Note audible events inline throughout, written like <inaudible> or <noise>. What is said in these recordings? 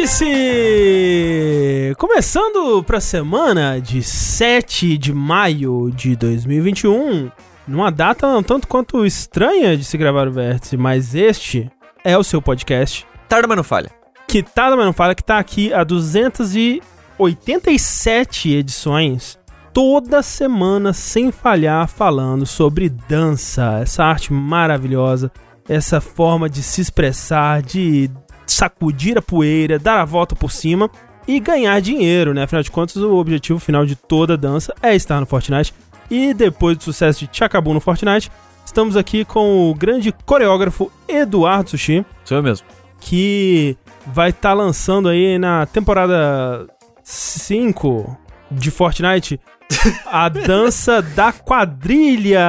Alô, Vértice! Começando pra semana de 7 de maio de 2021, numa data um tanto quanto estranha de se gravar o Vértice, mas este é o seu podcast, Tarda, mas não falha. que tá, mas não fala, que tá aqui há 287 edições, toda semana sem falhar, falando sobre dança, essa arte maravilhosa, essa forma de se expressar, de sacudir a poeira, dar a volta por cima e ganhar dinheiro, né? Afinal de contas, o objetivo final de toda dança é estar no Fortnite. E depois do sucesso de Chacabu no Fortnite, estamos aqui com o grande coreógrafo Eduardo Sushi Sou eu mesmo. que vai estar lançando aí na temporada 5 de Fortnite a <laughs> dança da quadrilha.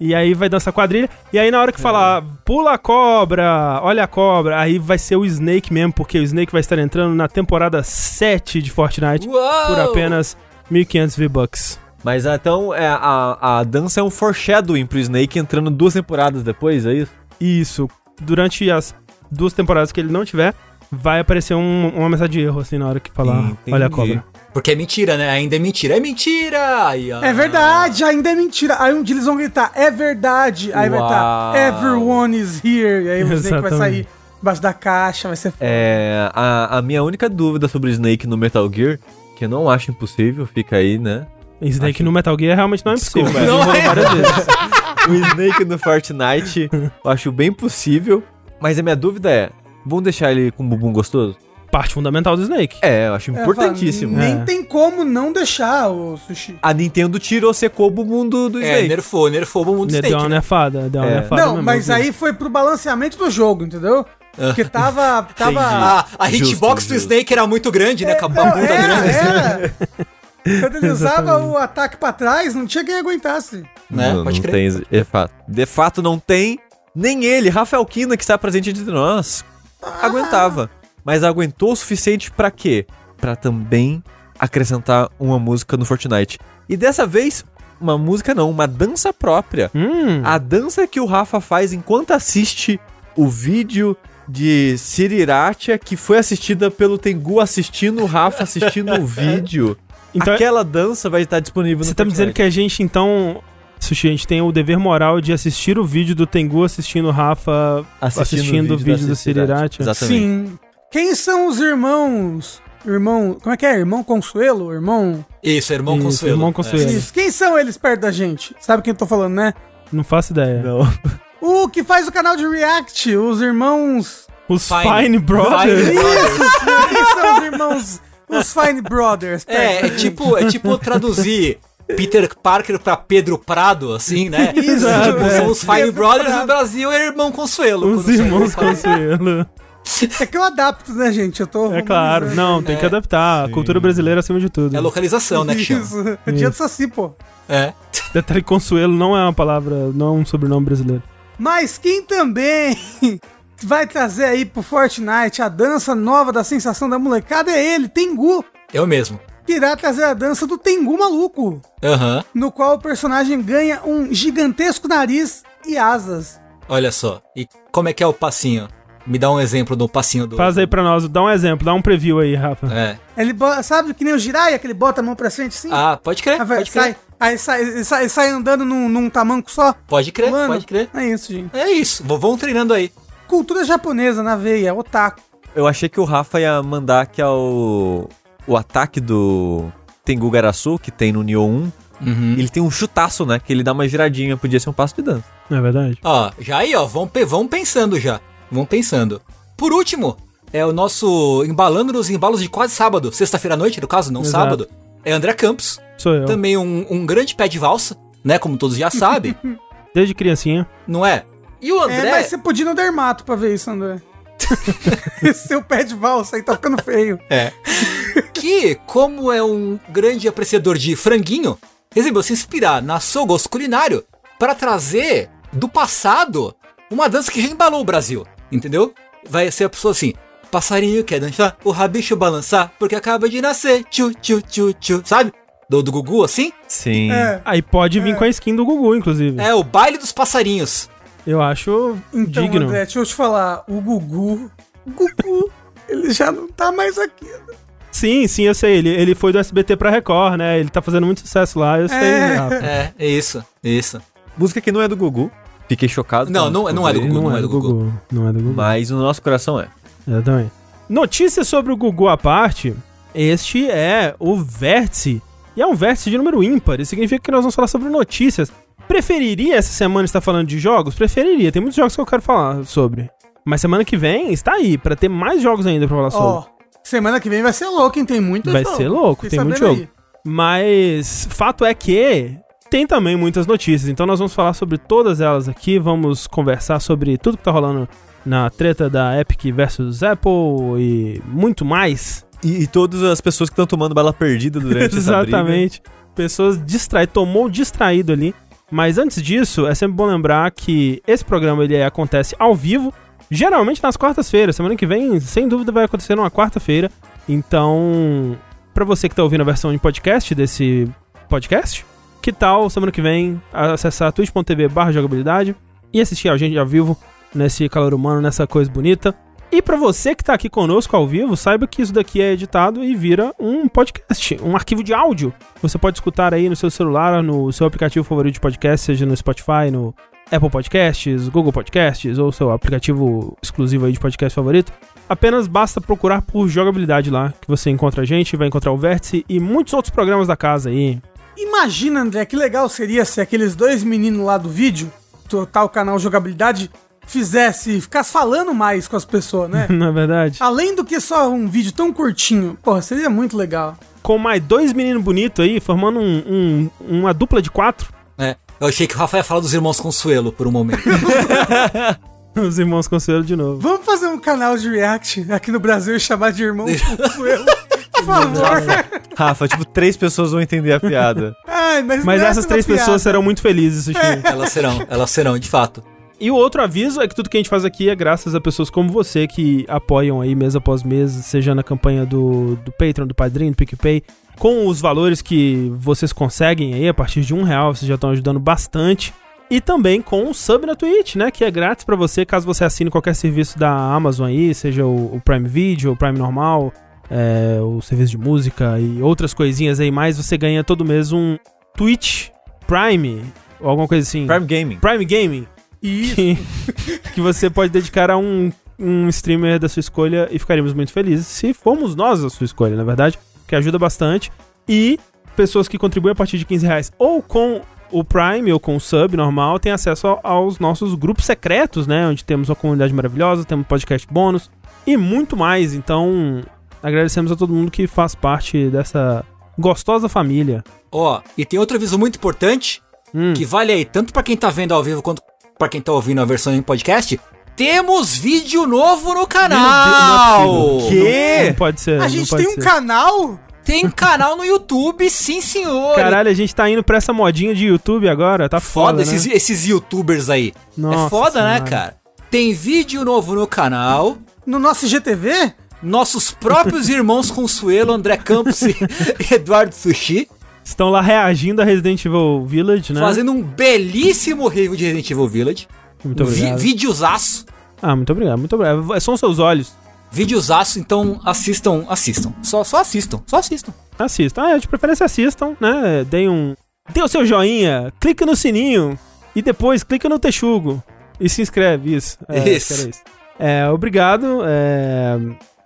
E aí vai dançar quadrilha. E aí na hora que falar pula a cobra, olha a cobra, aí vai ser o Snake mesmo, porque o Snake vai estar entrando na temporada 7 de Fortnite Uau! por apenas 1.500 V-Bucks. Mas ah, então é, a, a dança é um foreshadowing pro Snake entrando duas temporadas depois, é isso? Isso. Durante as duas temporadas que ele não tiver, vai aparecer um- uma mensagem de erro assim na hora que falar Entendi. olha a cobra. Porque é mentira, né? Ainda é mentira. É mentira! Aí. É verdade, ainda é mentira. Aí um dia eles vão gritar, é verdade. Aí vai estar, Uau. everyone is here. E aí o Snake vai sair embaixo da caixa, vai ser foda. É, a, a minha única dúvida sobre o Snake no Metal Gear, que eu não acho impossível, fica aí, né? Snake no Metal Gear realmente não é impossível. Desculpa, não é. várias vezes. O Snake no Fortnite, eu acho bem possível. Mas a minha dúvida é, vão deixar ele com um bumbum gostoso? Parte fundamental do Snake. É, eu acho É, importantíssimo. fala, Nem É. tem como não deixar o sushi. A Nintendo tirou, secou o bumbum do, do É, Snake. nerfou, nerfou o mundo do Deu Snake. uma né? nerfada, deu uma É. nerfada. não, mesmo, mas aí foi pro balanceamento do jogo, entendeu? Porque tava. tava Entendi. Ah, a Justo, hitbox do justo. Snake era muito grande, né? Com a Não, bunda grande. assim, <laughs> era. Quando ele usava o ataque pra trás, não tinha quem aguentasse. Né? Não, Pode não crer. tem, de fato. De fato, não tem. Nem ele, Rafael Kina, que está presente entre nós, aguentava. Mas aguentou o suficiente pra quê? Pra também acrescentar uma música no Fortnite. E dessa vez, uma música não, uma dança própria. Hum, A dança que o Rafa faz enquanto assiste o vídeo de Siriracha que foi assistida pelo Tengu assistindo o Rafa assistindo o <laughs> vídeo. Então- Aquela dança vai estar disponível você tá me dizendo que a gente, então... Sushi, a gente tem o dever moral de assistir o vídeo do Tengu assistindo o Rafa assistindo, o vídeo, da do Siriracha. Exatamente. Sim. Quem são os irmãos? Irmão. Como é que é? Irmão Consuelo? Irmão. Isso, irmão Isso, Consuelo. irmão Consuelo. Isso. Quem são eles perto da gente? Sabe quem eu tô falando, né? Não faço ideia. Não. O que faz o canal de React, os irmãos. Os Fine. Fine, Brothers. Fine Brothers. Quem são os irmãos? Os Fine Brothers. É, é tipo, é tipo traduzir Peter Parker pra Pedro Prado, assim, né? <laughs> Isso, tipo, é. são os Pedro Brothers Prado. do Brasil é irmão Consuelo. Os irmãos. Consuelo. É que eu adapto, né, gente? Eu tô. É claro. Não, tem que adaptar. A cultura brasileira acima de tudo. É localização, né, que chama. Isso. É dia do Saci, pô. É. Detalhe Consuelo não é uma palavra, não é um sobrenome brasileiro. Mas quem também <laughs> vai trazer aí pro Fortnite a dança nova da sensação da molecada é ele, Tengu. Eu mesmo. Que irá trazer a dança do Tengu maluco. Aham. No qual o personagem ganha um gigantesco nariz e asas. Olha só. E como é que é o passinho? Me dá um exemplo do passinho do. Faz aí pra nós, dá um exemplo, dá um preview aí, Rafa. É. Ele bo- sabe que nem o Jiraiya, que ele bota a mão pra frente assim? Ah, pode crer, Aí vai- pode crer. sai, aí sai, sai, sai andando num, num tamanco só. Pode crer, Mano, pode crer. É isso, gente. É isso, vão treinando aí. Cultura japonesa na veia, otaku. Eu achei que o Rafa ia mandar que é o, o ataque do Tengu Garasu, que tem no Nioh 1. Uhum. Ele tem um chutaço, né? Que ele dá uma giradinha, podia ser um passo de dança. Não é verdade? Ó, já aí, ó, vão, pe- vão pensando já. Vão pensando. Por último, é o nosso embalando nos embalos de quase sábado, sexta-feira à noite, no caso, não Exato. sábado. É André Campos, Sou eu. também um, um grande pé de valsa, né? Como todos já sabem, <laughs> Desde criancinha. não é? E o André. É, mas você podia ir no dermato pra ver isso, André. Esse <laughs> <laughs> seu pé de valsa aí tá ficando feio. É. que, como é um grande apreciador de franguinho, resolveu se inspirar na Sogos Culinário para trazer do passado uma dança que já embalou o Brasil, entendeu? Vai ser a pessoa assim, passarinho quer dançar, o rabicho balançar, porque acaba de nascer, tchu, tchu, tchu, tchu, sabe? Do, do Gugu, assim? Sim. É. Aí pode vir com a skin do Gugu, inclusive. É o baile dos passarinhos. Eu acho Então, digno. André, deixa eu te falar. O Gugu Gugu, ele já não tá mais aqui. Sim, sim, eu sei. Ele, ele foi do SBT pra Record, né? Ele tá fazendo muito sucesso lá, eu sei. É. Rafa. É, é isso, isso. Música que não é do Gugu. Fiquei chocado. Não, quando não- não é do Gugu. não é do Gugu. Não é do Gugu. Mas no nosso coração é. Exatamente. Notícias sobre o Gugu à parte. Este é o vértice. E é um vértice de número ímpar. Isso significa que nós vamos falar sobre notícias. Preferiria essa semana estar falando de jogos? Preferiria. Tem muitos jogos que eu quero falar sobre. Mas semana que vem está aí, pra ter mais jogos ainda pra falar Ó, sobre. Semana que vem vai ser louco, hein? Tem muito Vai jogo. ser louco, Fiquei tem muito jogo. Mas fato é que tem também muitas notícias. Então nós vamos falar sobre todas elas aqui. Vamos conversar sobre tudo que tá rolando na treta da Epic versus Apple e muito mais. E, e todas as pessoas que estão tomando bala perdida <laughs> durante essa briga. Exatamente. Pessoas distraídas, tomou distraído ali. Mas antes disso, é sempre bom lembrar que esse programa ele acontece ao vivo, geralmente nas quartas-feiras. Semana que vem, sem dúvida, vai acontecer numa quarta-feira. Então, pra você que tá ouvindo a versão em podcast desse podcast, que tal semana que vem acessar twitch.tv barra jogabilidade e assistir a gente ao vivo nesse calor humano, nessa coisa bonita. E pra você que tá aqui conosco ao vivo, saiba que isso daqui é editado e vira um podcast, um arquivo de áudio. Você pode escutar aí no seu celular, no seu aplicativo favorito de podcast, seja no Spotify, no Apple Podcasts, Google Podcasts ou seu aplicativo exclusivo aí de podcast favorito. Apenas basta procurar por jogabilidade lá, que você encontra a gente, vai encontrar o Vértice e muitos outros programas da casa aí. Imagina, André, que legal seria se aqueles dois meninos lá do vídeo, total canal Jogabilidade, fizesse, ficasse falando mais com as pessoas, né? <laughs> Na verdade. Além do que só um vídeo tão curtinho. Porra, seria muito legal. Com mais dois meninos bonitos aí, formando um- um- uma dupla de quatro. Eu achei que o Rafa ia falar dos irmãos Consuelo por um momento. <laughs> Os irmãos Conselho de novo. Vamos fazer um canal de react aqui no Brasil e chamar de Irmão Consuelo. <laughs> Por favor. Rafa, tipo, três pessoas vão entender a piada. Ai, mas Mas é essas três piada. pessoas serão muito felizes assistindo. elas serão, elas serão, de fato. E o outro aviso é que tudo que a gente faz aqui é graças a pessoas como você que apoiam aí mês após mês, seja na campanha do, do Patreon, do Padrinho, do PicPay, com os valores que vocês conseguem aí, a partir de um real, vocês já estão ajudando bastante. E também com o sub na Twitch, né? Que é grátis pra você, caso você assine qualquer serviço da Amazon aí, seja o, o Prime Video, o Prime normal, é, o serviço de música e outras coisinhas aí mais, você ganha todo mês um Twitch Prime, ou alguma coisa assim. Prime Gaming. Prime Gaming. Que, que você pode dedicar a um, um streamer da sua escolha e ficaríamos muito felizes se formos nós a sua escolha, na verdade, que ajuda bastante. E pessoas que contribuem a partir de 15 reais ou com o Prime ou com o Sub normal têm acesso ao- aos nossos grupos secretos, né? Onde temos uma comunidade maravilhosa, temos podcast bônus e muito mais. Então, agradecemos a todo mundo que faz parte dessa gostosa família. Ó, e tem outro aviso muito importante, Hum. que vale aí tanto pra quem tá vendo ao vivo quanto pra quem tá ouvindo a versão em podcast. Temos vídeo novo no canal! Não Quê? pode ser. A não gente tem um ser. canal? Tem <laughs> canal no YouTube, sim senhor! Caralho, a gente tá indo pra essa modinha de YouTube agora, tá foda, foda, né? esses, esses youtubers aí. Nossa é foda, né, Senhora. cara? Tem vídeo novo no canal. No nosso GTV? Nossos próprios <laughs> irmãos Consuelo, André Campos e <laughs> Eduardo Sushi, Estão lá reagindo a Resident Evil Village, né? fazendo um belíssimo review de Resident Evil Village. Muito Vi, obrigado. videozaço. Ah, muito obrigado, muito obrigado. São seus olhos. Videozaço, então assistam, assistam. Só, só assistam, só assistam. Assistam. Ah, de preferência assistam, né? Deem um. Dê o seu joinha, clica no sininho e depois clica no texugo e se inscreve. Isso. É, Isso. isso. É, obrigado. É,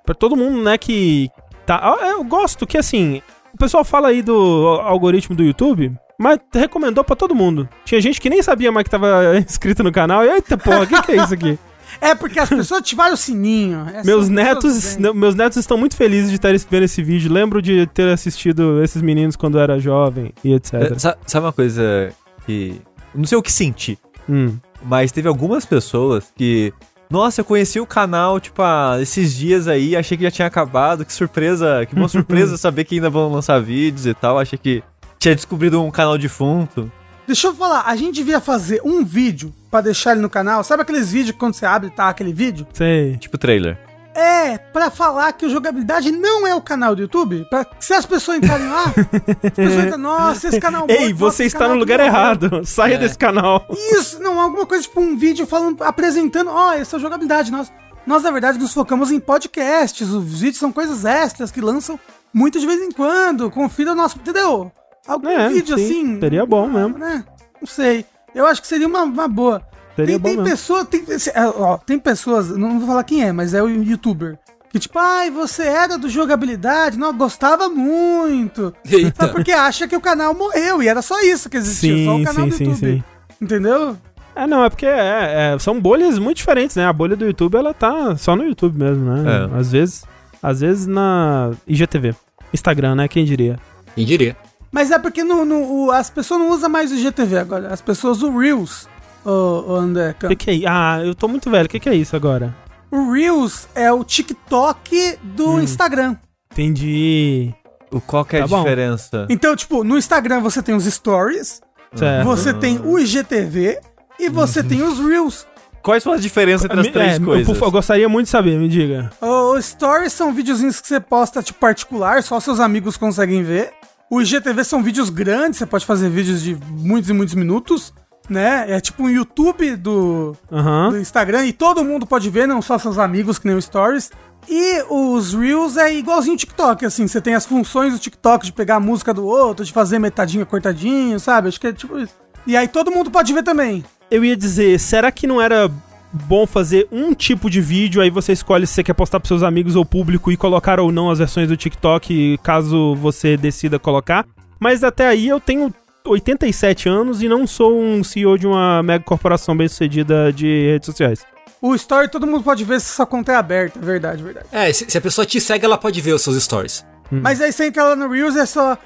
pra todo mundo, né, que. Tá, Ah, eu gosto que assim. O pessoal fala aí do algoritmo do YouTube, mas recomendou pra todo mundo. Tinha gente que nem sabia mais que tava <laughs> inscrito no canal. E, Eita porra, o que, que é isso aqui? <laughs> É porque as pessoas ativaram o sininho. É, Meus são netos, não, meus netos estão muito felizes de estarem vendo esse vídeo. Lembro de ter assistido esses meninos quando eu era jovem e etc. É, sa- Sabe uma coisa que. Não sei o que senti, Hum. mas teve algumas pessoas que. Nossa, eu conheci o canal, tipo, ah, esses dias aí, achei que já tinha acabado, que surpresa, que boa <laughs> surpresa saber que ainda vão lançar vídeos e tal, achei que tinha descobrido um canal defunto. Deixa eu falar, a gente devia fazer um vídeo pra deixar ele no canal. Sabe aqueles vídeos que quando você abre tá aquele vídeo? Sei. Tipo trailer. É, pra falar que o jogabilidade não é o canal do YouTube. Pra, se as pessoas entrarem lá, as pessoas entram, nossa, esse canal Ei, morto, nossa, você está no canal lugar morreu." errado. Saia É. desse canal. Isso, não, alguma coisa tipo um vídeo falando, apresentando, ó, essa é a jogabilidade, nossa. Nós, na verdade, nos focamos em podcasts. Os vídeos são coisas extras que lançam muito de vez em quando. Confira o nosso. Entendeu? Algum É, vídeo sim, assim. seria bom mesmo. Né? Não sei. Eu acho que seria uma, uma boa. Seria tem, bom tem mesmo. pessoa, tem, é, ó, tem pessoas, não vou falar quem é, mas é o youtuber. Que tipo, ai, você era do jogabilidade, não, gostava muito. <laughs> Eita. Só porque acha que o canal morreu e era só isso que existia, só o Sim, canal sim, do sim, YouTube. sim. Entendeu? É, não, é porque é, é, são bolhas muito diferentes, né? A bolha do YouTube, ela tá só no YouTube mesmo, né? É. Às vezes, às vezes na IGTV. Instagram, né? Quem diria? Quem diria? Mas é porque no, no- o- as pessoas não usam mais o IGTV agora, as pessoas usam o Reels, o, o André O Campos. que, que é isso? Ah, eu tô muito velho. O que, que é isso agora? O Reels é o TikTok do Hum. Instagram. Entendi. O qual que é a Tá bom. diferença? Então, tipo, no Instagram você tem os stories, Certo. você tem o IGTV e você tem os Reels. Quais são as diferenças entre as três é, eu, coisas? por favor, eu gostaria muito de saber, me diga. Os stories são videozinhos que você posta, tipo, particular, só seus amigos conseguem ver. O IGTV são vídeos grandes, você pode fazer vídeos de muitos e muitos minutos, né? É tipo um YouTube do, Aham. do Instagram e todo mundo pode ver, não só seus amigos que nem o Stories. E os Reels é igualzinho o TikTok, assim, você tem as funções do TikTok de pegar a música do outro, de fazer metadinha cortadinho, sabe? Acho que é tipo isso. E aí todo mundo pode ver também. Eu ia dizer, será que não era bom fazer um tipo de vídeo, aí você escolhe se você quer postar pros seus amigos ou público e colocar ou não as versões do TikTok, caso você decida colocar? Mas até aí eu tenho 87 anos e não sou um CEO de uma mega corporação bem sucedida de redes sociais. O Story todo mundo pode ver se sua conta é aberta, é verdade, verdade. É, se, se a pessoa te segue, ela pode ver os seus stories. Mas aí você entra lá no Reels é só.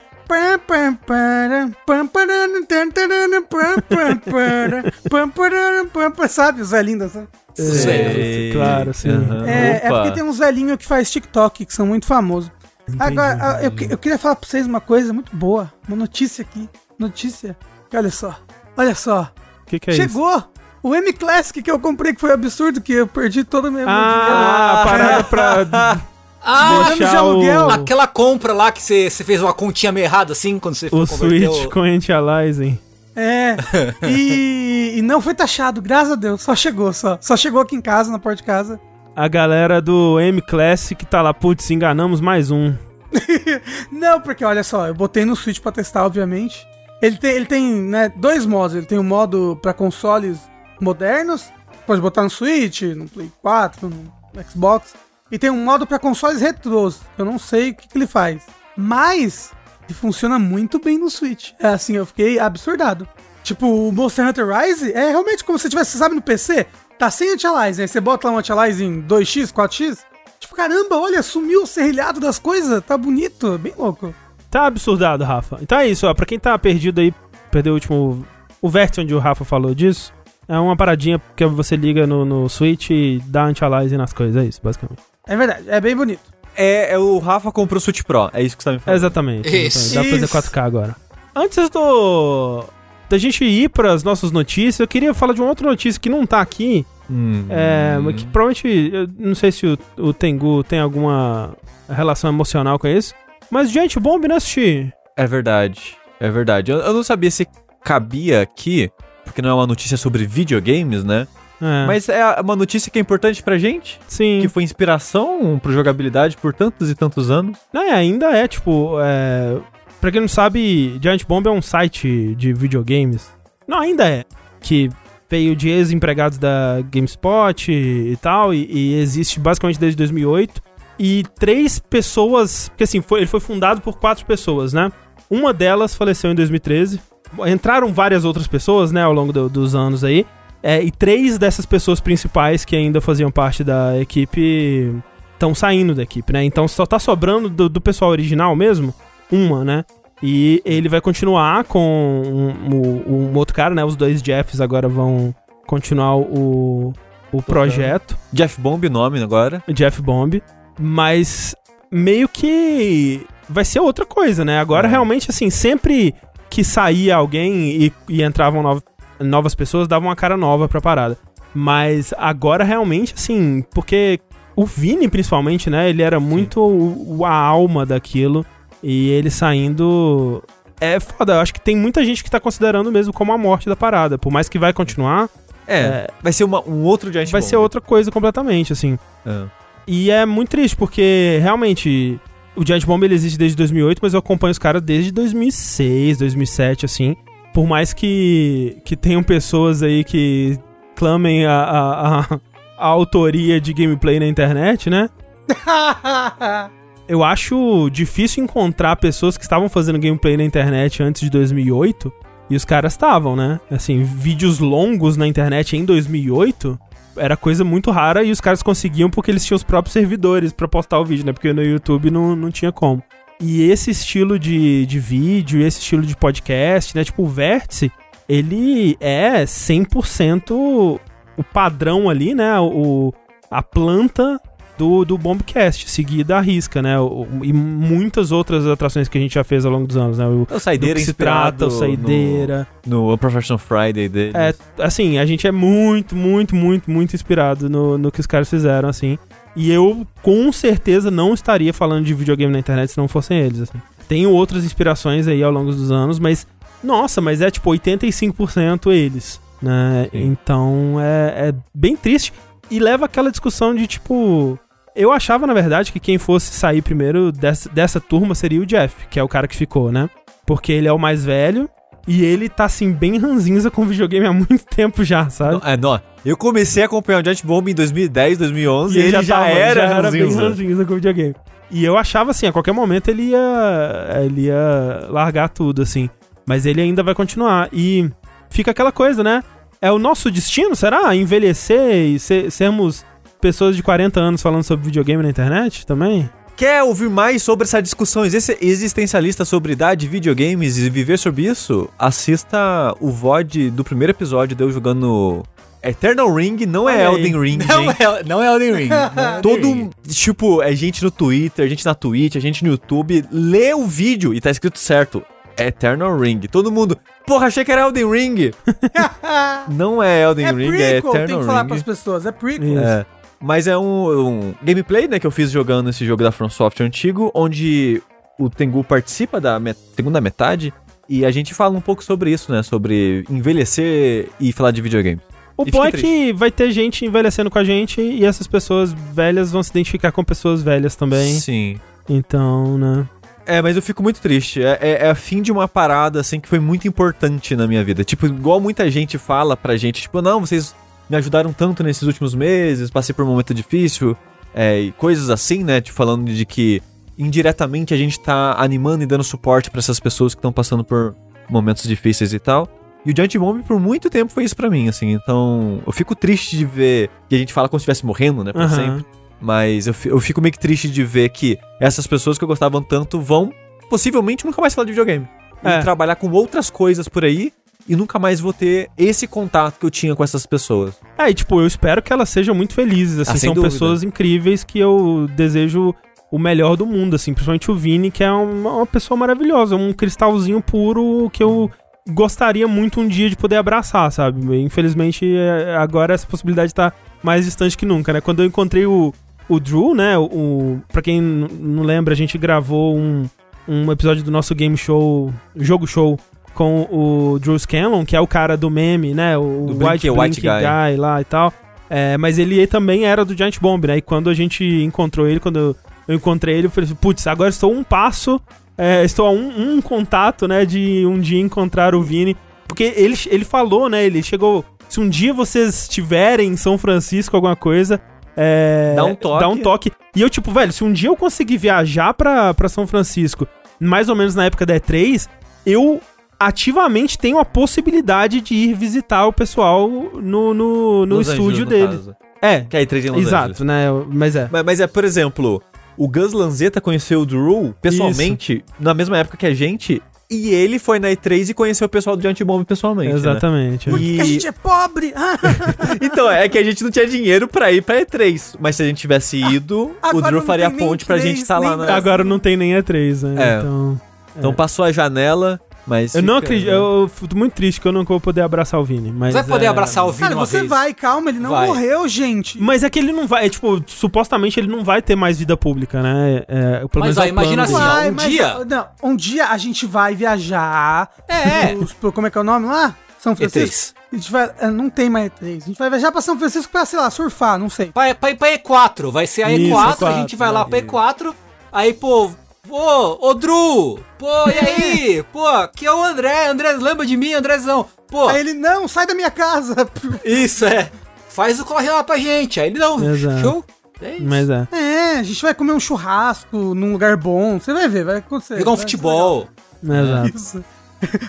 Sabe, o Zé Lindo, sabe? Os velhos. Sei. claro, sim. Aham. É, é porque tem uns velhinhos que faz TikTok, que são muito famosos. Agora, ah, eu, eu queria falar pra vocês uma coisa muito boa. Uma notícia aqui. Notícia. Que Olha só. Olha só. O que, que é isso? Chegou! O M Classic que eu comprei, que foi absurdo, que eu perdi todo o meu Ah, a parada pra <laughs> Ah, de aluguel. o, aquela compra lá que você fez uma continha meio errada assim, quando você o Switch o- com anti-aliasing. É. <laughs> E, e não foi taxado, graças a Deus. Só chegou, só. Só chegou aqui em casa, na porta de casa. A galera do M Classic tá lá, putz, enganamos mais um. <laughs> Não, porque olha só, eu botei no Switch pra testar, obviamente. Ele tem, ele tem né, dois modos. Ele tem um modo pra consoles modernos. Pode botar no Switch, no Play 4, no Xbox. E tem um modo pra consoles retrôs. Eu não sei o que, que ele faz. Mas ele funciona muito bem no Switch. É assim, eu fiquei absurdado. Tipo, o Monster Hunter Rise é realmente como se tivesse, sabe, no PC, tá sem anti-aliasing. Aí você bota lá um anti-aliasing 2x, 4x. Tipo, caramba, olha, sumiu o serrilhado das coisas. Tá bonito, bem louco. Tá absurdado, Rafa. Então é isso, ó. Pra quem tá perdido aí, perdeu o último. O vértice onde o Rafa falou disso. É uma paradinha que você liga no, no Switch e dá anti-aliasing nas coisas. É isso, basicamente. É verdade, é bem bonito. É, é o Rafa comprou o Switch Pro, é isso que você tá me falando. exatamente. Isso. exatamente. Dá pra fazer Isso. 4K agora. Antes do. Da gente ir pras nossas notícias, eu queria falar de uma outra notícia que não tá aqui. Hum. É, que provavelmente. Eu não sei se o, o Tengu tem alguma relação emocional com isso. Mas, gente, bomba, né, assistir? É verdade, é verdade. Eu, eu não sabia se cabia aqui, porque não é uma notícia sobre videogames, né? É, Mas é uma notícia que é importante pra gente, sim. que foi inspiração pro jogabilidade por tantos e tantos anos. É, ainda é, tipo, é... Pra quem não sabe, Giant Bomb é um site de videogames. Não, ainda é. Que veio de ex-empregados da GameSpot e, e tal, e, e existe basicamente desde 2008. E três pessoas... Porque assim, foi, ele foi fundado por quatro pessoas, né? Uma delas faleceu em 2013. Entraram várias outras pessoas, né, ao longo do- dos anos aí. É, e três dessas pessoas principais que ainda faziam parte da equipe estão saindo da equipe, né? Então só tá sobrando do, do pessoal original mesmo, uma, né? E ele vai continuar com um, um- um outro cara, né? Os dois Jeffs agora vão continuar o, o projeto, Jeff Bomb, nome agora. Jeff Bomb, mas meio que vai ser outra coisa, né? Agora É. realmente, assim, sempre que saía alguém e, e entravam nova- novas pessoas, davam uma cara nova pra parada. Mas agora realmente, assim, porque o Vini, principalmente, né? Ele era muito o- a alma daquilo. E ele saindo. É foda, eu acho que tem muita gente que tá considerando mesmo como a morte da parada. Por mais que vai continuar, É, vai ser uma- um outro Giant vai Bomb. ser outra coisa completamente, assim. É. E é muito triste, porque realmente o Giant Bomb ele existe desde 2008, mas eu acompanho os caras desde 2006, 2007, assim. Por mais que, que tenham pessoas aí que clamem a, a, a- a autoria de gameplay na internet, né? <laughs> Eu acho difícil encontrar pessoas que estavam fazendo gameplay na internet antes de 2008. E os caras estavam, né? Assim, vídeos longos na internet em 2008 era coisa muito rara e os caras conseguiam porque eles tinham os próprios servidores pra postar o vídeo, né? Porque no YouTube não, não tinha como. E esse estilo de, de vídeo, esse estilo de podcast, né? Tipo, o Vértice, ele é 100% o padrão ali, né? O, a planta do, do Bombcast, seguida à risca, né? O- e muitas outras atrações que a gente já fez ao longo dos anos, né? O, O Saideira se trata, o Saideira. No, no Professional Friday dele. É, assim, a gente é muito, muito, muito, muito inspirado no, no que os caras fizeram, assim. E eu, com certeza, não estaria falando de videogame na internet se não fossem eles, assim. Tenho outras inspirações aí ao longo dos anos, mas... Nossa, mas é tipo 85% eles, né? Sim. Então é, é bem triste. E leva aquela discussão de, tipo... Eu achava, na verdade, que quem fosse sair primeiro dessa, dessa turma seria o Jeff, que é o cara que ficou, né? Porque ele é o mais velho e ele tá, assim, bem ranzinza com videogame há muito tempo já, sabe? Não, é, não, eu comecei a acompanhar o Giant Bomb em 2010, 2011 e, ele, já, tava- era, já era bem ranzinza. ranzinza com videogame. E eu achava, assim, a qualquer momento ele ia, ele ia largar tudo, assim. Mas ele ainda vai continuar. E fica aquela coisa, né? É o nosso destino, será? Envelhecer e ser- sermos pessoas de 40 anos falando sobre videogame na internet também? Quer ouvir mais sobre essa discussão exis- existencialista sobre idade, videogames e viver sobre isso? Assista o VOD do primeiro episódio de eu jogando Eternal Ring, não é. Elden Ring, Não gente. é, não é Elden Ring. não é <laughs> Elden Todo, Ring. tipo, é gente no Twitter, gente na Twitch, a gente no YouTube, lê o vídeo e tá escrito certo. Eternal Ring. Todo mundo, porra, achei que era Elden Ring. <laughs> não é Elden é Ring, é prequel, tem Eternal que falar Ring. pras pessoas. É prequel. É. Mas é um, um gameplay, né, que eu fiz jogando esse jogo da From Software antigo, onde o Tengu participa da met- segunda metade e a gente fala um pouco sobre isso, né, sobre envelhecer e falar de videogame. O bom é que vai ter gente envelhecendo com a gente e essas pessoas velhas vão se identificar com pessoas velhas também. Sim. Então, né? É, mas eu fico muito triste. É, é, é a fim de uma parada, assim, que foi muito importante na minha vida. Tipo, igual muita gente fala pra gente, tipo, não, vocês me ajudaram tanto nesses últimos meses, passei por um momento difícil, é, e coisas assim, né? Tipo, falando de que indiretamente a gente tá animando e dando suporte pra essas pessoas que estão passando por momentos difíceis e tal. E o Giant Bomb por muito tempo foi isso pra mim, assim. Então, eu fico triste de ver que a gente fala como se estivesse morrendo, né, pra Aham. sempre. Mas eu fico meio que triste de ver que essas pessoas que eu gostava tanto vão possivelmente nunca mais falar de videogame. É. E trabalhar com outras coisas por aí e nunca mais vou ter esse contato que eu tinha com essas pessoas. É, e tipo, eu espero que elas sejam muito felizes, assim, Ah, são dúvida. pessoas incríveis que eu desejo o melhor do mundo, assim, principalmente o Vini, que é uma, uma pessoa maravilhosa, um cristalzinho puro que eu gostaria muito um dia de poder abraçar, sabe? Infelizmente, é, agora essa possibilidade tá mais distante que nunca, né? Quando eu encontrei o, o Drew, né, o, o, pra quem não lembra, a gente gravou um, um episódio do nosso game show, jogo show, com o Drew Scanlon, que é o cara do meme, né? O Do Blink, White, White Blink Guy. Guy lá e tal. É, mas ele também era do Giant Bomb, né? E quando a gente encontrou ele, quando eu, eu encontrei ele, eu falei assim, putz, agora estou um passo, é, estou a um, um contato, né, de um dia encontrar o Vini. Porque ele, ele falou, né, ele chegou, se um dia vocês estiverem em São Francisco, alguma coisa, é, Dá um toque. Dá um toque. E eu, tipo, velho, se um dia eu conseguir viajar pra, pra São Francisco, mais ou menos na época da E3, eu ativamente tenho a possibilidade de ir visitar o pessoal no, no, no estúdio Angeles, no dele. caso. É, Que é a E3 em Los Angeles. exato, né? Mas é. Mas, mas é, por exemplo, o Gus Lanzetta conheceu o Drew pessoalmente na mesma época que a gente. E ele foi na E3 e conheceu o pessoal do Giant Bomb pessoalmente. né? Exatamente. Que E- a gente é pobre? Ah, <laughs> Então, é que a gente não tinha dinheiro pra ir pra E3. Mas se a gente tivesse ido, o agora Drew faria a ponte pra E3, gente estar lá nem na. Brasil. Agora não tem nem E3, né? É. Então. Então passou a janela, mas. Eu não fica- acredito, eu fico muito triste que eu não vou poder abraçar o Vini. Mas Você vai poder é- abraçar o Vini Cara, uma você vez? vai, calma, ele não Vai. morreu, gente. Mas é que ele não vai, é, tipo, supostamente ele não vai ter mais vida pública, né? É, pelo Mas, menos ó, é o plano imagina assim, Vai, um mas, dia- Não, um dia a gente vai viajar. É. pros- pro- como é que é o nome lá? São Francisco? E3. A gente vai. é, Não tem mais E3. A gente vai viajar pra São Francisco pra, sei lá, surfar, não sei. Pra, pra ir pra E4, vai ser a Isso, E4, a E4, gente vai lá pra E4, aí, pô, pô, ô Drew, pô, e aí? <laughs> pô, aqui é o André, André, lembra de mim, Andrezão? Pô, Aí ele, não, sai da minha casa. <laughs> isso é, faz o corre lá pra gente, aí ele não, Exato. show, é isso. Mas é. É, a gente vai comer um churrasco num lugar bom. Você vai ver, vai acontecer. Jogar um vai ser futebol, Exato. <laughs> Isso.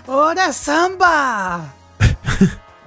Ora samba!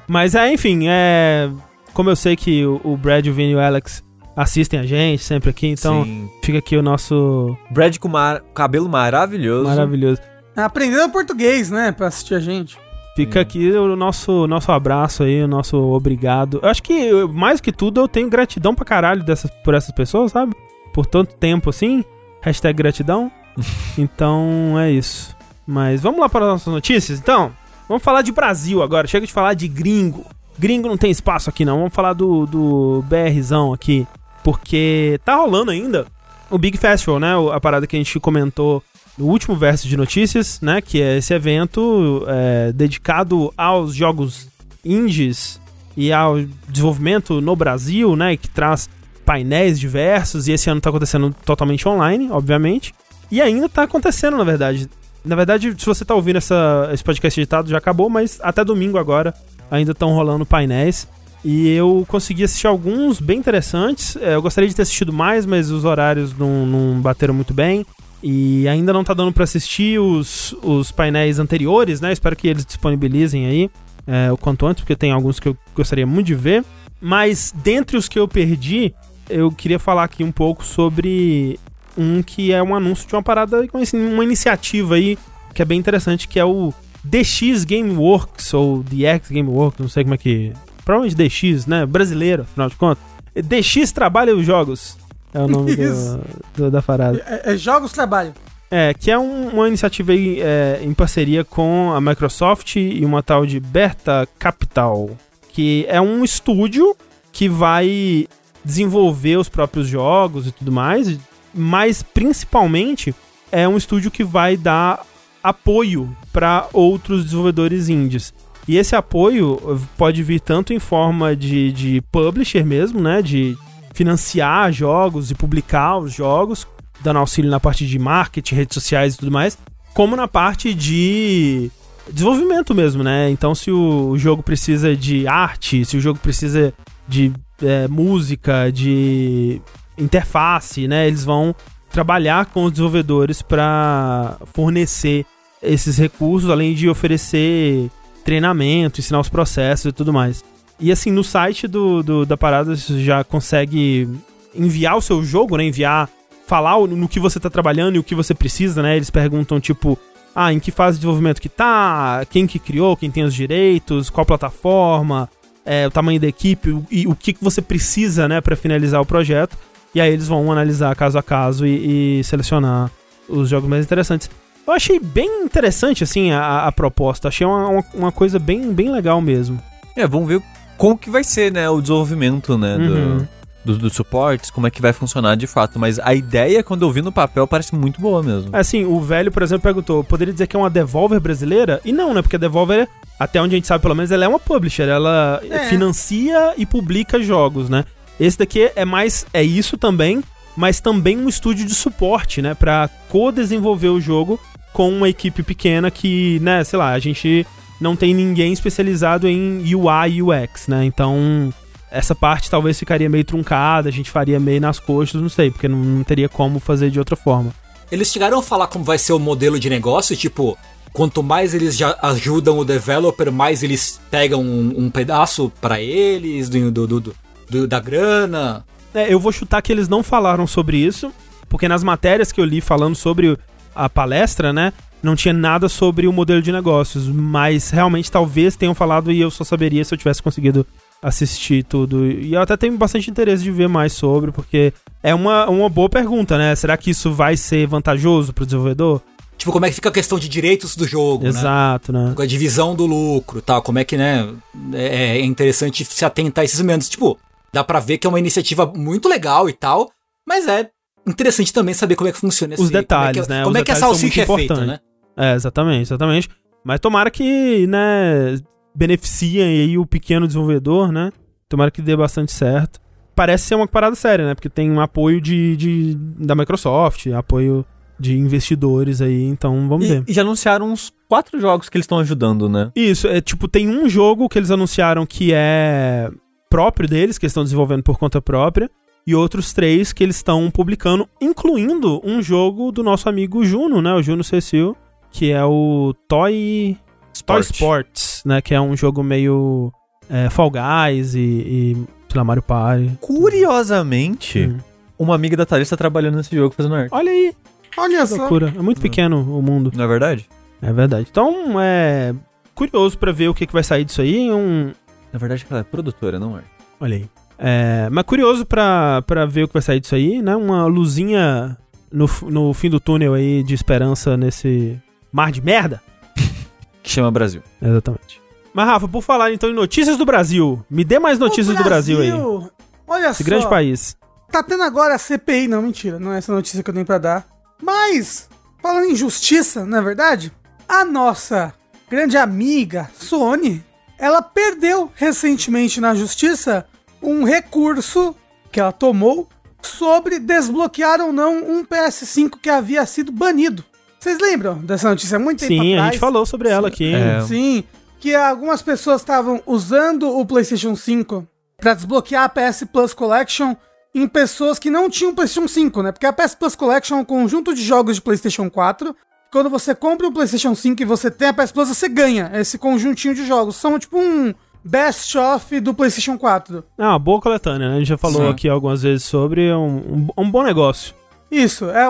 Mas é, enfim, é. Como eu sei que o, o Brad, o Vini e o Alex assistem a gente sempre aqui, então Sim. fica aqui o nosso Brad com mar- cabelo maravilhoso. maravilhoso. Aprendendo português, né? Pra assistir a gente. Fica aqui o nosso, nosso abraço aí, o nosso obrigado. Eu acho que, eu- mais que tudo, eu tenho gratidão pra caralho dessas, por essas pessoas, sabe? Por tanto tempo assim. Hashtag gratidão. <laughs> então, é isso. Mas vamos lá para as nossas notícias, então? Vamos falar de Brasil agora. Chega de falar de gringo. Gringo não tem espaço aqui, não. Vamos falar do, do BRzão aqui. Porque tá rolando ainda o Big Festival, né? A parada que a gente comentou no último verso de notícias, né? Que é esse evento é, dedicado aos jogos indies e ao desenvolvimento no Brasil, né? Que traz painéis diversos e esse ano tá acontecendo totalmente online, obviamente. E ainda tá acontecendo, na verdade. Na verdade, se você tá ouvindo essa, esse podcast editado, já acabou, mas até domingo agora ainda estão rolando painéis. E eu consegui assistir alguns bem interessantes. É, eu gostaria de ter assistido mais, mas os horários não, não bateram muito bem. E ainda não tá dando pra assistir os, os painéis anteriores, né? Espero que eles disponibilizem aí é, o quanto antes, porque tem alguns que eu gostaria muito de ver. Mas dentre os que eu perdi, eu queria falar aqui um pouco sobre um que é um anúncio de uma parada, uma iniciativa aí que é bem interessante, que é o DX Gameworks, ou DX Gameworks, não sei como é que. Provavelmente DX, né? Brasileiro, afinal de contas. DX Trabalha os Jogos. É o nome do- do- da parada. É, é jogos trabalho. É, que é um- uma iniciativa aí, é, em parceria com a Microsoft e uma tal de Berta Capital, que é um estúdio que vai desenvolver os próprios jogos e tudo mais, mas principalmente é um estúdio que vai dar apoio para outros desenvolvedores indies. E esse apoio pode vir tanto em forma de, de publisher mesmo, né? De financiar jogos e publicar os jogos, dando auxílio na parte de marketing, redes sociais e tudo mais, como na parte de desenvolvimento mesmo, né? Então, se o jogo precisa de arte, se o jogo precisa de é, música, de interface, né? Eles vão trabalhar com os desenvolvedores para fornecer esses recursos, além de oferecer treinamento, ensinar os processos e tudo mais. E assim, no site do, do- da parada você já consegue enviar o seu jogo, né? Enviar, falar no que você tá trabalhando e o que você precisa, né? Eles perguntam, tipo, ah, em que fase de desenvolvimento que tá, quem que criou, quem tem os direitos, qual plataforma, é, o tamanho da equipe o- e o que, que você precisa, né, para finalizar o projeto. E aí eles vão analisar caso a caso e, e selecionar os jogos mais interessantes. Eu achei bem interessante, assim, a, a proposta. Achei uma, uma, uma coisa bem, bem legal mesmo. É, vamos ver como que vai ser, né, o desenvolvimento, né, do- Uhum. do- dos suportes, como é que vai funcionar de fato. Mas a ideia, quando eu vi no papel, parece muito boa mesmo. Assim, o velho, por exemplo, perguntou: poderia dizer que é uma Devolver brasileira? E não, né? Porque a Devolver, até onde a gente sabe pelo menos, ela é uma publisher. Ela É. financia e publica jogos, né? Esse daqui é mais. É isso também, mas também um estúdio de suporte, né? Pra co-desenvolver o jogo com uma equipe pequena que, né, sei lá, a gente não tem ninguém especializado em UI e UX, né? Então. Essa parte talvez ficaria meio truncada, a gente faria meio nas coxas, não sei, porque não, não teria como fazer de outra forma. Eles chegaram a falar como vai ser o modelo de negócio, tipo, quanto mais eles já ajudam o developer, mais eles pegam um, um pedaço pra eles do, do, do- do- da grana. É, eu vou chutar que eles não falaram sobre isso, porque nas matérias que eu li falando sobre a palestra, né, não tinha nada sobre o modelo de negócios, mas realmente talvez tenham falado e eu só saberia se eu tivesse conseguido assistir tudo. E eu até tenho bastante interesse de ver mais sobre, porque é uma, uma boa pergunta, né? Será que isso vai ser vantajoso pro desenvolvedor? Tipo, como é que fica a questão de direitos do jogo, né? Exato, né? Com a divisão do lucro tal, como é que, né, é é interessante se atentar a esses momentos. Tipo, dá pra ver que é uma iniciativa muito legal e tal, mas é interessante também saber como é que funciona esse... Os detalhes, como é que, né? Como Os é que a salsicha é feita, né? É, exatamente, exatamente. Mas tomara que, né, beneficia aí o pequeno desenvolvedor, né? Tomara que dê bastante certo. Parece ser uma parada séria, né? Porque tem um apoio de, de da Microsoft, apoio de investidores aí, então vamos ver. E, e já anunciaram uns quatro jogos que eles estão ajudando, né? Isso, é tipo, tem um jogo que eles anunciaram que é próprio deles, que eles estão desenvolvendo por conta própria, e outros três que eles estão publicando, incluindo um jogo do nosso amigo Juno, né? O Juno Cecil, que é o Toy Toy Sport. Sports, né? Que é um jogo meio é, Fall Guys e, e sei lá, Mario Party. Curiosamente, Hum. uma amiga da Thalys tá trabalhando nesse jogo fazendo arte. Olha aí, Olha que só. loucura. É muito pequeno o mundo. Não é verdade? É verdade. Então, é curioso pra ver o que, que vai sair disso aí. Um, Na verdade, ela é produtora, não é? Olha aí. É, mas curioso pra, pra ver o que vai sair disso aí, né? Uma luzinha no, no fim do túnel aí de esperança nesse mar de merda. <laughs> Que chama Brasil. Exatamente. Mas, Rafa, por falar então em notícias do Brasil, me dê mais notícias O do Brasil aí. Olha Esse só. grande país. Tá tendo agora a CPI, não, mentira, não é essa notícia que eu tenho pra dar. Mas, falando em justiça, não é verdade? A nossa grande amiga Sony, ela perdeu recentemente na justiça um recurso que ela tomou sobre desbloquear ou não um PS5 que havia sido banido. Vocês lembram dessa notícia muito tempo Sim, atrás? a gente falou sobre ela aqui. É. Sim, que algumas pessoas estavam usando o PlayStation 5 pra desbloquear a PS Plus Collection em pessoas que não tinham PlayStation 5, né? Porque a PS Plus Collection é um conjunto de jogos de PlayStation 4. Quando você compra um PlayStation 5 e você tem a PS Plus, você ganha esse conjuntinho de jogos. São tipo um best-of do PlayStation 4. É uma boa coletânea, né? A gente já falou Sim. aqui algumas vezes sobre. É um, um, um bom negócio. Isso, é,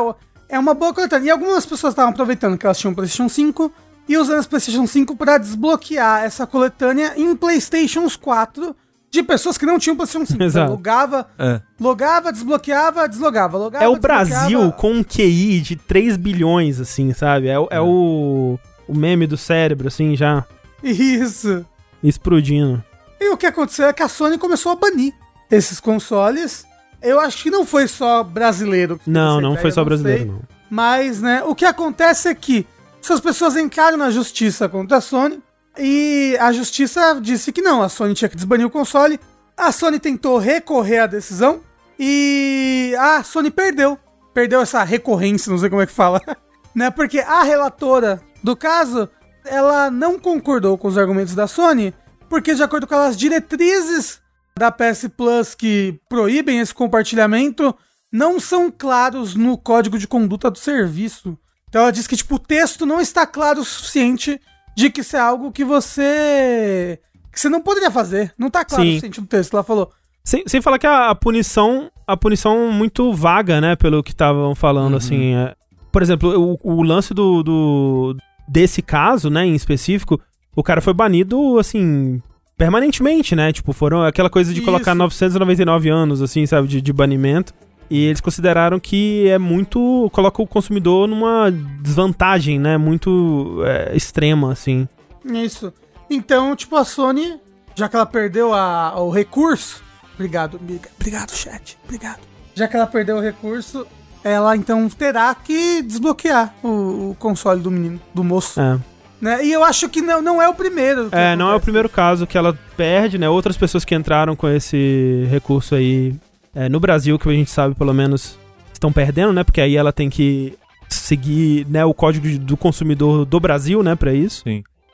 é uma boa coletânea. E algumas pessoas estavam aproveitando que elas tinham PlayStation 5 e usando esse PlayStation 5 para desbloquear essa coletânea em PlayStations 4 de pessoas que não tinham PlayStation 5. <laughs> Exato. Então, logava, É. logava, desbloqueava, deslogava, logava, É o. Brasil com um QI de 3 bilhões, assim, sabe? É, o- é o, o meme do cérebro, assim, já Isso. Explodindo. E o que aconteceu é que a Sony começou a banir esses consoles. Eu acho que não foi só brasileiro. Não, não ideia, foi só não brasileiro, sei. não. Mas, né, o que acontece é que essas pessoas entraram na justiça contra a Sony e a justiça disse que não, a Sony tinha que desbanir o console. A Sony tentou recorrer à decisão e a Sony perdeu. Perdeu essa recorrência, não sei como é que fala. <laughs> né? Porque a relatora do caso, ela não concordou com os argumentos da Sony, porque de acordo com as diretrizes da PS Plus que proíbem esse compartilhamento, não são claros no código de conduta do serviço. Então ela diz que tipo, o texto não está claro o suficiente de que isso é algo que você que você não poderia fazer. Não tá claro Sim. o suficiente no texto. Ela falou. Sem, sem falar que a, a punição. A punição muito vaga, né? Pelo que estavam falando, assim. é. por exemplo, o, o lance do, do. Desse caso, né, em específico, o cara foi banido, assim. Permanentemente, né? Tipo, foram aquela coisa de colocar Isso. 999 anos, assim, sabe? De, de banimento. E eles consideraram que é muito. coloca o consumidor numa desvantagem, né? Muito é, extrema, assim. Isso. Então, tipo, a Sony, já que ela perdeu a- o recurso. Obrigado, amiga. Obrigado, chat. Obrigado. Já que ela perdeu o recurso, ela então terá que desbloquear o, o console do menino, do moço. É. Né? E eu acho que não, não é o primeiro. É, não é o primeiro caso que ela perde, né? Outras pessoas que entraram com esse recurso aí é, no Brasil, que a gente sabe pelo menos estão perdendo, né? Porque aí ela tem que seguir né, o código do consumidor do Brasil, né? Pra isso.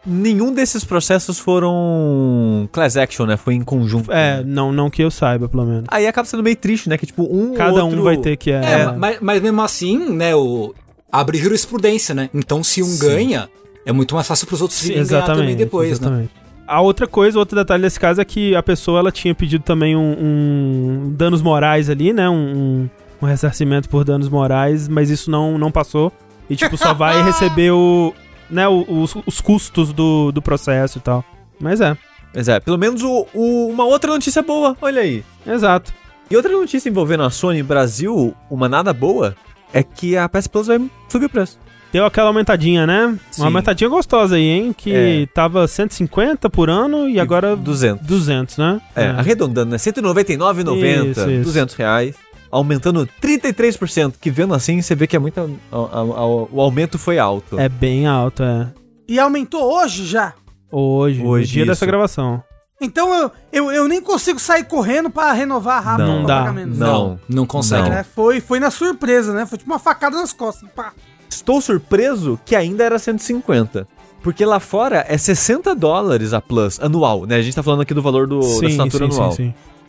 Nenhum desses processos foram class action, né? Foi em conjunto. É, né? não, não que eu saiba, pelo menos. Aí acaba sendo meio triste, né? Que tipo, um Cada outro... um vai ter que. É, É, Mas, mas mesmo assim, né, o, abre jurisprudência, né? Então se um Sim. ganha, é muito mais fácil pros outros Sim, ganhar também depois, né? exatamente. A outra coisa, outro detalhe desse caso é que a pessoa ela tinha pedido também um, um danos morais ali, né? Um, um, um ressarcimento por danos morais, mas isso não, não passou. E tipo, só vai <laughs> receber o, né, os, os custos do, do processo e tal. Mas é, Mas é, pelo menos o, o- uma outra notícia boa, olha aí. exato. E outra notícia envolvendo a Sony Brasil, uma nada boa, é que a PS Plus vai subir o preço. Deu aquela aumentadinha, né? Sim. Uma aumentadinha gostosa aí, hein? Que É. tava 150 por ano e agora 200. 200, né? É, arredondando, né? R$ 199,90, Isso, isso. 200 reais. Aumentando 33%, que vendo assim, você vê que é muito, a- a- a- o aumento foi alto. É bem alto, é. E aumentou hoje já. Hoje, no Hoje, dia isso. dessa gravação. Então eu, eu, eu nem consigo sair correndo pra renovar rápido Não pra dá, pagar menos. não. não consegue. Não. É, foi, foi na surpresa, né? Foi tipo uma facada nas costas. Pá. Estou surpreso que ainda era 150. Porque lá fora é 60 dólares a Plus anual, né? A gente tá falando aqui do valor do, da assinatura anual.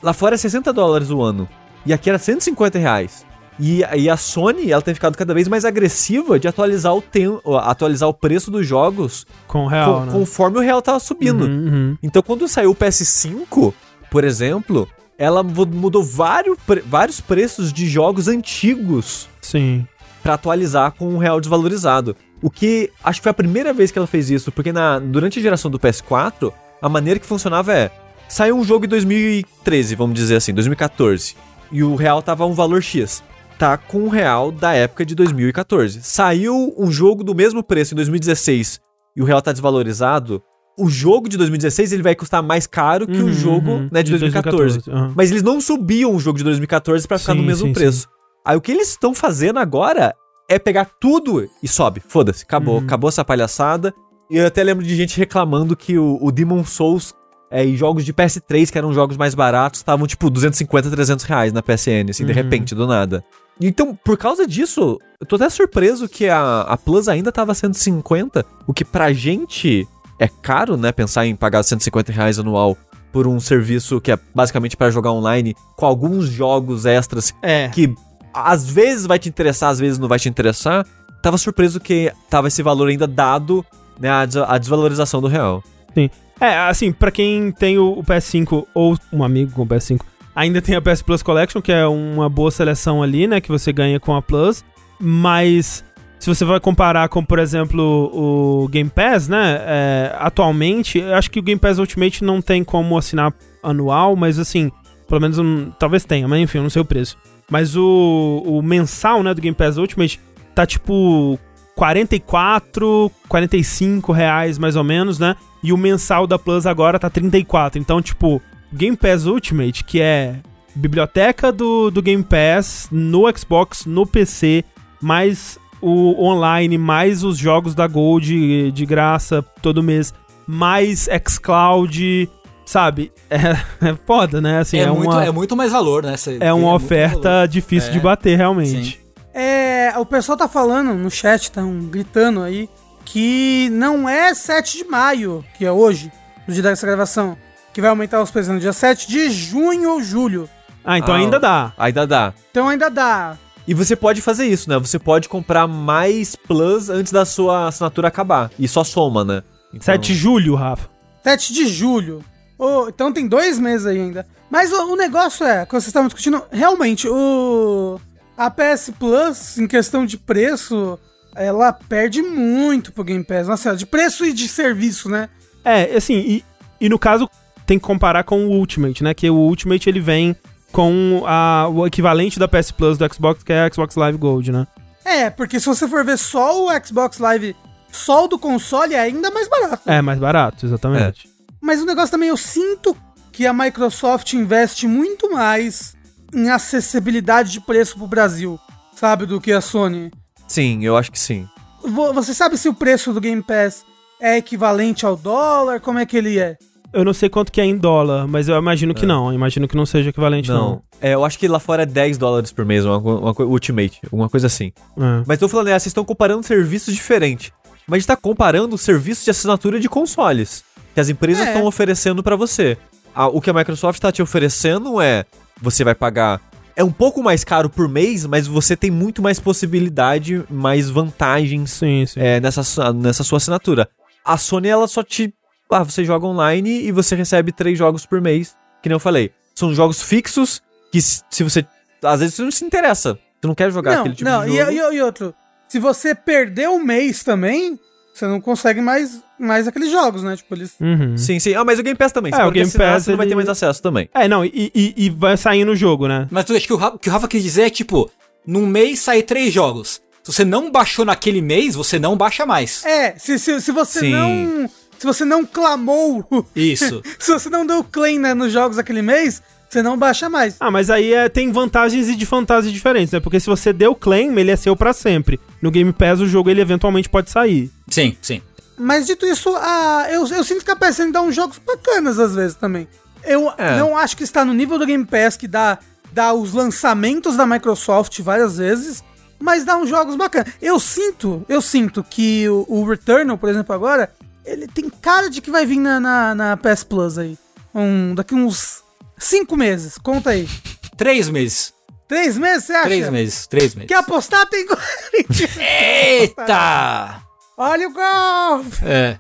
Lá fora é 60 dólares o ano. E aqui era 150 reais. E, e a Sony, ela tem ficado cada vez mais agressiva de atualizar o, tem, atualizar o preço dos jogos Com o real, né? conforme o real tava subindo. Uhum, uhum. Então, quando saiu o PS5, por exemplo, ela mu- mudou vários, pre- vários preços de jogos antigos Sim. pra atualizar com o real desvalorizado. O que acho que foi a primeira vez que ela fez isso, porque na, durante a geração do PS4, a maneira que funcionava é: saiu um jogo em 2013, vamos dizer assim, 2014, e o real tava um valor X. Tá com o real da época de 2014. Saiu um jogo do mesmo preço em 2016 e o real tá desvalorizado. O jogo de 2016 ele vai custar mais caro que o Uhum, jogo uhum, né, de, 2014. aham. Mas eles não subiam o jogo de 2014 pra ficar no Sim, mesmo sim, preço. Aí o que eles estão fazendo agora é pegar tudo e sobe. Foda-se, acabou. Uhum. Acabou essa palhaçada. E eu até lembro de gente reclamando que o, o Demon Souls é, e jogos de PS3, que eram jogos mais baratos, estavam tipo 250, 300 reais na PSN, assim, de Uhum. repente, do nada. Então, por causa disso, eu tô até surpreso que a, a Plus ainda tava 150, o que pra gente é caro, né? Pensar em pagar 150 reais anual por um serviço que é basicamente pra jogar online, com alguns jogos extras É. que às vezes vai te interessar, às vezes não vai te interessar. Tava surpreso que tava esse valor ainda dado, né? A, des- a desvalorização do real. É, assim, pra quem tem o, o PS5 ou um amigo com o PS5, ainda tem a PS Plus Collection, que é uma boa seleção ali, né, que você ganha com a Plus, mas se você vai comparar com, por exemplo, o Game Pass, né, é, atualmente, eu acho que o Game Pass Ultimate não tem como assinar anual, mas assim, pelo menos um, talvez tenha, mas enfim, eu não sei o preço. Mas o, o mensal, né, do Game Pass Ultimate tá tipo 44, 45 reais mais ou menos, né? E o mensal da Plus agora tá 34. Então, tipo, Game Pass Ultimate, que é biblioteca do, do Game Pass no Xbox, no PC, mais o online, mais os jogos da Gold de, de graça todo mês, mais xCloud, sabe? <laughs> É, é foda, né? Assim, é, é, muito, uma, é muito mais valor, né? Cê- é uma oferta difícil É. de bater, realmente. É, o pessoal tá falando no chat, tão gritando aí, que não é 7 de maio, que é hoje, no dia dessa gravação, que vai aumentar os preços no dia 7 de junho ou julho. Ah, então Ah, ainda dá. Ainda dá. Então ainda dá. E você pode fazer isso, né? Você pode comprar mais Plus antes da sua assinatura acabar. E só soma, né? Então- 7 de julho, Rafa. 7 de julho. Ô, então tem dois meses aí ainda. Mas o, o negócio é, quando vocês estavam discutindo, realmente, o a PS Plus, em questão de preço, ela perde muito pro Game Pass. Nossa, de preço e de serviço, né? É, assim, e, e no caso tem que comparar com o Ultimate, né? Que o Ultimate ele vem com a, o equivalente da PS Plus do Xbox, que é a Xbox Live Gold, né? É, porque se você for ver só o Xbox Live, só o do console, é ainda mais barato. É mais barato, exatamente. Mas o negócio também, eu sinto que a Microsoft investe muito mais em acessibilidade de preço pro Brasil, sabe, do que a Sony. Sim, eu acho que sim. Vo- Você sabe se o preço do Game Pass é equivalente ao dólar? Como é que ele é? Eu não sei quanto que é em dólar, mas eu imagino que não. Eu imagino que não seja equivalente, não. Não. É, eu acho que lá fora é 10 dólares por mês, uma, uma, co- Ultimate, alguma coisa assim. É. Mas tô falando, é, vocês estão comparando serviços diferentes. Mas a gente tá comparando serviços de assinatura de consoles. Que as empresas É. estão oferecendo pra você. A- o que a Microsoft tá te oferecendo é. Você vai pagar. É um pouco mais caro por mês, mas você tem muito mais possibilidade, mais vantagens Sim, sim. é, nessa, nessa sua assinatura. A Sony, ela só te. Ah, você joga online e você recebe três jogos por mês. Que nem eu falei. São jogos fixos que se você. Às vezes você não se interessa. Você não quer jogar não, aquele tipo não, de jogo. e, e outro, se você perder o mês também, você não consegue mais, mais aqueles jogos, né? Tipo, eles... Uhum. Sim, sim. Ah, mas o Game Pass também. É, Você o pode Game assinar, Pass, você não vai ter ele- mais acesso também. É, não, e, e, e vai sair no jogo, né? Mas tu acha que o, o que o Rafa quis dizer é tipo, num mês sai três jogos. Se você não baixou naquele mês, você não baixa mais. É, se, se, se você Sim. não... Se você não clamou, Isso. <laughs> se você não deu claim né, nos jogos aquele mês, você não baixa mais. Ah, mas aí é, tem vantagens e desvantagens diferentes, né? Porque se você deu claim, ele é seu pra sempre. No Game Pass, o jogo ele eventualmente pode sair. sim, sim. Mas dito isso, a, eu, eu sinto que a PSN dá uns jogos bacanas às vezes também. Eu É. não acho que está no nível do Game Pass que dá, dá os lançamentos da Microsoft várias vezes, mas dá uns jogos bacanas. Eu sinto, eu sinto que o, o Returnal, por exemplo, agora, ele tem cara de que vai vir na, na, na PS Plus aí. Um, daqui uns cinco meses. Conta aí. Três meses. Três meses, você acha? Três meses. Três meses. Quer apostar? Tem. Eita! Olha o gol! É.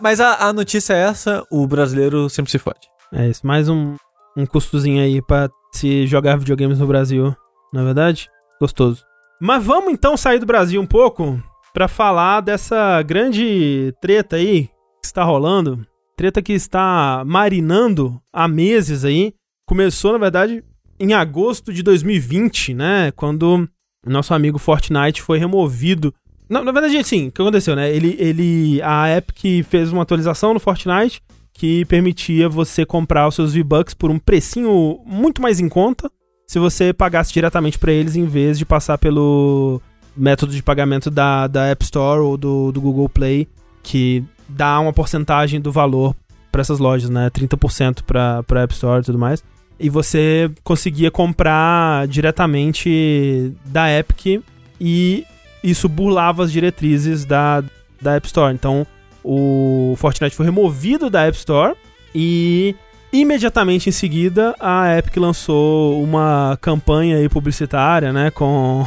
Mas a, a notícia é essa, o brasileiro sempre se fode. É isso, mais um, um custozinho aí pra se jogar videogames no Brasil, na é verdade? Gostoso. Mas vamos então sair do Brasil um pouco pra falar dessa grande treta aí que está rolando. Treta que está marinando há meses aí. Começou, na verdade, em agosto de 2020, né? Quando nosso amigo Fortnite foi removido. Na, na verdade, assim, o que aconteceu, né? Ele, ele, a Epic fez uma atualização no Fortnite que permitia você comprar os seus V-Bucks por um precinho muito mais em conta se você pagasse diretamente pra eles em vez de passar pelo método de pagamento da, da App Store ou do, do Google Play, que dá uma porcentagem do valor pra essas lojas, né? 30% pra, pra App Store e tudo mais. E você conseguia comprar diretamente da Epic e isso burlava as diretrizes da, da App Store. Então, o Fortnite foi removido da App Store e imediatamente em seguida a Epic lançou uma campanha publicitária, né, com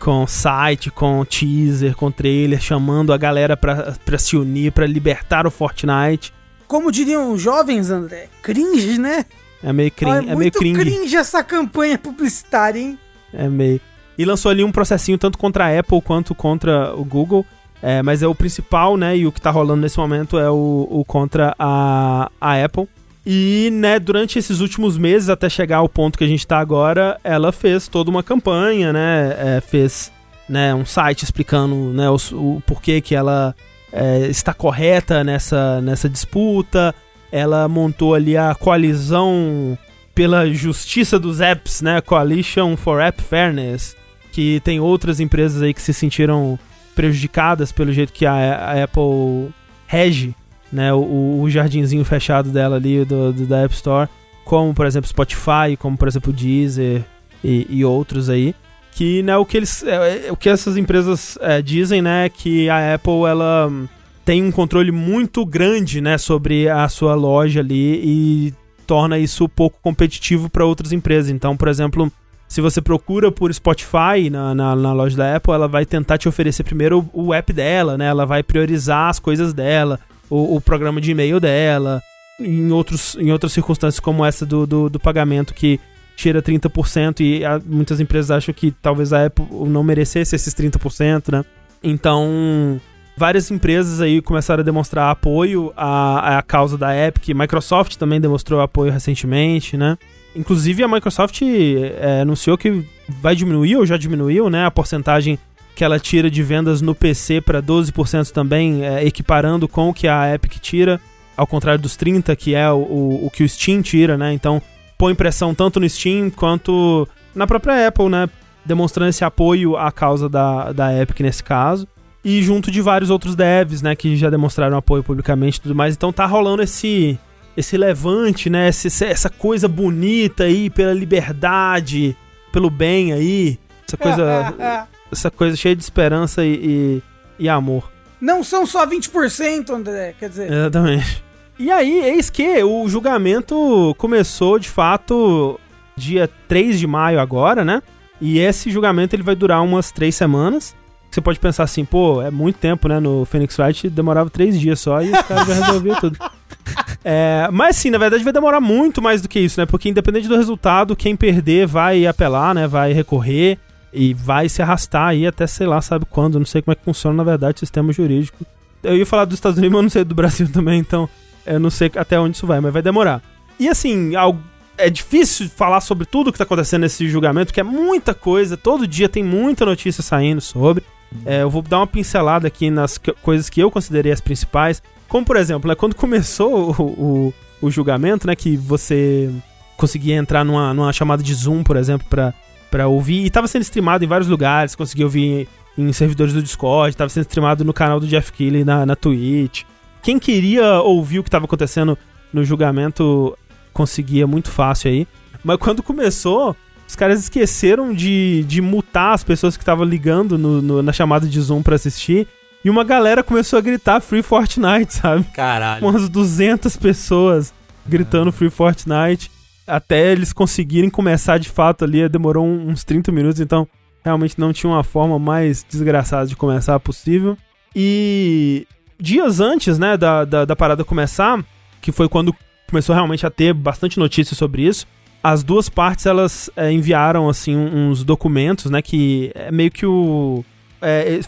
com site, com teaser, com trailer, chamando a galera pra, pra se unir, pra libertar o Fortnite. Como diriam os jovens, André, cringe, né? É meio, crin Olha, é meio muito cringe. cringe essa campanha publicitária, hein? É meio. E lançou ali um processinho tanto contra a Apple quanto contra o Google. É, mas é o principal, né? E o que tá rolando nesse momento é o, o contra a, a Apple. E, né, durante esses últimos meses, até chegar ao ponto que a gente tá agora, ela fez toda uma campanha, né? é, fez né, um site explicando né, o, o porquê que ela é, está correta nessa, nessa disputa. Ela montou ali a coalizão pela justiça dos apps, né? Coalition for App Fairness, que tem outras empresas aí que se sentiram prejudicadas pelo jeito que a, a Apple rege, né? O, o jardinzinho fechado dela ali do, do- da App Store, como por exemplo Spotify, como por exemplo Deezer e, e outros aí. Que né, o que eles, é, é, o que essas empresas é, dizem, né, que a Apple ela hum, tem um controle muito grande, né, sobre a sua loja ali e torna isso pouco competitivo para outras empresas. Então, por exemplo, se você procura por Spotify na, na, na loja da Apple, ela vai tentar te oferecer primeiro o, o app dela, né? Ela vai priorizar as coisas dela, o, o programa de e-mail dela, em, outros, em outras circunstâncias como essa do, do, do pagamento que tira 30% e a- muitas empresas acham que talvez a Apple não merecesse esses 30%, né? Então, várias empresas aí começaram a demonstrar apoio à, à causa da Epic. Microsoft também demonstrou apoio recentemente, né? Inclusive a Microsoft é, anunciou que vai diminuir ou já diminuiu, né, a porcentagem que ela tira de vendas no PC para 12% também, é, equiparando com o que a Epic tira, ao contrário dos 30 que é o, o, o que o Steam tira, né? Então põe pressão tanto no Steam quanto na própria Apple, né? Demonstrando esse apoio à causa da, da Epic nesse caso e junto de vários outros devs, né, que já demonstraram apoio publicamente e tudo mais. Então tá rolando esse esse levante, né, esse- essa coisa bonita aí pela liberdade, pelo bem aí, essa coisa <laughs> essa coisa cheia de esperança e, e, e amor. Não são só 20%, André, quer dizer. Exatamente. E aí, eis que o julgamento começou de fato dia 3 de maio agora, né? E esse julgamento ele vai durar umas três semanas. Você pode pensar assim, pô, é muito tempo, né? No Phoenix Wright demorava três dias só e os caras já resolviam tudo. <laughs> É, mas sim, na verdade vai demorar muito mais do que isso, né? Porque independente do resultado, quem perder vai apelar, né? Vai recorrer e vai se arrastar aí até sei lá, sabe quando. Não sei como é que funciona, na verdade, o sistema jurídico. Eu ia falar dos Estados Unidos, <laughs> mas eu não sei do Brasil também, então eu não sei até onde isso vai, mas vai demorar. E assim, é difícil falar sobre tudo que tá acontecendo nesse julgamento, que é muita coisa, todo dia tem muita notícia saindo sobre. É, eu vou dar uma pincelada aqui nas coisas que eu considerei as principais. Como, por exemplo, né, quando começou o, o, o julgamento, né, que você conseguia entrar numa, numa chamada de Zoom, por exemplo, pra, pra ouvir, e tava sendo streamado em vários lugares, conseguia ouvir em servidores do Discord, estava sendo streamado no canal do Jeff Keighley na, na Twitch. Quem queria ouvir o que estava acontecendo no julgamento conseguia muito fácil aí. Mas quando começou, os caras esqueceram de, de mutar as pessoas que estavam ligando no, no, na chamada de Zoom para assistir. E uma galera começou a gritar Free Fortnite, <laughs> sabe? Caralho. Umas 200 pessoas gritando Free Fortnite. Até eles conseguirem começar de fato ali, demorou uns 30 minutos, então realmente não tinha uma forma mais desgraçada de começar possível. E dias antes, né, da, da, da parada começar, que foi quando começou realmente a ter bastante notícias sobre isso, as duas partes elas é, enviaram assim uns documentos, né, que é meio que o é,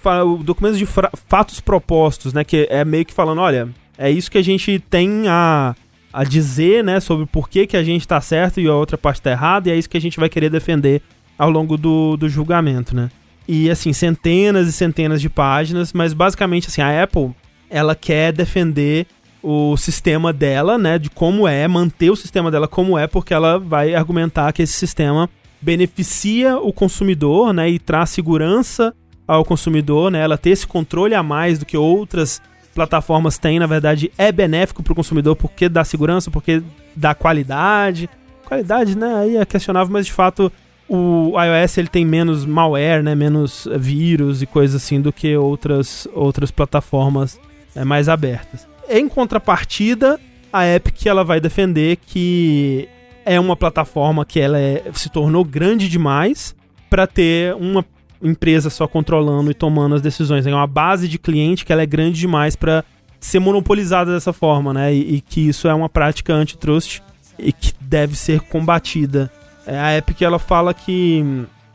documentos de fatos propostos, né, que é meio que falando, olha, é isso que a gente tem a, a dizer, né, sobre por que, que a gente tá certo e a outra parte tá errada, e é isso que a gente vai querer defender ao longo do, do julgamento, né. E assim, centenas e centenas de páginas, mas basicamente assim, a Apple, ela quer defender o sistema dela, né, de como é, manter o sistema dela como é, porque ela vai argumentar que esse sistema beneficia o consumidor, né, e traz segurança ao consumidor, né, ela ter esse controle a mais do que outras plataformas têm, na verdade, é benéfico para o consumidor porque dá segurança, porque dá qualidade. Qualidade, né, aí é questionável, mas de fato o iOS ele tem menos malware, né, menos vírus e coisas assim do que outras outras plataformas é, mais abertas. Em contrapartida, a Epic ela vai defender que é uma plataforma que ela é, se tornou grande demais para ter uma empresa só controlando e tomando as decisões. É uma base de cliente que ela é grande demais para ser monopolizada dessa forma, né? E, e, que isso é uma prática antitrust e que deve ser combatida. É, a Epic ela fala que,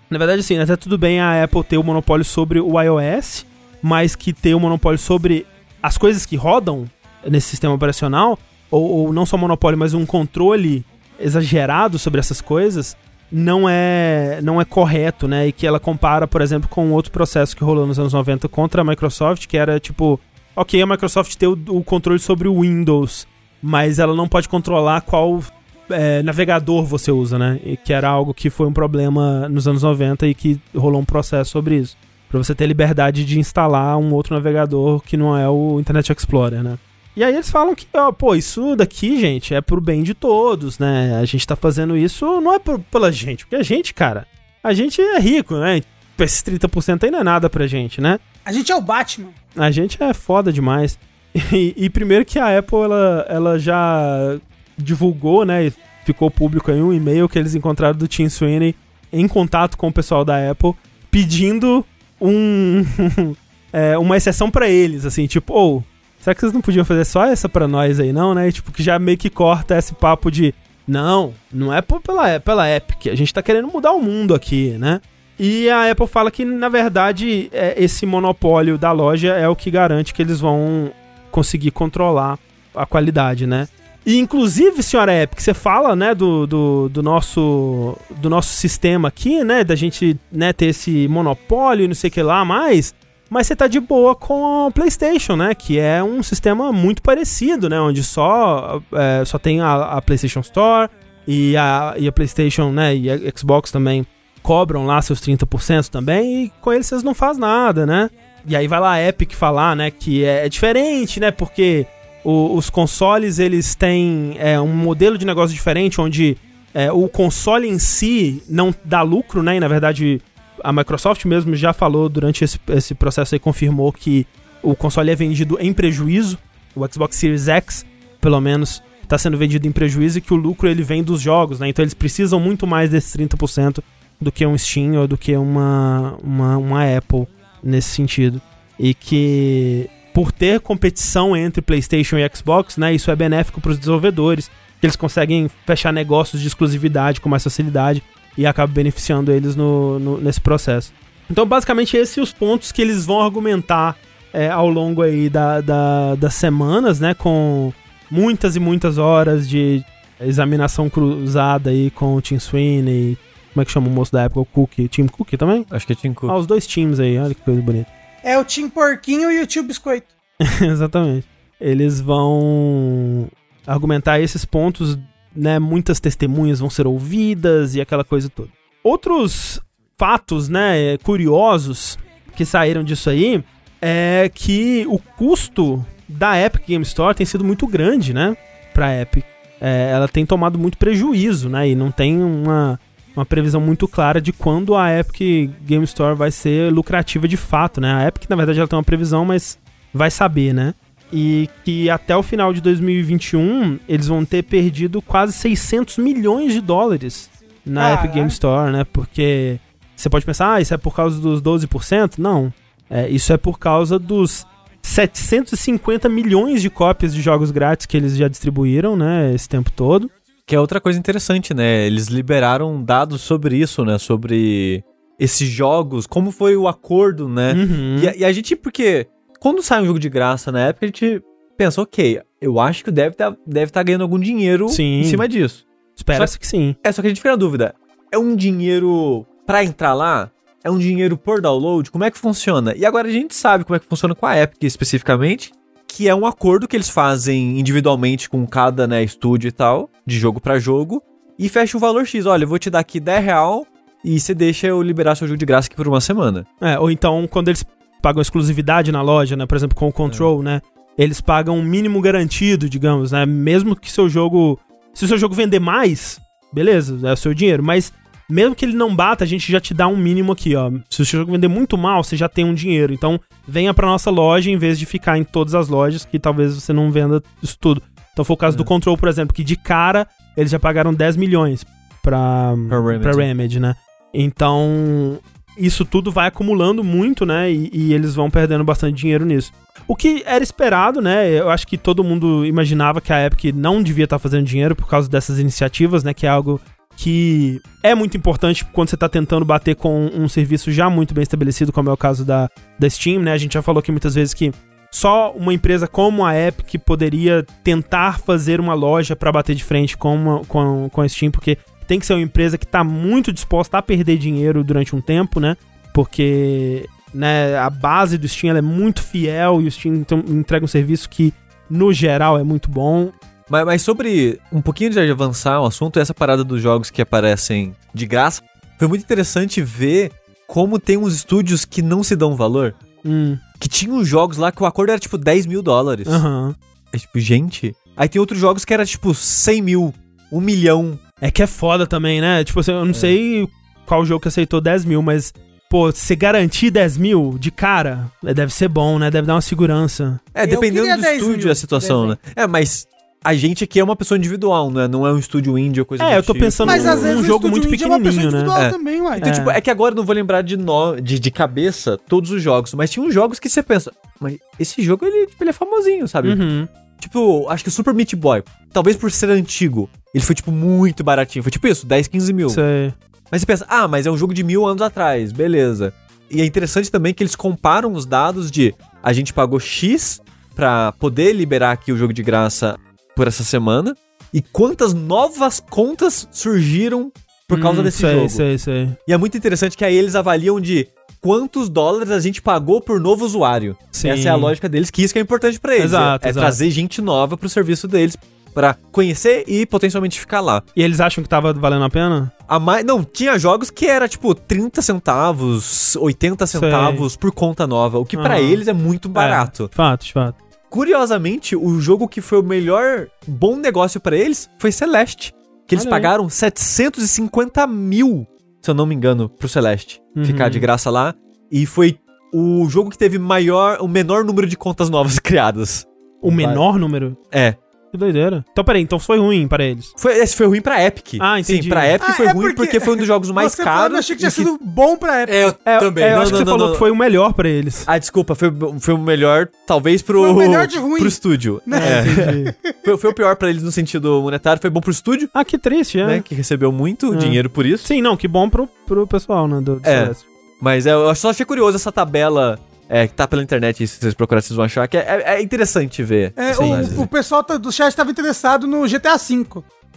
na verdade, assim, até tudo bem a Apple ter o monopólio sobre o iOS, mas que ter o monopólio sobre as coisas que rodam nesse sistema operacional, ou, ou não só monopólio, mas um controle exagerado sobre essas coisas, não é não é correto, né? E que ela compara, por exemplo, com outro processo que rolou nos anos 90 contra a Microsoft, que era tipo, ok, a Microsoft tem o, o controle sobre o Windows, mas ela não pode controlar qual é, navegador você usa, né? E que era algo que foi um problema nos anos 90 e que rolou um processo sobre isso. Pra você ter liberdade de instalar um outro navegador que não é o Internet Explorer, né? E aí eles falam que, ó, pô, isso daqui, gente, é pro bem de todos, né? A gente tá fazendo isso não é por, pela gente, porque a gente, cara, a gente é rico, né? Esses 30% aí não é nada pra gente, né? A gente é o Batman. A gente é foda demais. <laughs> E, e primeiro que a Apple, ela, ela já divulgou, né? Ficou público aí um e-mail que eles encontraram do Tim Sweeney em contato com o pessoal da Apple, pedindo um <laughs> é, uma exceção para eles, assim, tipo, ou... Oh, será que vocês não podiam fazer só essa pra nós aí, não, né? Tipo, que já meio que corta esse papo de. Não, não é pela, pela Epic. A gente tá querendo mudar o mundo aqui, né? E a Apple fala que, na verdade, é, esse monopólio da loja é o que garante que eles vão conseguir controlar a qualidade, né? E, inclusive, senhora Epic, você fala, né, do, do, do, nosso, do nosso sistema aqui, né, da gente né, ter esse monopólio e não sei o que lá mais mas você tá de boa com a PlayStation, né? Que é um sistema muito parecido, né? Onde só, é, só tem a, a, PlayStation Store e a, e a PlayStation, né? E a Xbox também cobram lá seus 30% também e com eles vocês não faz nada, né? E aí vai lá a Epic falar, né? Que é, é diferente, né? Porque o, os consoles eles têm é, um modelo de negócio diferente onde é, o console em si não dá lucro, né? E na verdade a Microsoft mesmo já falou durante esse, esse processo aí, confirmou que o console é vendido em prejuízo. O Xbox Series X, pelo menos, está sendo vendido em prejuízo e que o lucro ele vem dos jogos, né? Então eles precisam muito mais desses 30% do que um Steam ou do que uma, uma, uma Apple nesse sentido. E que por ter competição entre PlayStation e Xbox, né, isso é benéfico para os desenvolvedores. Eles conseguem fechar negócios de exclusividade com mais facilidade e acaba beneficiando eles no, no, nesse processo. Então, basicamente, esses são os pontos que eles vão argumentar é, ao longo aí da, da, das semanas, né? Com muitas e muitas horas de examinação cruzada aí com o Tim Sweeney. Como é que chama o moço da época? O Cook? Tim Cook também? Acho que é Tim Cook. Ah, os dois times aí, olha que coisa bonita. É o Tim Porquinho e o Tio Biscoito. <laughs> Exatamente. Eles vão argumentar esses pontos né, muitas testemunhas vão ser ouvidas e aquela coisa toda. Outros fatos, né, curiosos que saíram disso aí é que o custo da Epic Game Store tem sido muito grande, né? Pra Epic. É, ela tem tomado muito prejuízo, né? E não tem uma, uma previsão muito clara de quando a Epic Game Store vai ser lucrativa de fato, né? A Epic, na verdade, ela tem uma previsão, mas vai saber, né? E que até o final de 2021 eles vão ter perdido quase 600 milhões de dólares na Caraca. Epic Game Store, né? Porque você pode pensar, ah, isso é por causa dos 12%? Não. É, isso é por causa dos 750 milhões de cópias de jogos grátis que eles já distribuíram, né? Esse tempo todo. Que é outra coisa interessante, né? Eles liberaram dados sobre isso, né? Sobre esses jogos, como foi o acordo, né? Uhum. E, a, e a gente, porque quando sai um jogo de graça na época, a gente pensa, ok, eu acho que deve estar deve tá ganhando algum dinheiro Sim. em cima disso. Espera-se que sim. É, só que a gente fica na dúvida, é um dinheiro pra entrar lá? É um dinheiro por download? Como é que funciona? E agora a gente sabe como é que funciona com a Epic especificamente, que é um acordo que eles fazem individualmente com cada né, estúdio e tal, de jogo pra jogo, e fecha o valor X. Olha, eu vou te dar aqui 10 real e você deixa eu liberar seu jogo de graça aqui por uma semana. É, ou então, quando eles pagam exclusividade na loja, né? Por exemplo, com o Control, né? Eles pagam um mínimo garantido, digamos, né? Mesmo que seu jogo. Se o seu jogo vender mais, beleza, é o seu dinheiro. Mas mesmo que ele não bata, a gente já te dá um mínimo aqui, ó. Se o seu jogo vender muito mal, você já tem um dinheiro. Então, venha pra nossa loja em vez de ficar em todas as lojas, que talvez você não venda isso tudo. Então foi o caso do Control, por exemplo, que de cara eles já pagaram 10 milhões pra, Pra Remedy. pra Remedy, né? Então, isso tudo vai acumulando muito, né? E, e eles vão perdendo bastante dinheiro nisso. O que era esperado, né? Eu acho que todo mundo imaginava que a Epic não devia estar fazendo dinheiro por causa dessas iniciativas, né? Que é algo que é muito importante quando você está tentando bater com um serviço já muito bem estabelecido, como é o caso da, da Steam, né? A gente já falou aqui muitas vezes que só uma empresa como a Epic poderia tentar fazer uma loja para bater de frente com, uma, com, com a Steam, porque tem que ser uma empresa que está muito disposta a perder dinheiro durante um tempo, né? Porque né, a base do Steam é muito fiel e o Steam então, entrega um serviço que, no geral, é muito bom. Mas, mas sobre um pouquinho de avançar o assunto, essa parada dos jogos que aparecem de graça, foi muito interessante ver como tem uns estúdios que não se dão valor. Hum, Que tinham jogos lá que o acordo era tipo 10 mil dólares. aham. É tipo, gente. Aí tem outros jogos que era tipo 100 mil, 1 milhão. É que é foda também, né? Tipo assim, eu É. não sei qual jogo que aceitou 10 mil, mas, pô, você garantir 10 mil de cara, é, deve ser bom, né? Deve dar uma segurança. É, Eu dependendo do 10 estúdio mil, a situação, né? É, mas a gente aqui é uma pessoa individual, não é? Não é um estúdio indie ou coisa É, do eu tô tipo. pensando Mas às vezes o jogo muito é pequenininho, né? É. também. Então, É. tipo, é que agora eu não vou lembrar de, no, de, de cabeça todos os jogos, mas tinha uns jogos que você pensa, mas esse jogo ele, tipo, ele é famosinho, sabe? Uhum. Tipo, acho que o Super Meat Boy, talvez por ser antigo, ele foi, tipo, muito baratinho. Foi tipo isso, 10, 15 mil. Sei. Mas você pensa, ah, mas é um jogo de mil anos atrás, beleza. E é interessante também que eles comparam os dados de a gente pagou X pra poder liberar aqui o jogo de graça por essa semana e quantas novas contas surgiram por causa Hum, desse sei, jogo. Sei, sei. E é muito interessante que aí eles avaliam de quantos dólares a gente pagou por novo usuário. Sim. Essa é a lógica deles, que isso que é importante pra eles. Exato, é, é exato. trazer gente nova pro serviço deles pra conhecer e potencialmente ficar lá. E eles acham que tava valendo a pena? A mais, não, tinha jogos que era tipo 30 centavos, 80 centavos por conta nova, o que pra Aham. eles é muito barato. É, fato, fato. Curiosamente, o jogo que foi o melhor bom negócio pra eles foi Celeste, que eles Olha aí. pagaram 750 mil, se eu não me engano, pro Celeste Uhum. ficar de graça lá, e foi o jogo que teve maior, o menor número de contas novas <laughs> criadas. O menor número? É. Que doideira. Então, peraí, então foi ruim pra eles. Foi, esse foi ruim pra Epic. Ah, entendi. Sim, pra Epic Ah, foi é ruim porque- porque... foi um dos jogos mais caros. eu achei que tinha que- sido bom pra época. É, eu É, também. é, eu Não, acho que não, você não, falou não. que foi o melhor pra eles. Ah, desculpa, foi, foi o melhor, talvez pro. Foi o melhor de ruim. Pro estúdio. Né? É. Entendi. <laughs> Foi, foi o pior pra eles no sentido monetário, foi bom pro estúdio, ah, que triste, é. né? Que recebeu muito É. dinheiro por isso. Sim, não, que bom pro, pro pessoal, né, do, do É. Celeste. Mas é, eu só achei curioso essa tabela é, que tá pela internet, se vocês procurarem, vocês vão achar, que é, é- é interessante ver. É, o- o, pessoal tá- do chat estava interessado no GTA V.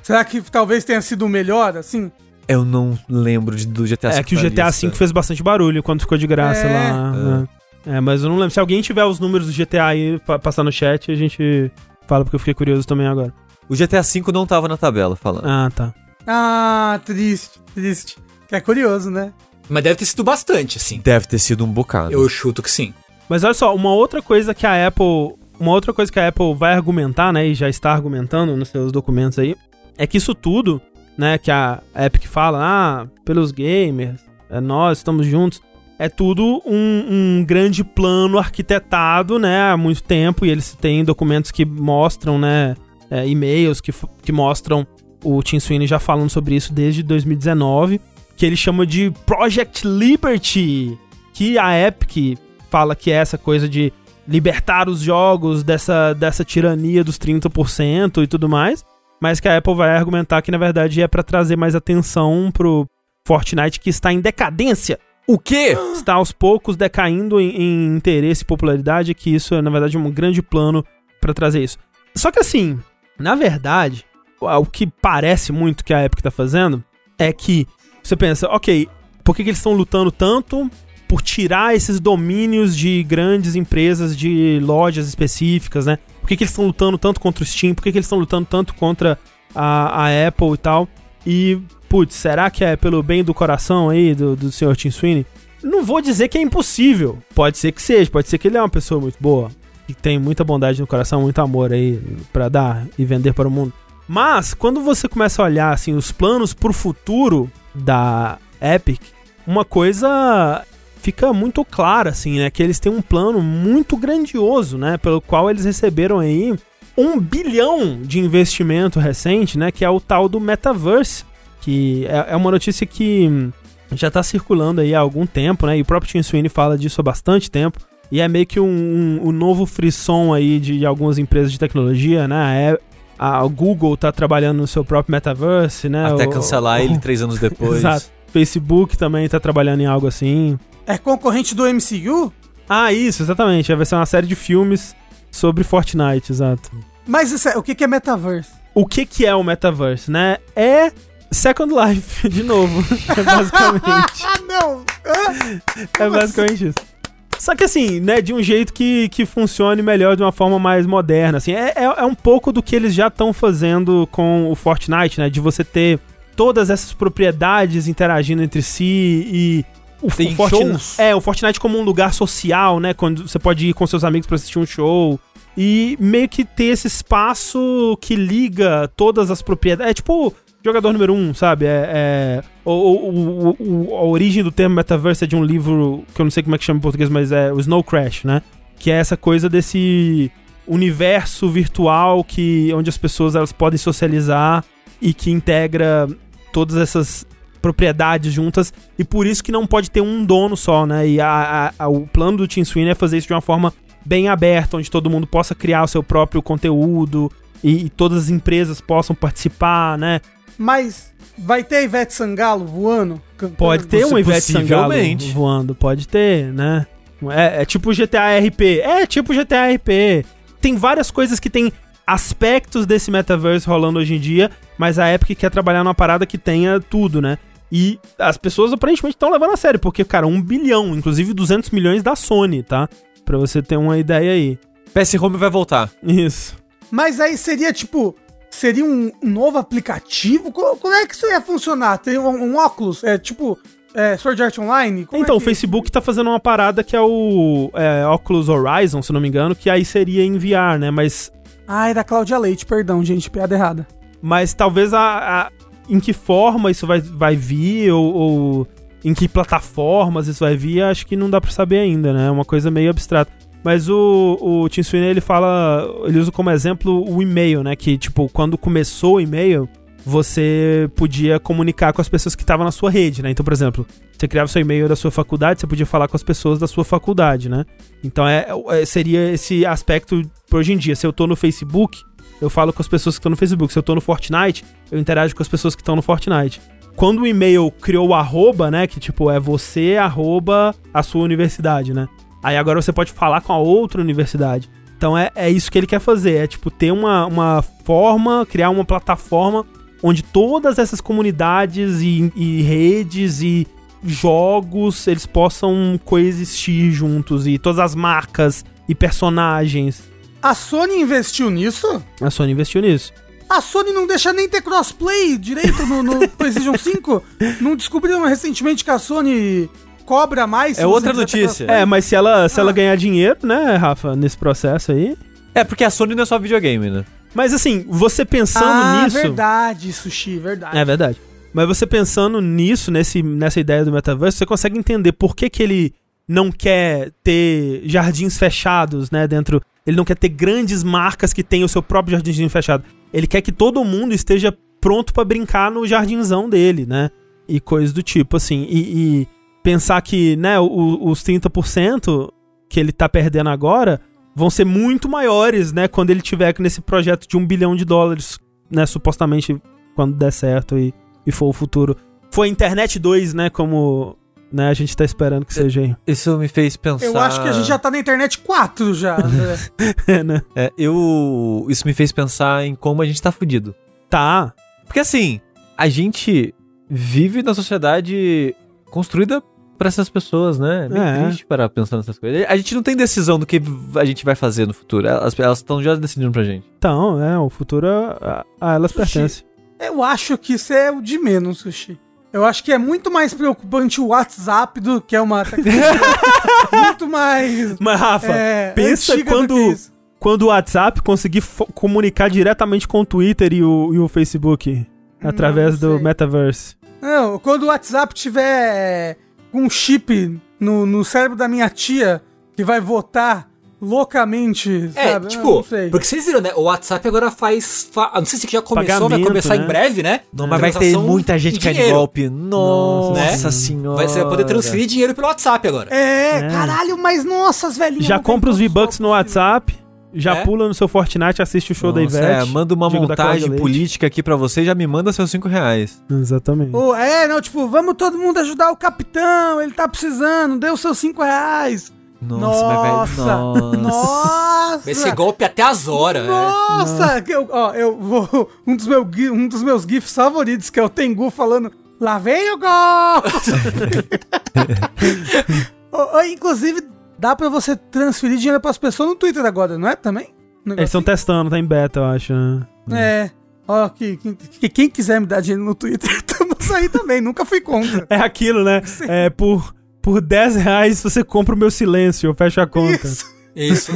Será que talvez tenha sido o melhor, assim? Eu não lembro de- do GTA V. É que o GTA. V fez bastante barulho quando ficou de graça É. lá. né? É, mas eu não lembro. Se alguém tiver os números do GTA aí, pa- passar no chat, a gente fala, porque eu fiquei curioso também agora. O GTA V não tava na tabela, falando. Ah, tá. Ah, triste, triste. Que é curioso, né? Mas deve ter sido bastante, assim. Deve ter sido um bocado. Eu chuto que sim. Mas olha só, uma outra coisa que a Apple. Uma outra coisa que a Apple vai argumentar, né? E já está argumentando nos seus documentos aí, é que isso tudo, né, que a Epic fala, ah, pelos gamers, é nós, estamos juntos. É tudo um, um grande plano arquitetado, né, há muito tempo, e eles têm documentos que mostram, né, é, e-mails que, que mostram o Tim Sweeney já falando sobre isso desde 2019, que ele chama de Project Liberty, que a Epic fala que é essa coisa de libertar os jogos dessa, dessa tirania dos 30% e tudo mais, mas que a Apple vai argumentar que na verdade é pra trazer mais atenção pro Fortnite que está em decadência, O quê? está aos poucos decaindo em, em interesse e popularidade, que isso é na verdade um grande plano pra trazer isso. Só que assim, na verdade, o que parece muito que a Epic tá fazendo é que você pensa, ok, por que, que eles estão lutando tanto por tirar esses domínios de grandes empresas de lojas específicas, né? Por que, que eles estão lutando tanto contra o Steam? Por que, que eles estão lutando tanto contra a, a Apple e tal? E, putz, será que é pelo bem do coração aí do, do Sr. Tim Sweeney? Não vou dizer que é impossível. Pode ser que seja, pode ser que ele é uma pessoa muito boa, que tem muita bondade no coração, muito amor aí pra dar e vender para o mundo. Mas quando você começa a olhar assim os planos pro futuro da Epic, uma coisa fica muito clara assim, né, que eles têm um plano muito grandioso, né, pelo qual eles receberam aí um bilhão de investimento recente, né, que é o tal do metaverse, que é, é uma notícia que já tá circulando aí há algum tempo, né, e o próprio Tim Sweeney fala disso há bastante tempo. E é meio que um, um, um novo frisson aí de, de algumas empresas de tecnologia, né? A Google tá trabalhando no seu próprio metaverse, né? Até O- cancelar o- ele <laughs> três anos depois. Exato. Facebook também tá trabalhando em algo assim. É concorrente do MCU? Ah, isso, exatamente. Vai ser uma série de filmes sobre Fortnite, exato. Mas isso é- o que que é metaverse? O que que é o metaverse, né? É Second Life, <laughs> de novo. <laughs> É basicamente. Ah, não! É basicamente isso. Só que assim, né, de um jeito que, que funcione melhor, de uma forma mais moderna, assim, é, é, é um pouco do que eles já estão fazendo com o Fortnite, né, de você ter todas essas propriedades interagindo entre si e o, Tem o Fortnite, shows? é, o Fortnite como um lugar social, né, quando você pode ir com seus amigos pra assistir um show e meio que ter esse espaço que liga todas as propriedades, é tipo jogador número um, sabe? É, é o, o- o- a origem do termo metaverse é de um livro que eu não sei como é que chama em português, mas é o Snow Crash, né? Que é essa coisa desse universo virtual que onde as pessoas elas podem socializar e que integra todas essas propriedades juntas e por isso que não pode ter um dono só, né? E a- a- a- o plano do Tim Sweeney é fazer isso de uma forma bem aberta, onde todo mundo possa criar o seu próprio conteúdo e, e todas as empresas possam participar, né? Mas vai ter a Ivete Sangalo voando? Pode ter um Ivete Sangalo voando, pode ter, né? É, é tipo GTA RP. É tipo GTA RP. Tem várias coisas que tem aspectos desse metaverse rolando hoje em dia, mas a Epic quer trabalhar numa parada que tenha tudo, né? E as pessoas aparentemente estão levando a sério, porque, cara, um bilhão, inclusive 200 milhões da Sony, tá? Pra você ter uma ideia aí. PS Home vai voltar. Isso. Mas aí seria tipo. Seria um novo aplicativo? Co- Como é que isso ia funcionar? Tem um, um óculos? É tipo. É, Sword Art Online? Como é então, o que- Facebook tá fazendo uma parada que é o é, Oculus Horizon, se não me engano, que aí seria em VR, né? Mas Ah, é da Cláudia Leite, perdão, gente, piada errada. Mas talvez a, a- em que forma isso vai, vai vir, ou, ou em que plataformas isso vai vir, acho que não dá pra saber ainda, né? É uma coisa meio abstrata. Mas o, o Tim Sweeney, ele fala, ele usa como exemplo o e-mail, né? Que, tipo, quando começou o e-mail, você podia comunicar com as pessoas que estavam na sua rede, né? Então, por exemplo, você criava seu e-mail da sua faculdade, você podia falar com as pessoas da sua faculdade, né? Então, é, é- seria esse aspecto pra hoje em dia. Se eu tô no Facebook, eu falo com as pessoas que estão no Facebook. Se eu tô no Fortnite, eu interajo com as pessoas que estão no Fortnite. Quando o e-mail criou o arroba, né? Que tipo, é você, arroba, a sua universidade, né? Aí agora você pode falar com a outra universidade. Então é, é isso que ele quer fazer. É tipo, ter uma, uma forma, criar uma plataforma onde todas essas comunidades e, e redes e jogos eles possam coexistir juntos e todas as marcas e personagens A Sony investiu nisso? a Sony investiu nisso. A Sony não deixa nem ter crossplay direito no, no <laughs> PlayStation 5? Não descobriram recentemente que a Sony cobra mais? É outra notícia. É, mas se ela, se ela Ah. ganhar dinheiro, né, Rafa, nesse processo aí. É, porque a Sony não é só videogame, né? Mas assim, você pensando ah, nisso. verdade, Sushi, verdade. É verdade. Mas você pensando nisso, nesse, nessa ideia do metaverso, você consegue entender por que, que ele não quer ter jardins fechados, né, dentro... Ele não quer ter grandes marcas que tenham o seu próprio jardinzinho fechado. Ele quer que todo mundo esteja pronto pra brincar no jardinzão dele, né? E coisas do tipo, assim. E, e pensar que, né, o- os 30% que ele tá perdendo agora vão ser muito maiores, né, quando ele tiver nesse projeto de um bilhão de dólares, né, supostamente quando der certo e, e for o futuro. Foi a Internet 2, né, como né, a gente tá esperando que seja aí. Isso me fez pensar. Eu acho que a gente já tá na internet 4 já. André. <laughs> né? É, eu. Isso me fez pensar em como a gente tá fudido. Tá. Porque assim, a gente vive na sociedade construída pra essas pessoas, né? É bem É. triste para pensar nessas coisas. A gente não tem decisão do que a gente vai fazer no futuro. Elas estão já decidindo pra gente. Então, é, o futuro a, a elas Sushi. pertence. Eu acho que isso é o de menos, Sushi. Eu acho que é muito mais preocupante o WhatsApp do que é uma tecnologia <laughs> muito mais Mas, Rafa, é, pensa quando- quando o WhatsApp conseguir comunicar diretamente com o Twitter e o, e o Facebook, através Não do. Metaverse. Não, quando o WhatsApp tiver um chip no, no cérebro da minha tia que vai votar loucamente, É, sabe? Tipo, não sei. porque vocês viram, né? O WhatsApp agora faz. fa- Não sei se já começou, vai Pagamento, começar né? em breve, né? Não, mas vai ter muita gente em caindo de golpe. Nossa, Né? senhora. Vai, você vai poder transferir dinheiro pelo WhatsApp agora. É, É. caralho, mas nossas velhinhas. Já compra os V-Bucks no. WhatsApp, já É? pula no seu Fortnite, assiste o show da Nossa, Ivete. É, manda uma montagem política aqui pra você e já me manda seus 5 reais. Exatamente. Ô, é, não, tipo, vamos todo mundo ajudar o capitão, ele tá precisando, deu seus 5 reais. Nossa, velho. Nossa. Nossa. Nossa! Vai ser golpe até as horas. né? Nossa! que Eu, ó, eu vou. Um dos, meu, gui- um dos meus GIFs favoritos, que é o Tengu falando. Lá vem o gol! <laughs> Ô, ô, inclusive, dá pra você transferir dinheiro pras pessoas no Twitter agora, não é? Também? Um Eles estão testando, tá em beta, eu acho. né? É. Ó, que, que- que quem quiser me dar dinheiro no Twitter, <laughs> estamos aí também, nunca fui contra. É aquilo, né? É por, por 10 reais você compra o meu silêncio, eu fecho a conta. Isso. Isso.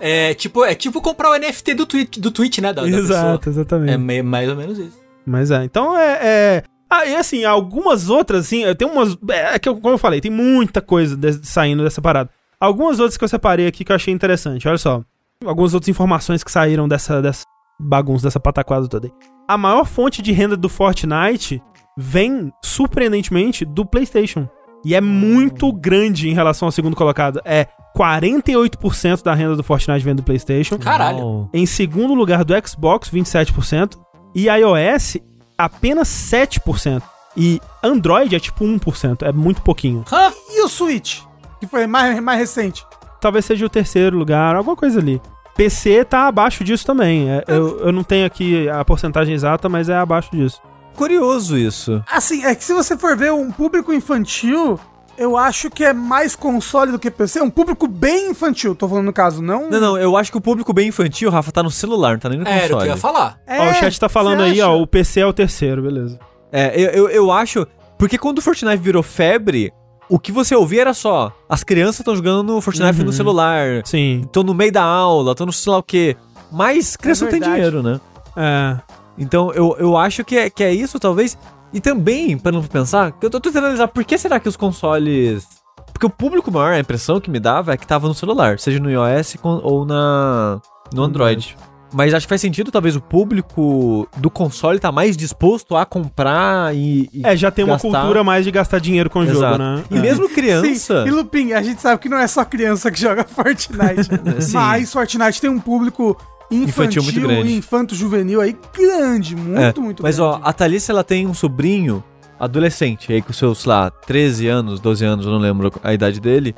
é. tipo, é tipo comprar o NFT do Twitch, do Twitch né? Da, da Exato, pessoa. exatamente. É me- mais ou menos isso. Mas é, então é. é... Ah, e assim, algumas outras, assim, tem umas. É que, eu- como eu falei, tem muita coisa de- saindo dessa parada. Algumas outras que eu separei aqui que eu achei interessante, olha só. Algumas outras informações que saíram dessa, dessa bagunça, dessa pataquada toda aí. A maior fonte de renda do Fortnite vem, surpreendentemente, do PlayStation. E é muito grande em relação ao segundo colocado. É 48% da renda do Fortnite vem do PlayStation. Caralho. Em segundo lugar do Xbox, 27%. E iOS, apenas 7%. E Android é tipo 1%. É muito pouquinho. Hã? E o Switch? Que foi mais, mais recente. Talvez seja o terceiro lugar, alguma coisa ali. PC tá abaixo disso também. É, eu, eu não tenho aqui a porcentagem exata, mas é abaixo disso. Curioso isso. Assim, é que se você for ver um público infantil, eu acho que é mais console do que PC. Um público bem infantil, tô falando no caso, não. Não, não, eu acho que o público bem infantil, Rafa, tá no celular, não tá nem no É, Era o que eu console. ia falar. É, ó, o chat tá falando aí, acha? ó, o PC é o terceiro, beleza. É, eu, eu, eu acho. Porque quando o Fortnite virou febre, o que você ouvia era só: as crianças estão jogando Fortnite Uhum. no celular, Sim. estão no meio da aula, estão no sei lá o quê. Mas criança não tem dinheiro, né? É. Então eu, eu acho que é, que é isso, talvez. E também, para não pensar, eu tô tentando analisar por que será que os consoles. Porque o público maior, a impressão que me dava é que tava no celular, seja no iOS ou na no Android. Mas acho que faz sentido, talvez, o público do console tá mais disposto a comprar e. e É, já tem uma gastar. cultura mais de gastar dinheiro com o jogo, Exato. né? E É. mesmo criança. Sim, e Lupin, a gente sabe que não é só criança que joga Fortnite. <laughs> Sim. Mas Fortnite tem um público infantil, Infantil muito grande. infanto-juvenil aí grande, muito, É, muito Mas grande. ó, a Thalissa ela tem um sobrinho adolescente, aí com seus, sei lá, 13 anos, 12 anos, eu não lembro a idade dele.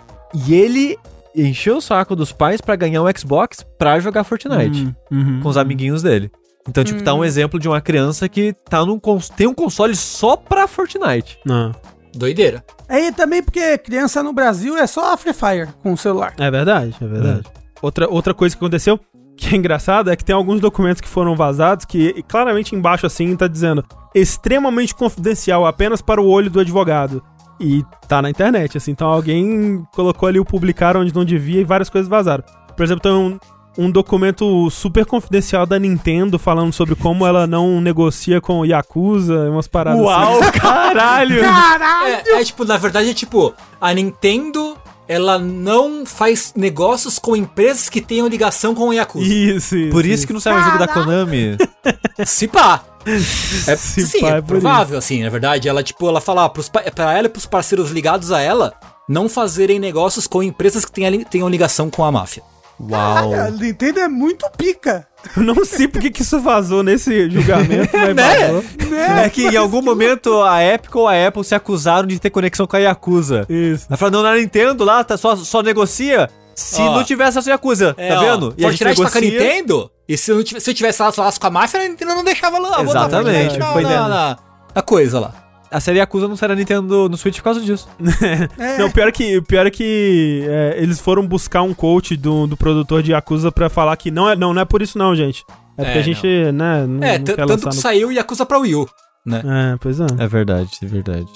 E ele encheu o saco dos pais pra ganhar um Xbox pra jogar Fortnite Hum, uhum. com os amiguinhos dele. Então, tipo, tá um Hum. exemplo de uma criança que tá num tem um console só pra Fortnite. Não. Doideira. É, e também porque criança no Brasil é só a Free Fire com o celular. É verdade, é verdade. Outra, outra coisa que aconteceu, que é engraçado é que tem alguns documentos que foram vazados que claramente embaixo assim tá dizendo extremamente confidencial apenas para o olho do advogado. E tá na internet, assim. Então alguém colocou ali o publicar onde não devia e várias coisas vazaram. Por exemplo, tem um, um documento super confidencial da Nintendo falando sobre como ela não negocia com o Yakuza, umas paradas Uau, assim. caralho! Caralho! É, é tipo, na verdade é tipo, a Nintendo, ela não faz negócios com empresas que tenham ligação com o Yakuza. Isso, isso. Por isso que não saiu o jogo da Konami. <laughs> Se pá. É, Se sim, pá, é é provável, assim, na verdade. Ela, tipo, ela fala pros, pa- pra ela e pros parceiros ligados a ela não fazerem negócios com empresas que tenham, tenham ligação com a máfia. Uau. A Nintendo é muito pica. Eu não sei porque que isso vazou nesse julgamento, mas <laughs> Né? vazou. É que em algum momento a Epic ou a Apple se acusaram de ter conexão com a Yakuza. Isso. Ela falou, não, na Nintendo lá tá, só, só negocia se Ó. não tivesse essa Yakuza, É, tá ó, vendo? Fortnite tá com a Nintendo, e se eu, não tivesse, se eu tivesse laço, com a máfia, a Nintendo não deixava lá. Exatamente, na, dentro. na, na coisa lá. A série Yakuza não será Nintendo no Switch por causa disso. <laughs> É. Não, pior que, pior é que é, eles foram buscar um coach do, do produtor de Yakuza pra falar que não é, não, não é por isso não, gente. É porque É, a gente, né, não, É, não tanto que no... saiu Yakuza pra Wii U, né? É, pois é. É verdade, é verdade.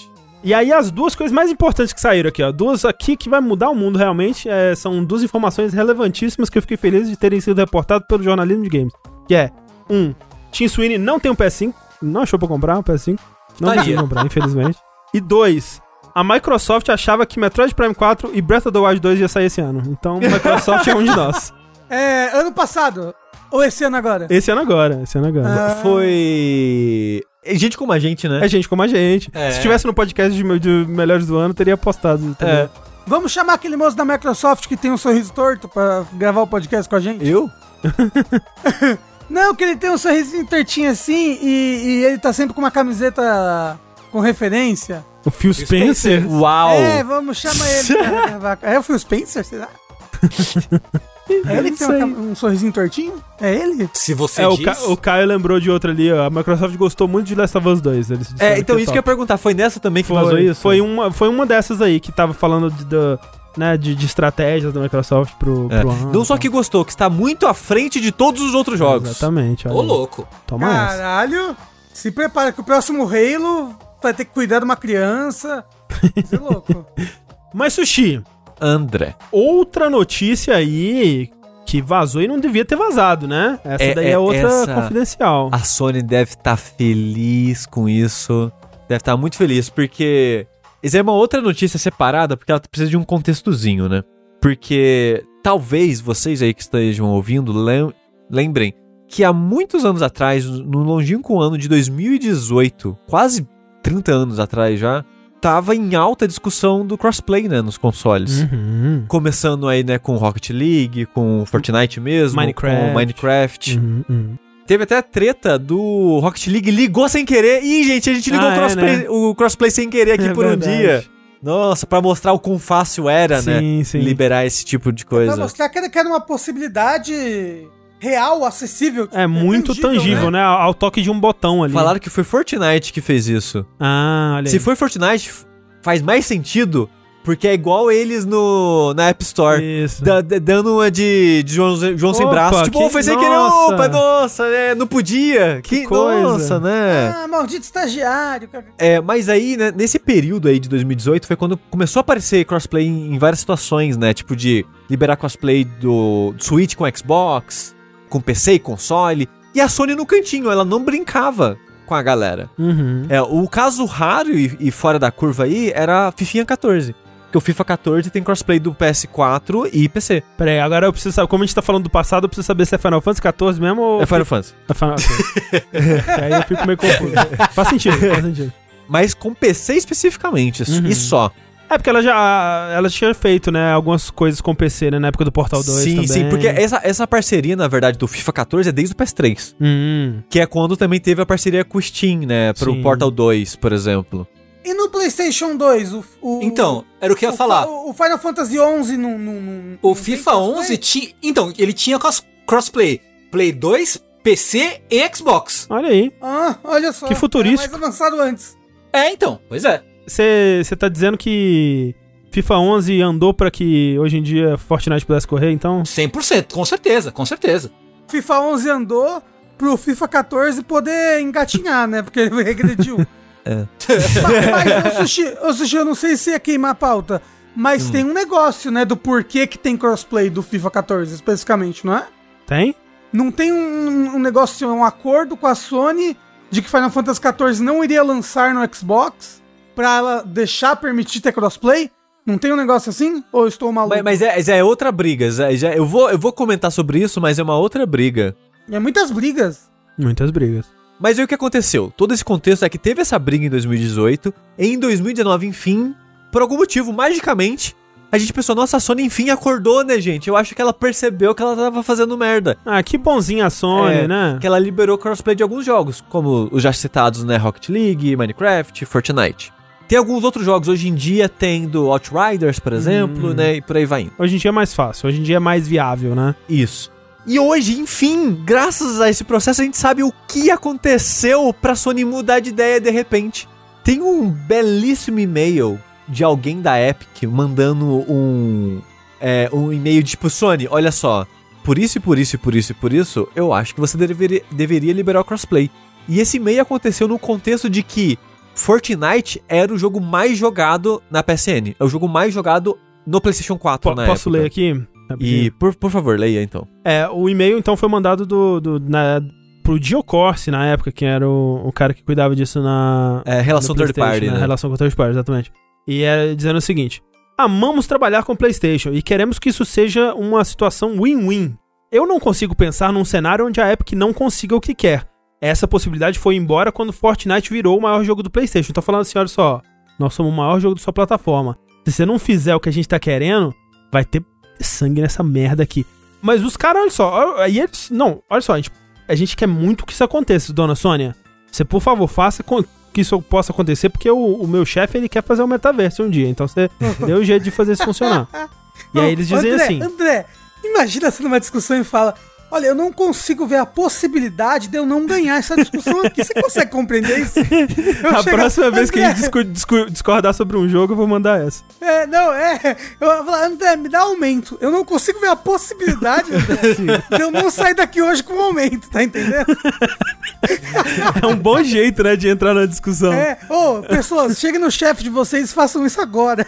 E aí as duas coisas mais importantes que saíram aqui, ó, duas aqui que vai mudar o mundo realmente, é, são duas informações relevantíssimas que eu fiquei feliz de terem sido reportadas pelo jornalismo de games. Que é, um, Tim Sweeney não tem um PS5, não achou pra comprar um PS5, não consegui comprar, infelizmente. E dois, a Microsoft achava que Metroid Prime 4 e Breath of the Wild 2 ia sair esse ano. Então, Microsoft é um de nós. <laughs> É, ano passado. Ou esse ano agora? Esse ano agora, esse ano agora. Ah. Foi. é Gente como a gente, né? É gente como a gente. É. Se estivesse no podcast de, de melhores do ano, teria postado. entendeu? É. Vamos chamar aquele moço da Microsoft que tem um sorriso torto pra gravar o podcast com a gente? Eu? <laughs> Não, que ele tem um sorrisinho tortinho assim e, e ele tá sempre com uma camiseta com referência. O Phil Spencer. Spencer. Uau! É, vamos chamar ele. <laughs> É o Phil Spencer, será? <laughs> É ele que tem uma um sorrisinho tortinho? É ele? Se você É, o, diz... Ca o Caio lembrou de outra ali, ó. A Microsoft gostou muito de Last of Us 2. Eles É, então que isso que eu ia top. perguntar, foi nessa também que foi, vazou isso? Foi uma, foi uma dessas aí que tava falando de, né, de, de estratégias da Microsoft pro, É. pro ano. Não só que gostou, que está muito à frente de todos os outros jogos. Exatamente. Ô, louco. Toma essa. Caralho! Se prepara que o próximo Halo vai ter que cuidar de uma criança. Você é louco. <laughs> Mas, Sushi, André. outra notícia aí que vazou e não devia ter vazado, né? Essa É, daí é, é, outra essa- confidencial. A Sony deve estar feliz com isso. Deve estar muito feliz, porque. Isso é uma outra notícia separada, porque ela precisa de um contextozinho, né? Porque talvez vocês aí que estejam ouvindo lem- lembrem que há muitos anos atrás, no longínquo ano de 2018, quase 30 anos atrás já, tava em alta discussão do crossplay, né, nos consoles. Uhum. Começando aí, né, com Rocket League, com Fortnite mesmo, Minecraft. com Minecraft. Uhum, uhum. Teve até a treta do Rocket League, ligou sem querer. Ih, gente, a gente ligou Ah, o, é, crossplay, né? o crossplay sem querer aqui É por um verdade. dia. Nossa, pra mostrar o quão fácil era, né? Sim, sim. Liberar esse tipo de Pra coisa. mostrar que era- que era uma possibilidade real, acessível. É muito tangível, né? Ao toque de um botão ali. Falaram que foi Fortnite que fez isso. Ah, olha aí. Se foi Fortnite, faz mais sentido, porque é igual eles no na App Store. Isso. Da- da- dando uma de, de João, João sem Opa, braço. Tipo, que- foi sem querer. Opa, nossa, né? Não podia. Que, coisa. nossa, né? Ah, maldito estagiário. É, mas aí, né, nesse período aí de 2018 foi quando começou a aparecer crossplay em, em várias situações, né? Tipo de liberar crossplay do, do Switch com Xbox, com PC e console. E a Sony no cantinho, ela não brincava com a galera. Uhum. É, o caso raro e, e fora da curva aí era a FIFA 14. Porque o FIFA 14 tem crossplay do PS4 e PC. Pera aí, agora eu preciso saber. Como a gente tá falando do passado, eu preciso saber se é Final Fantasy XIV mesmo ou. É Final Fantasy. É Final. Que <laughs> aí eu fico meio confuso. faz sentido, faz sentido. Mas com PC especificamente, Uhum. e só. É porque ela já. Ela tinha feito, né, algumas coisas com PC, né? Na época do Portal 2 sim, também. sim, porque essa, essa parceria, na verdade, do FIFA 14 é desde o PS3. Hum. Que é quando também teve a parceria com o Steam, né? Pro Sim. Portal 2, por exemplo. E no PlayStation 2, o. o Então, era o que eu ia o, falar. O, o Final Fantasy XI não. não, não O não FIFA tem 11 crossplay? tinha. Então, ele tinha cross- crossplay. Play 2, PC e Xbox. Olha aí. Ah, olha só. Que futurístico. Era mais avançado antes. É, então, pois é. Você tá dizendo que FIFA 11 andou pra que hoje em dia Fortnite pudesse correr, então? 100%, com certeza, com certeza. FIFA 11 andou pro FIFA 14 poder engatinhar, né? Porque ele <laughs> regrediu. É. Mas, mas ô, Sushi, ô, Sushi, eu não sei se ia queimar a pauta, mas tem um negócio, né, do porquê que tem crossplay do FIFA 14, especificamente, não é? Tem? Não tem um, um negócio, um acordo com a Sony de que Final Fantasy XIV não iria lançar no Xbox pra ela deixar permitir ter crossplay? Não tem um negócio assim? Ou eu estou maluco? Mas, mas é, é outra briga. Já, já- eu, vou, eu vou comentar sobre isso, mas é uma outra briga. É muitas brigas. Muitas brigas. Mas aí o que aconteceu? Todo esse contexto é que teve essa briga em 2018. E em 2019, enfim, por algum motivo, magicamente, a gente pensou, nossa, a Sony enfim acordou, né, gente? Eu acho que ela percebeu que ela tava fazendo merda. Ah, que bonzinha a Sony, É, né? Que ela liberou crossplay de alguns jogos, como os já citados, né? Rocket League, Minecraft, Fortnite. Tem alguns outros jogos hoje em dia, tendo Outriders, por exemplo, Hum. né? E por aí vai indo. Hoje em dia é mais fácil, hoje em dia é mais viável, né? Isso. E hoje, enfim, graças a esse processo, a gente sabe o que aconteceu pra Sony mudar de ideia de repente. Tem um belíssimo e-mail de alguém da Epic mandando um, é, um e-mail de tipo, Sony, olha só, por isso e por isso e por isso e por isso, eu acho que você deveria, deveria liberar o crossplay. E esse e-mail aconteceu no contexto de que Fortnite era o jogo mais jogado na PSN. É o jogo mais jogado no PlayStation 4 Po- na posso época. ler aqui? E, Rapidinho. por, por favor, leia então. É, o e-mail então foi mandado do, do, na, pro Dio Corsi na época, que era o, o cara que cuidava disso na. É, relação third party, né? Relação com third party, exatamente. E era dizendo o seguinte: Amamos trabalhar com PlayStation e queremos que isso seja uma situação win-win. Eu não consigo pensar num cenário onde a Epic não consiga o que quer. Essa possibilidade foi embora quando Fortnite virou o maior jogo do PlayStation. Tô falando assim, olha só, nós somos o maior jogo da sua plataforma. Se você não fizer o que a gente tá querendo, vai ter sangue nessa merda aqui. Mas os caras, olha só, aí eles. Não, olha só, a gente, a gente quer muito que isso aconteça, dona Sônia. Você, por favor, faça com que isso possa acontecer, porque o, o meu chefe ele quer fazer o metaverso um dia. Então você <laughs> deu o jeito de fazer isso funcionar. E aí eles dizem André, assim. André, imagina você numa discussão e fala: Olha, eu não consigo ver a possibilidade de eu não ganhar essa discussão aqui. Você consegue compreender isso? Eu <laughs> A próxima vez que a gente André, discordar sobre um jogo, eu vou mandar essa. É, não, é. Eu vou falar, André, me dá aumento. Eu não consigo ver a possibilidade, <laughs> André, de eu não sair daqui hoje com um aumento, tá entendendo? <laughs> É um bom jeito, né, de entrar na discussão. É, ô, pessoas, cheguem no chefe de vocês e façam isso agora.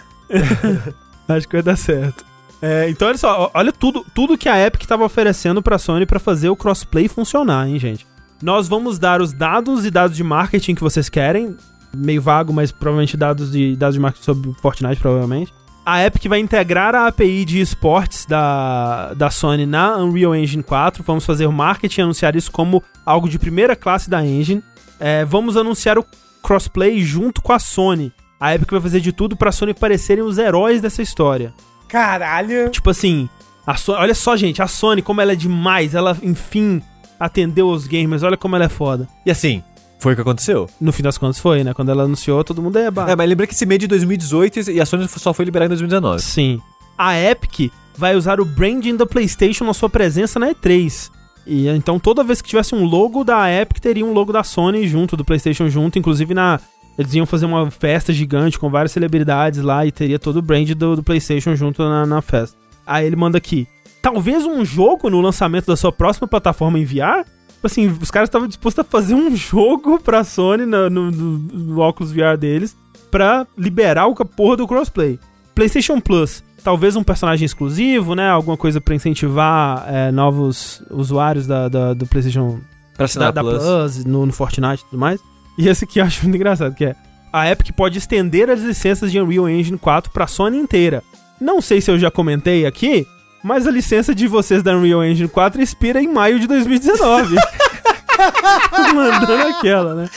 Acho que vai dar certo. É, então, olha só, olha tudo, tudo que a Epic estava oferecendo pra Sony pra fazer o crossplay funcionar, hein, gente. Nós vamos dar os dados e dados de marketing que vocês querem, meio vago, mas provavelmente dados de dados de marketing sobre Fortnite, provavelmente. A Epic vai integrar a API de esportes da, da Sony na Unreal Engine 4. Vamos fazer o marketing e anunciar isso como algo de primeira classe da engine. É, vamos anunciar o crossplay junto com a Sony. A Epic vai fazer de tudo pra Sony parecerem os heróis dessa história. Caralho. Tipo assim, a So- olha só, gente, a Sony, como ela é demais. Ela, enfim, atendeu os gamers. Olha como ela é foda. E assim, foi o que aconteceu. No fim das contas foi, né? Quando ela anunciou, todo mundo é É, ba- mas lembra que esse meio de 2018 e a Sony só foi liberada em 2019. Sim. A Epic vai usar o branding da PlayStation na sua presença na E3. E então toda vez que tivesse um logo da Epic, teria um logo da Sony junto, do PlayStation junto, inclusive na eles iam fazer uma festa gigante com várias celebridades lá e teria todo o brand do, do PlayStation junto na, na festa. Aí ele manda aqui: talvez um jogo no lançamento da sua próxima plataforma em VR? Tipo Assim, os caras estavam dispostos a fazer um jogo pra Sony no, no, no- no óculos VR deles pra liberar o porra do crossplay. PlayStation Plus, talvez um personagem exclusivo, né? Alguma coisa pra incentivar é, novos usuários da, da- do PlayStation Pra da, assinar da Plus. Plus, no, no Fortnite e tudo mais. E esse aqui eu acho muito engraçado, que é a Epic pode estender as licenças de Unreal Engine 4 pra Sony inteira. Não sei se eu já comentei aqui, mas a licença de vocês da Unreal Engine 4 expira em maio de 2019. <laughs> Mandando aquela, né?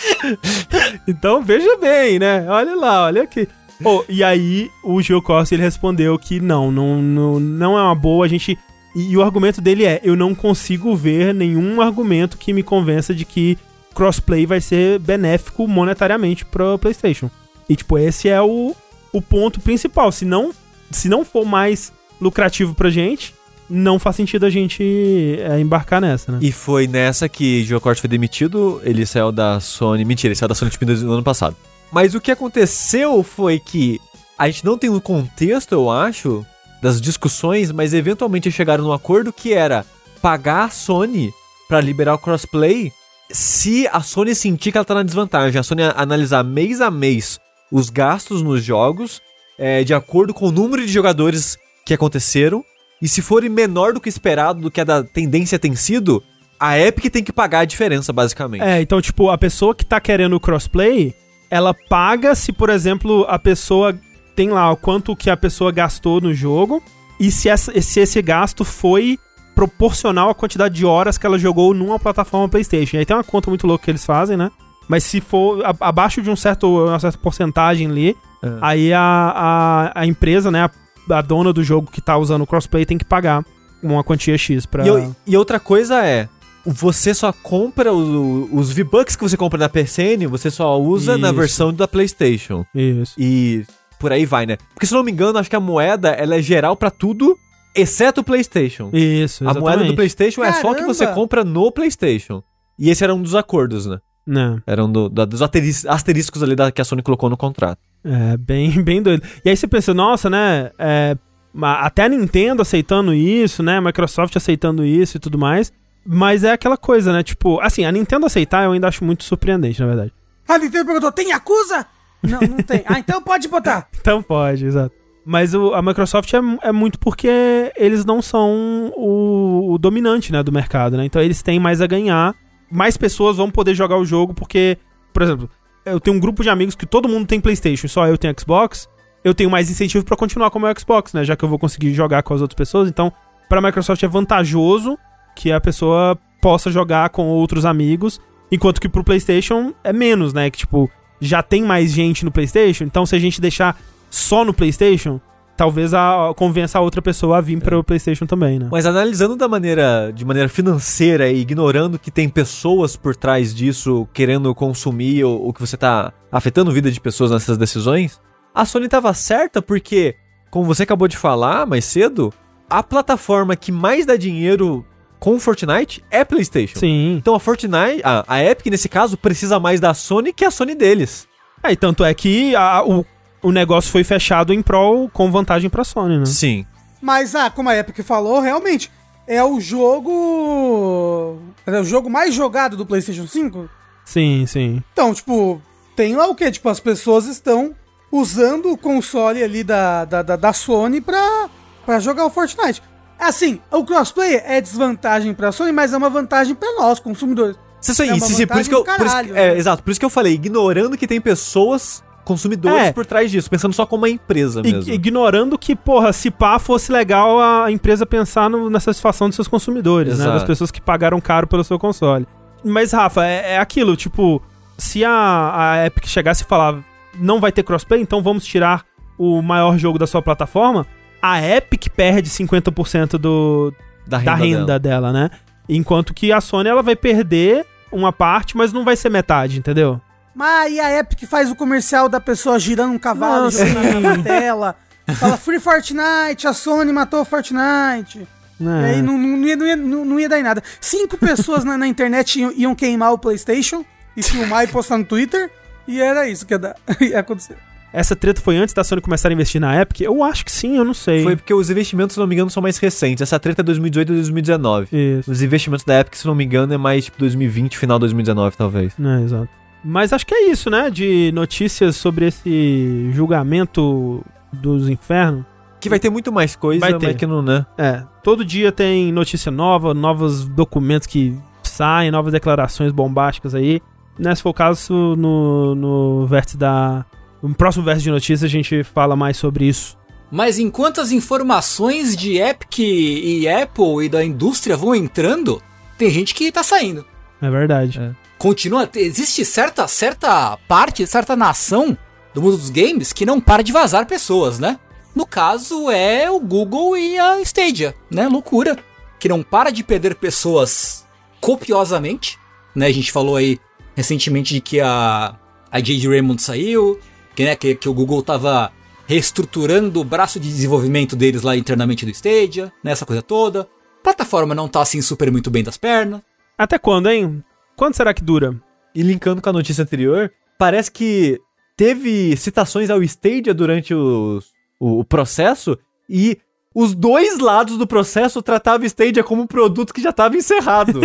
Então veja bem, né? Olha lá, olha aqui. Oh, e aí o Gil Costa ele respondeu que não, não, não, não é uma boa, a gente... E, e o argumento dele é, eu não consigo ver nenhum argumento que me convença de que crossplay vai ser benéfico monetariamente pro PlayStation. E tipo, esse é o, o ponto principal. Se não, se não for mais lucrativo pra gente, não faz sentido a gente é, embarcar nessa, né? E foi nessa que Joe Corte foi demitido, ele saiu da Sony. Mentira, ele saiu da Sony tipo, no ano passado. Mas o que aconteceu foi que a gente não tem um contexto, eu acho, das discussões, mas eventualmente chegaram num acordo que era pagar a Sony pra liberar o crossplay se a Sony sentir que ela tá na desvantagem. A Sony analisar mês a mês os gastos nos jogos é, de acordo com o número de jogadores que aconteceram. E se forem menor do que esperado, do que a da tendência tem sido, a Epic tem que pagar a diferença, basicamente. É, então, tipo, a pessoa que tá querendo o crossplay, ela paga se, por exemplo, a pessoa tem lá o quanto que a pessoa gastou no jogo e se, essa, se esse gasto foi proporcional à quantidade de horas que ela jogou numa plataforma PlayStation. E aí tem uma conta muito louca que eles fazem, né? Mas se for a- abaixo de um certo, uma certa porcentagem ali, É. aí a, a, a empresa, né, a, a dona do jogo que tá usando o crossplay tem que pagar uma quantia X pra... E, e outra coisa é, você só compra o- os V-Bucks que você compra na PSN, você só usa na Isso. versão da PlayStation. Isso. E por aí vai, né? Porque se eu não me engano, acho que a moeda ela é geral pra tudo, exceto o PlayStation. Isso, a moeda do exatamente. PlayStation é só que Caramba! você compra no PlayStation. E esse era um dos acordos, né? Né. Era um do- da- dos asteris- asteriscos ali da, que a Sony colocou no contrato. É, bem, <laughs> bem doido. E aí você pensa, nossa, né? é, até a Nintendo aceitando isso, né? Microsoft aceitando isso e tudo mais. Mas é aquela coisa, né? Tipo, assim, a Nintendo aceitar eu ainda acho muito surpreendente, na verdade. A Nintendo perguntou, tem Yakuza? Não, não tem. Ah, então pode botar. <laughs> Então pode, exato. Mas o- a Microsoft é, é muito porque eles não são o, o dominante, né, do mercado, né? Então eles têm mais a ganhar. Mais pessoas vão poder jogar o jogo porque, por exemplo, eu tenho um grupo de amigos que todo mundo tem PlayStation, só eu tenho Xbox. Eu tenho mais incentivo pra continuar com o meu Xbox, né? Já que eu vou conseguir jogar com as outras pessoas. Então, pra Microsoft é vantajoso que a pessoa possa jogar com outros amigos, enquanto que pro PlayStation é menos, né? Que tipo, já tem mais gente no PlayStation, então se a gente deixar só no PlayStation, talvez a, a- convença a outra pessoa a vir para o PlayStation também, né? Mas analisando da maneira, de maneira financeira e ignorando que tem pessoas por trás disso querendo consumir ou, ou que você tá afetando a vida de pessoas nessas decisões, a Sony tava certa porque, como você acabou de falar mais cedo, a plataforma que mais dá dinheiro com Fortnite é PlayStation. Sim. Então a Fortnite, a, a Epic nesse caso, precisa mais da Sony que a Sony deles. É, e tanto é que a- o, o negócio foi fechado em prol com vantagem pra Sony, né? Sim. Mas, ah, como a Epic falou, realmente, é o jogo... É o jogo mais jogado do PlayStation 5? Sim, sim. Então, tipo, tem lá o quê? Tipo, as pessoas estão usando o console ali da, da, da, da Sony pra, pra jogar o Fortnite. Assim, o crossplay é desvantagem pra Sony, mas é uma vantagem pra nós, consumidores. Isso aí, É uma sim, sim, por isso que eu. do por isso- caralho, é, né? exato, por isso que eu falei, ignorando que tem pessoas, consumidores É. por trás disso, pensando só como uma empresa I- mesmo. ignorando que, porra, se pá fosse legal a empresa pensar no- na satisfação dos seus consumidores, né? Exato. Das pessoas que pagaram caro pelo seu console. Mas, Rafa, é, é aquilo, tipo, se a, a Epic chegasse e falar não vai ter crossplay, então vamos tirar o maior jogo da sua plataforma, a Epic perde 50% do, da da renda dela, né? Enquanto que a Sony ela vai perder uma parte, mas não vai ser metade, entendeu? Mas e a Epic faz o comercial da pessoa girando um cavalo, Não, jogando na tela. Fala Free Fortnite, a Sony matou o Fortnite. E É. aí não, não, ia, não, ia, não, não ia dar em nada. Cinco pessoas na, na internet iam, iam queimar o PlayStation e filmar e postar no Twitter. E era isso que ia, dar, <laughs> ia acontecer. Essa treta foi antes da Sony começar a investir na Epic? Eu acho que sim, eu não sei. Foi porque os investimentos, se não me engano, são mais recentes. Essa treta é 2018 e 2019. Isso. Os investimentos da Epic, se não me engano, é mais tipo 2020, final 2019, talvez. É, exato. Mas acho que é isso, né? De notícias sobre esse julgamento dos infernos. Que vai ter muito mais coisa, Vai ter. mas que não, né? É, todo dia tem notícia nova, novos documentos que saem, novas declarações bombásticas aí. Né, se for o caso, no, no vértice da. No próximo vértice de notícias a gente fala mais sobre isso. Mas enquanto as informações de Epic e Apple e da indústria vão entrando, tem gente que tá saindo. É verdade. É. Continua, existe certa certa parte, certa nação do mundo dos games que não para de vazar pessoas, né? No caso é o Google e a Stadia, né? Loucura, que não para de perder pessoas copiosamente, né? A gente falou aí recentemente de que a a Jade Raymond saiu, que, né, que, que o Google tava reestruturando o braço de desenvolvimento deles lá internamente do Stadia, né, essa coisa toda. A plataforma não tá assim super muito bem das pernas. Até quando, hein? Quando será que dura? E linkando com a notícia anterior, parece que teve citações ao Stadia durante os- o, o processo e os dois lados do processo tratavam Stadia como um produto que já estava encerrado.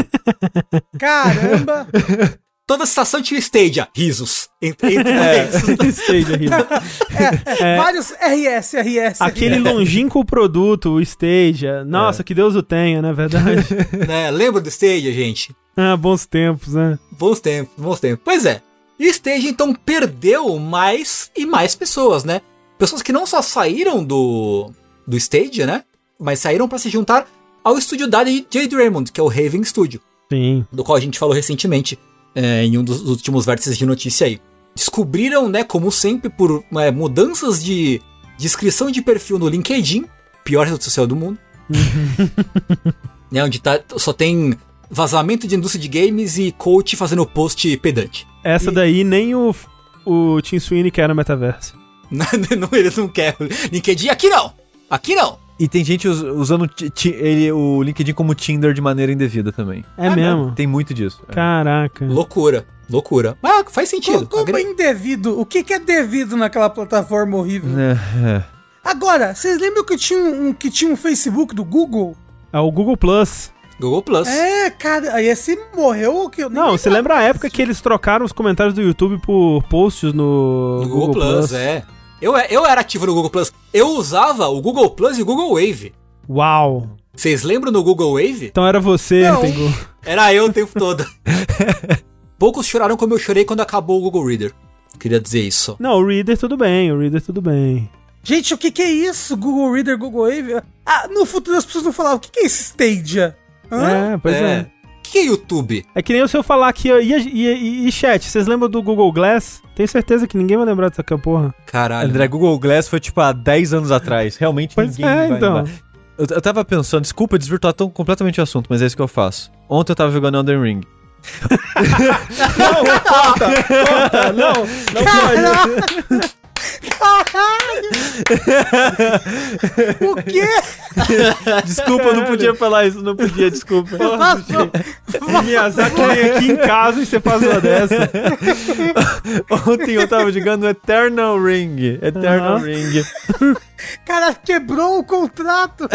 <laughs> Caramba! Toda estação tinha Stadia. Risos. Entre, entre É. <laughs> Stadia, rindo. É, Vários RS, RS. Aquele longínquo produto, o Stadia. Nossa, que Deus o tenha, na verdade. <laughs> né? Lembra do Stadia, gente? Ah, bons tempos, né? Bons tempos, bons tempos. Pois é. E Stadia, então, perdeu mais e mais pessoas, né? Pessoas que não só saíram do, do Stadia, né? Mas saíram para se juntar ao estúdio da Jade Raymond, que é o Raven Studio, Sim. do qual a gente falou recentemente é, em um dos últimos vértices de notícia aí. Descobriram, né, como sempre, por é, mudanças de descrição de perfil no LinkedIn, pior rede social do mundo, <laughs> né, onde tá, só tem vazamento de indústria de games e coach fazendo post pedante. Essa daí nem o, o Tim Sweeney quer no metaverso. <laughs> não, ele não quer. LinkedIn, aqui não! Aqui não! E tem gente us- usando ele, o LinkedIn como Tinder de maneira indevida também. É Ah, mesmo? Tem muito disso. É. Caraca. Loucura, loucura. Mas faz sentido. Como, como indevido? O que, que é devido naquela plataforma horrível? É, é. Agora, vocês lembram que tinha um, que tinha um Facebook do Google? É o Google Plus. Google Plus. É, cara, aí esse morreu ou que eu Não, você lembra a época que eles trocaram os comentários do YouTube por posts no, No Google, Plus, é. Eu, eu era ativo no Google Plus. Eu usava o Google Plus e o Google Wave. Uau. Vocês lembram do Google Wave? Então era você, Não. Tengu. <laughs> Era eu o tempo todo. <laughs> Poucos choraram como eu chorei quando acabou o Google Reader. Queria dizer isso. Não, o Reader tudo bem, o Reader tudo bem. Gente, o que, que é isso? Google Reader, Google Wave? Ah, no futuro as pessoas vão falar, o que, que é esse Stadia? Hã? É, pois é. O que é YouTube? É que nem se eu falar que. E, e, e, e chat, vocês lembram do Google Glass? Tenho certeza que ninguém vai lembrar dessa porra. Caralho. André, Google Glass foi tipo há 10 anos atrás. Realmente Pois ninguém é, vai então. lembrar. Eu, eu tava pensando, desculpa desvirtuar tão completamente o assunto, mas é isso que eu faço. Ontem eu tava jogando Elden Ring. <laughs> não, não pode. <laughs> <laughs> O quê? Desculpa, eu não podia falar isso, não podia, desculpa. Miyazaki vem aqui em casa e você faz uma dessa. <laughs> Ontem eu tava jogando Eternal Ring. Eternal Aham. Ring. <laughs> Cara, quebrou o contrato.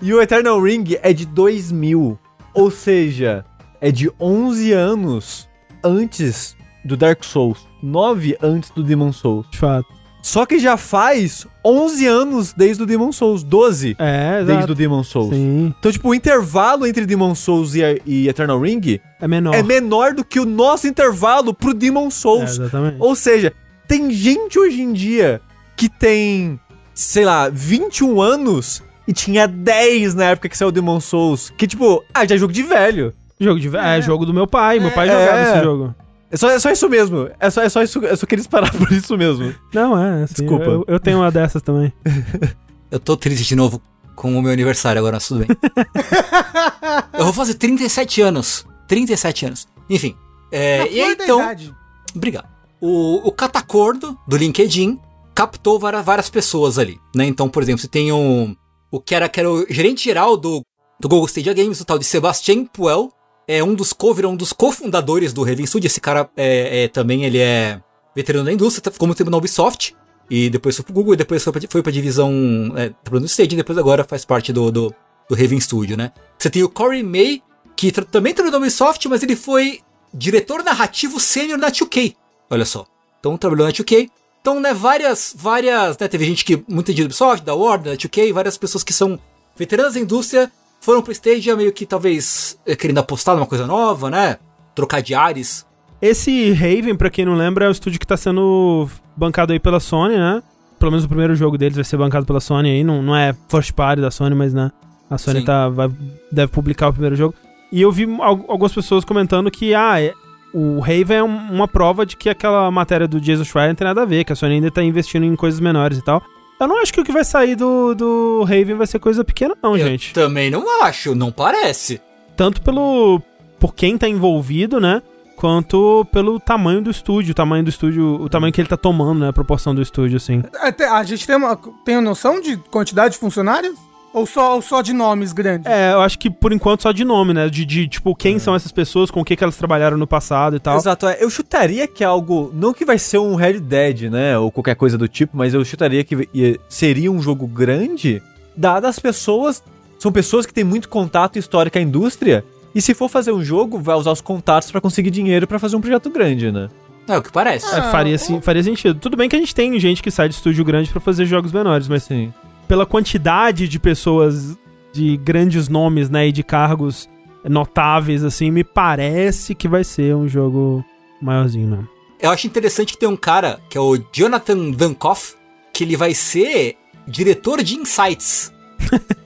E o Eternal Ring é de 2000. Ou seja, é de 11 anos antes do Dark Souls. 9 antes do Demon Souls. De fato. Só que já faz 11 anos desde o Demon Souls. 12 É, desde o Demon Souls. Sim. Então, tipo, o intervalo entre Demon Souls e, e Eternal Ring É menor. é menor do que o nosso intervalo pro Demon É, Souls. exatamente. Ou seja, tem gente hoje em dia que tem, sei lá, 21 anos e tinha 10 na época que saiu Demon Souls. Que tipo, ah, já é jogo de velho. Jogo de... É. jogo do meu pai. Meu pai É. jogava esse jogo. É só, é só isso mesmo. É só, é só isso. Eu só queria parar <laughs> por isso mesmo. Não, é. Assim, Desculpa. Eu, eu tenho uma dessas também. <laughs> Eu tô triste de novo com o meu aniversário agora, mas tudo bem. <laughs> eu vou fazer 37 anos. 37 anos. Enfim. É, e então. idade. Obrigado. O, o catacordo do LinkedIn captou várias, várias pessoas ali, né? Então, por exemplo, você tem um, o que era, que era o gerente geral do, do Google Stadia Games, o tal de Sebastian Puel, é um dos co virou um dos cofundadores do Raven Studio. Esse cara é, é também ele é veterano da indústria, tá- ficou muito tempo na Ubisoft e depois foi pro Google e depois foi pra, foi pra divisão é, trabalhou no Stadia e depois agora faz parte do, do, do Raven Studio, né? Você tem o Corey May, que tra- também trabalhou na Ubisoft, mas ele foi diretor narrativo sênior na 2K. Olha só. Então trabalhou na 2K. Então, né, várias, várias, né, teve gente que, gente da Ubisoft, da Warner, da 2K, várias pessoas que são veteranas da indústria, foram pro Stadia meio que talvez eh, querendo apostar numa coisa nova, né? Trocar de ares. Esse Raven, pra quem não lembra, é o estúdio que tá sendo bancado aí pela Sony, né? Pelo menos o primeiro jogo deles vai ser bancado pela Sony aí. Não, não é first party da Sony, mas né? A Sony Sim. tá, vai, deve publicar o primeiro jogo. E eu vi al- algumas pessoas comentando que, ah, é- o Raven é um- uma prova de que aquela matéria do Jason Schreier não tem nada a ver, que a Sony ainda tá investindo em coisas menores e tal. Eu não acho que o que vai sair do, do Raven vai ser coisa pequena, não, Eu gente. também não acho, não parece. Tanto pelo. por quem tá envolvido, né? Quanto pelo tamanho do estúdio, o tamanho do estúdio, o tamanho que ele tá tomando, né? A proporção do estúdio, assim. Até- A gente tem uma, tem uma noção de quantidade de funcionários? Ou só, ou só de nomes grandes? É, eu acho que por enquanto só de nome, né? De, de tipo, quem são essas pessoas, com o que, que elas trabalharam no passado e tal. Exato, é, eu chutaria que é algo. Não que vai ser um Red Dead, né? Ou qualquer coisa do tipo, mas eu chutaria que ia- seria um jogo grande dadas as pessoas, são pessoas que têm muito contato histórico com a indústria, e se for fazer um jogo, vai usar os contatos pra conseguir dinheiro pra fazer um projeto grande, né? É o que parece. É, faria, sim, faria sentido. Tudo bem que a gente tem gente que sai de estúdio grande pra fazer jogos menores, mas Sim. Pela quantidade de pessoas de grandes nomes, né, e de cargos notáveis, assim, me parece que vai ser um jogo maiorzinho mesmo. Eu acho interessante que tem um cara, que é o Jonathan Dankoff, que ele vai ser diretor de Insights. <laughs>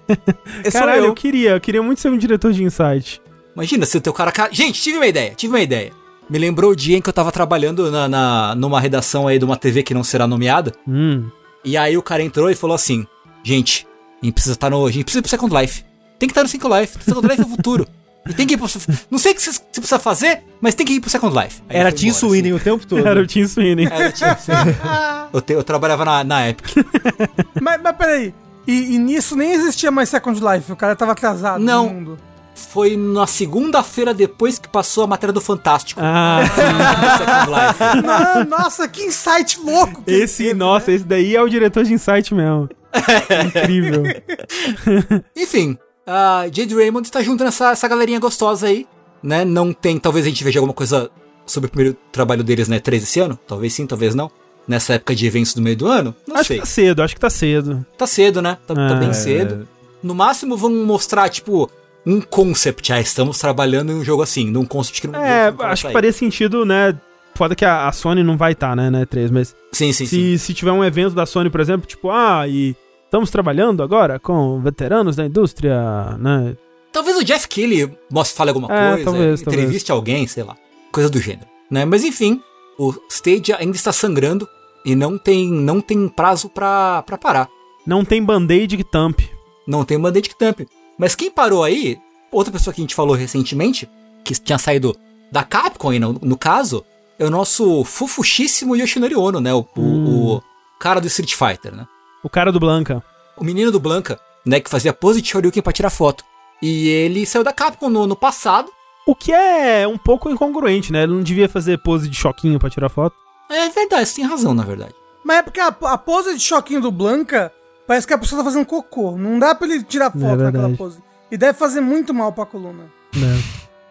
É Caralho, eu eu. queria, eu queria muito ser um diretor de insight. Imagina se o teu cara... ca- Gente, tive uma ideia, tive uma ideia. Me lembrou o dia em que eu tava trabalhando na, na- numa redação aí de uma TV que não será nomeada. Hum. E aí o cara entrou e falou assim: Gente, a gente precisa estar no. A gente precisa ir pro Second Life. Tem que estar no Second Life. Second Life é o futuro. E tem que ir pro. Não sei o que você precisa fazer, mas tem que ir pro Second Life. Aí Era Tim Sweeney o tempo todo. Era o Tim Sweeney. assim. Era o Tim Sweeney. <laughs> eu, te- eu trabalhava na, na Epic. <laughs> Mas, mas peraí. E, e nisso nem existia mais Second Life, o cara tava atrasado Não. no mundo. Foi na segunda-feira depois que passou a matéria do Fantástico. Ah, <laughs> Life. Ah, nossa, que insight louco! que esse, teve, nossa, esse daí é o diretor de insight mesmo. <laughs> Incrível. <laughs> Enfim, a Jade Raymond está juntando essa, essa galerinha gostosa aí, né? Não tem, talvez a gente veja alguma coisa sobre o primeiro trabalho deles, né? 3 esse ano? Talvez sim, talvez não. Nessa época de eventos do meio do ano? Não acho sei. que tá cedo, acho que tá cedo. Tá cedo, né? Tá, tá É. bem cedo. No máximo vão mostrar, tipo, um concept. Ah, estamos trabalhando em um jogo assim, num concept que não É, não acho que faria sentido, né? Foda que a, a Sony não vai estar, né, né, 3, mas Sim, sim, sim. se, se tiver um evento da Sony, por exemplo, tipo, ah, e estamos trabalhando agora com veteranos da indústria, né? Talvez o Jeff Keighley mostre, fale alguma É, coisa, talvez, entreviste alguém, sei lá. Coisa do gênero. Né? Mas enfim, o Stage ainda está sangrando e não tem, não tem prazo pra, pra parar. Não tem band-aid que tampe. Não tem mandate tamp. Mas quem parou aí, outra pessoa que a gente falou recentemente, que tinha saído da Capcom aí no, no caso, é o nosso fofuchíssimo Yoshinori Ono, né? O, o- Hum. o cara do Street Fighter, né? O cara do Blanca. O menino do Blanca, né? Que fazia pose de Shoryuken pra tirar foto. E ele saiu da Capcom no, no passado. O que é um pouco incongruente, né? Ele não devia fazer pose de choquinho pra tirar foto. É verdade, você tem razão, na verdade. Mas é porque a, a pose de choquinho do Blanca parece que a pessoa tá fazendo cocô. Não dá pra ele tirar foto naquela verdade. pose. E deve fazer muito mal pra coluna. Né?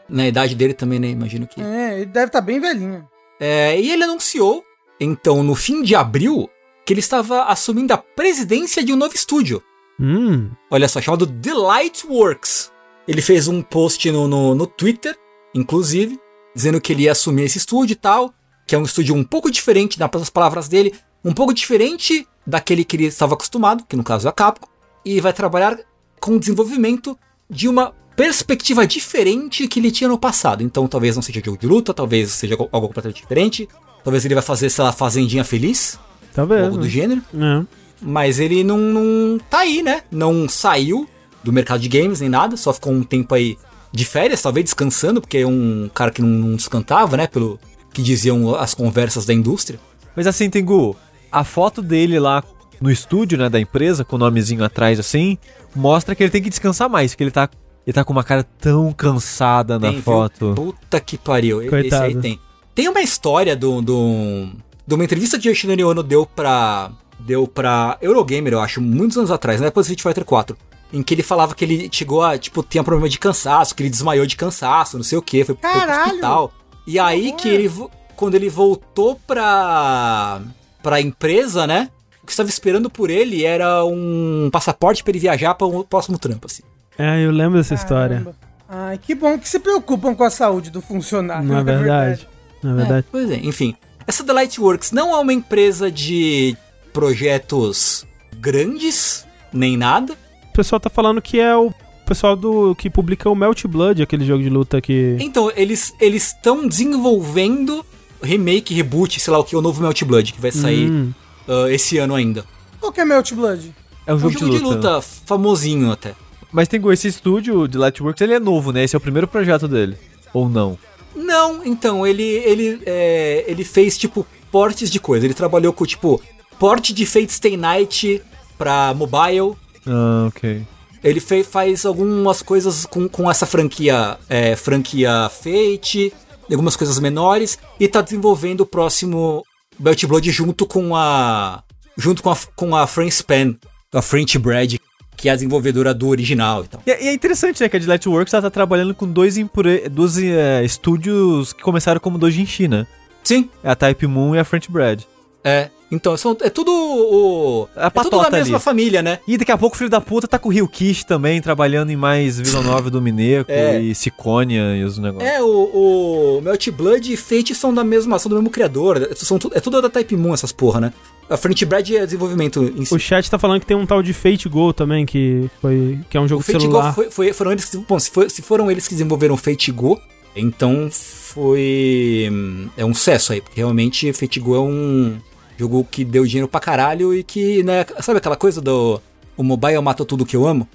Na idade dele também, né? Imagino que. É, ele deve estar bem velhinho. É, e ele anunciou, então, no fim de abril, que ele estava assumindo a presidência de um novo estúdio. Hum. Olha só, chamado Delightworks. Ele fez um post no, no, no Twitter, inclusive, dizendo que ele ia assumir esse estúdio e tal, que é um estúdio um pouco diferente, nas palavras dele, um pouco diferente daquele que ele estava acostumado, que no caso é a Capcom, e vai trabalhar com o desenvolvimento de uma perspectiva diferente que ele tinha no passado. Então talvez não seja jogo de luta, talvez seja algo completamente diferente, talvez ele vai fazer, lá, Fazendinha Feliz, Talvez. algo do gênero. É. Mas ele não, não tá aí, né? Não saiu do mercado de games nem nada, só ficou um tempo aí de férias, talvez descansando, porque é um cara que não, não descantava, né? Pelo que diziam as conversas da indústria. Mas assim, Tengu, a foto dele lá no estúdio, né, da empresa, com o nomezinho atrás assim, mostra que ele tem que descansar mais, que ele tá, ele tá com uma cara tão cansada na Tem, viu? foto. Puta que pariu. Esse Coitado. aí tem. Tem uma história do, do, de uma entrevista que o Yoshinori Ono deu pra. Deu pra Eurogamer, eu acho, muitos anos atrás, né? Depois do Street Fighter 4. Em que ele falava que ele chegou a, tipo, tinha problema de cansaço, que ele desmaiou de cansaço, não sei o que, foi, foi pro hospital. E aí que ele, quando ele voltou pra, pra empresa, né? O que estava esperando por ele era um passaporte pra ele viajar para o próximo trampo, assim. É, eu lembro dessa história. Ai, que bom que se preocupam com a saúde do funcionário. Não é verdade. Não é verdade. É, pois é, enfim. Essa The Lightworks não é uma empresa de projetos grandes, nem nada. O pessoal tá falando que é o pessoal do que publica o Melt Blood, aquele jogo de luta que. Então, eles eles estão desenvolvendo remake, reboot, sei lá o que, o novo Melt Blood, que vai sair Hum. ah, esse ano ainda. Qual que é Melt Blood? É um É um jogo, jogo de luta, famosinho até. Mas Tengu, esse estúdio de Lightworks, ele é novo, né? Esse é o primeiro projeto dele. Ou não? Não, então, ele ele, é, ele fez, tipo, portes de coisa. Ele trabalhou com, tipo, porte de Fate Stay Night pra mobile. Ah, ok. Ele fe- faz algumas coisas com, com essa franquia, é, franquia Fate, algumas coisas menores, e tá desenvolvendo o próximo Belt Blood junto com a. junto com a, com a French Span, a French Bread, que é a desenvolvedora do original e tal. E, é- e é interessante, né, que a Gillette Works ela tá trabalhando com dois, impre- dois é, estúdios que começaram como doujinshi, né? Sim, É a Type Moon e a French Bread. é. Então, são, é tudo o. A é tudo da mesma ali. família, né? E daqui a pouco o filho da puta tá com o Rio Kish também, trabalhando em mais Vila Nova do Mineco É. e Sicônia e os negócios. É, o, o Melt Blood e Fate são da mesma, são do mesmo criador. São, é tudo da Type Moon, essas porra, né? A French Bread é desenvolvimento em si. O chat tá falando que tem um tal de Fate Go também, que, foi, que é um jogo O Fate celular. Go foi, foi- foram eles que. Bom, se, foi- se foram eles que desenvolveram o Fate Go, então foi. hum, É um sucesso aí, porque realmente Fate Go é um jogo que deu dinheiro pra caralho e que, né? Sabe aquela coisa do. O mobile mata tudo que eu amo?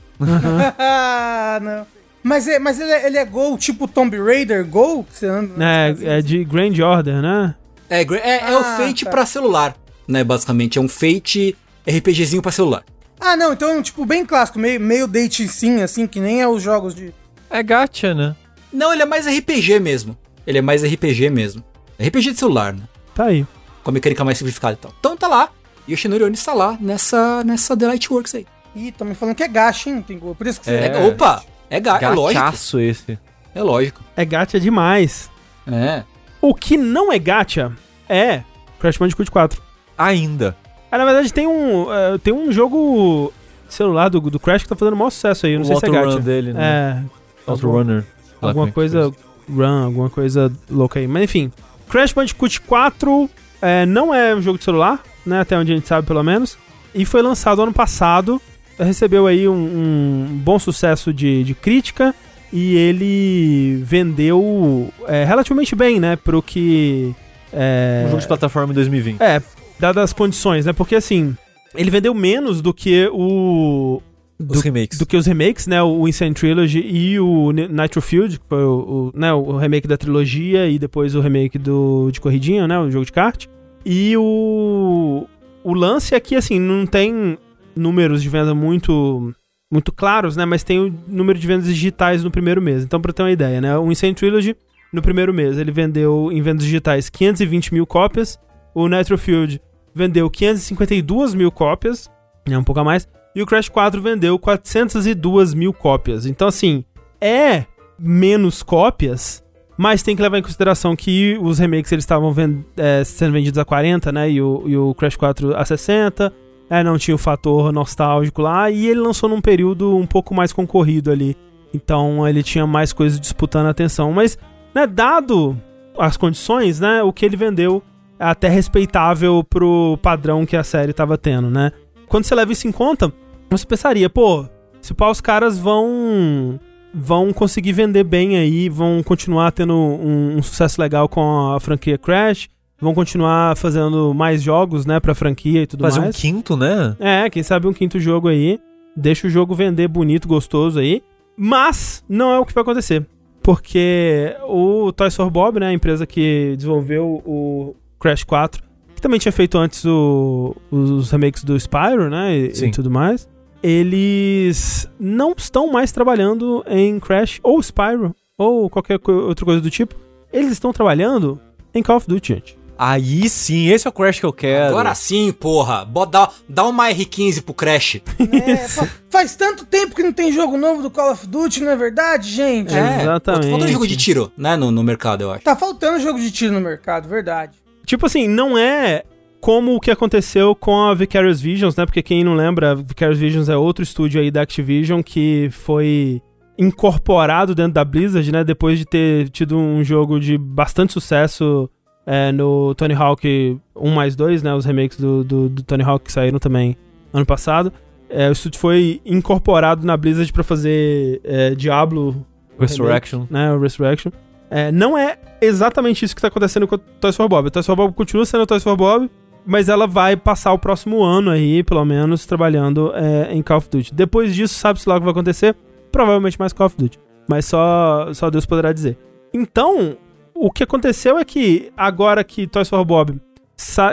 ah, <laughs> não. Mas, é, mas ele, é, ele é Gol, tipo Tomb Raider Gol? Anda? É, é de Grand Order, né? É, é, é o Ah, Fate tá. pra celular, né? Basicamente, é um Fate RPGzinho pra celular. Ah, não, então, tipo, bem clássico, meio, meio date sim, assim, que nem é os jogos de. É gacha, né? Não, ele é mais RPG mesmo. Ele é mais RPG mesmo. RPG de celular, né? Tá aí. Com a mecânica mais simplificada e tal. Então tá lá. E o Shinori Oni está lá nessa, nessa The Lightworks aí. Ih, tô me falando que é gacha, hein? Por isso que você. É. É, opa! É, ga é lógico. Gachaço esse. É lógico. É gacha demais. É. O que não é gacha é Crash Bandicoot 4. Ainda. Ah, na verdade, tem um, é, tem um jogo celular do, do Crash que tá fazendo o maior sucesso aí. Não o sei se é gacha. Dele, né? É, Auto Runner. alguma coisa run, alguma coisa louca aí. Mas enfim, Crash Bandicoot 4 é, não é um jogo de celular, né? Até onde a gente sabe, pelo menos. E foi lançado ano passado. Recebeu aí um, um bom sucesso de, de crítica. E ele vendeu é, relativamente bem, né? Pro que. É, Um jogo de plataforma em 2020. é, dadas as condições, né? Porque assim, ele vendeu menos do que o. Os remakes. do que os remakes, né? O Insane Trilogy e o Ni- Nitro Field, que foi o, o, né, o remake da trilogia e depois o remake do de corridinha, né? O jogo de kart. E o o lance é que assim, não tem números de venda muito muito claros, né? Mas tem o número de vendas digitais no primeiro mês. Então, pra ter uma ideia, né? O Insane Trilogy, no primeiro mês, ele vendeu em vendas digitais 520 mil cópias. O Nitro Field vendeu 552 mil cópias, né? Um pouco a mais. E o Crash 4 vendeu 402 mil cópias. Então, assim, é menos cópias, mas tem que levar em consideração que os remakes eles estavam ven- é, sendo vendidos a 40, né? E o, e o Crash 4 a 60. É, não tinha o fator nostálgico lá. E ele lançou num período um pouco mais concorrido ali. Então ele tinha mais coisas disputando a atenção. Mas, né, dado as condições, né? O que ele vendeu até respeitável pro padrão que a série tava tendo, né? Quando você leva isso em conta, você pensaria, pô, se pá, os caras vão vão conseguir vender bem aí, vão continuar tendo um, um sucesso legal com a franquia Crash, vão continuar fazendo mais jogos, né, pra franquia e tudo Fazer um mais. quinto, né? É, quem sabe um quinto jogo aí, deixa o jogo vender bonito, gostoso aí. Mas não é o que vai acontecer, porque o Toys for Bob, né, a empresa que desenvolveu o Crash 4, que também tinha feito antes o- os remakes do Spyro, né, e, Sim. e tudo mais, eles não estão mais trabalhando em Crash ou Spyro ou qualquer co- outra coisa do tipo. Eles estão trabalhando em Call of Duty, gente. Aí sim, esse é o Crash que eu quero. Agora sim, porra. Dá, dá uma R15 pro Crash. É, fa- faz tanto tempo que não tem jogo novo do Call of Duty, não é verdade, gente? É. Exatamente. Tá faltando jogo de tiro, né? No, no mercado, eu acho. Tá faltando jogo de tiro no mercado, verdade. Tipo assim, não é como o que aconteceu com a Vicarious Visions, né? Porque quem não lembra, a Vicarious Visions é outro estúdio aí da Activision que foi incorporado dentro da Blizzard, né? Depois de ter tido um jogo de bastante sucesso é, no Tony Hawk 1 mais 2, né? Os remakes do, do, do Tony Hawk que saíram também ano passado. É, o estúdio foi incorporado na Blizzard pra fazer é, Diablo Resurrection. né, o Resurrection. É, não é exatamente isso que tá acontecendo com o Toys for Bob. O Toys for Bob continua sendo o Toys for Bob, mas ela vai passar o próximo ano aí, pelo menos, trabalhando é, em Call of Duty. Depois disso, sabe-se lá o que vai acontecer? Provavelmente mais Call of Duty. Mas só, só Deus poderá dizer. Então, o que aconteceu é que, agora que Toys for Bob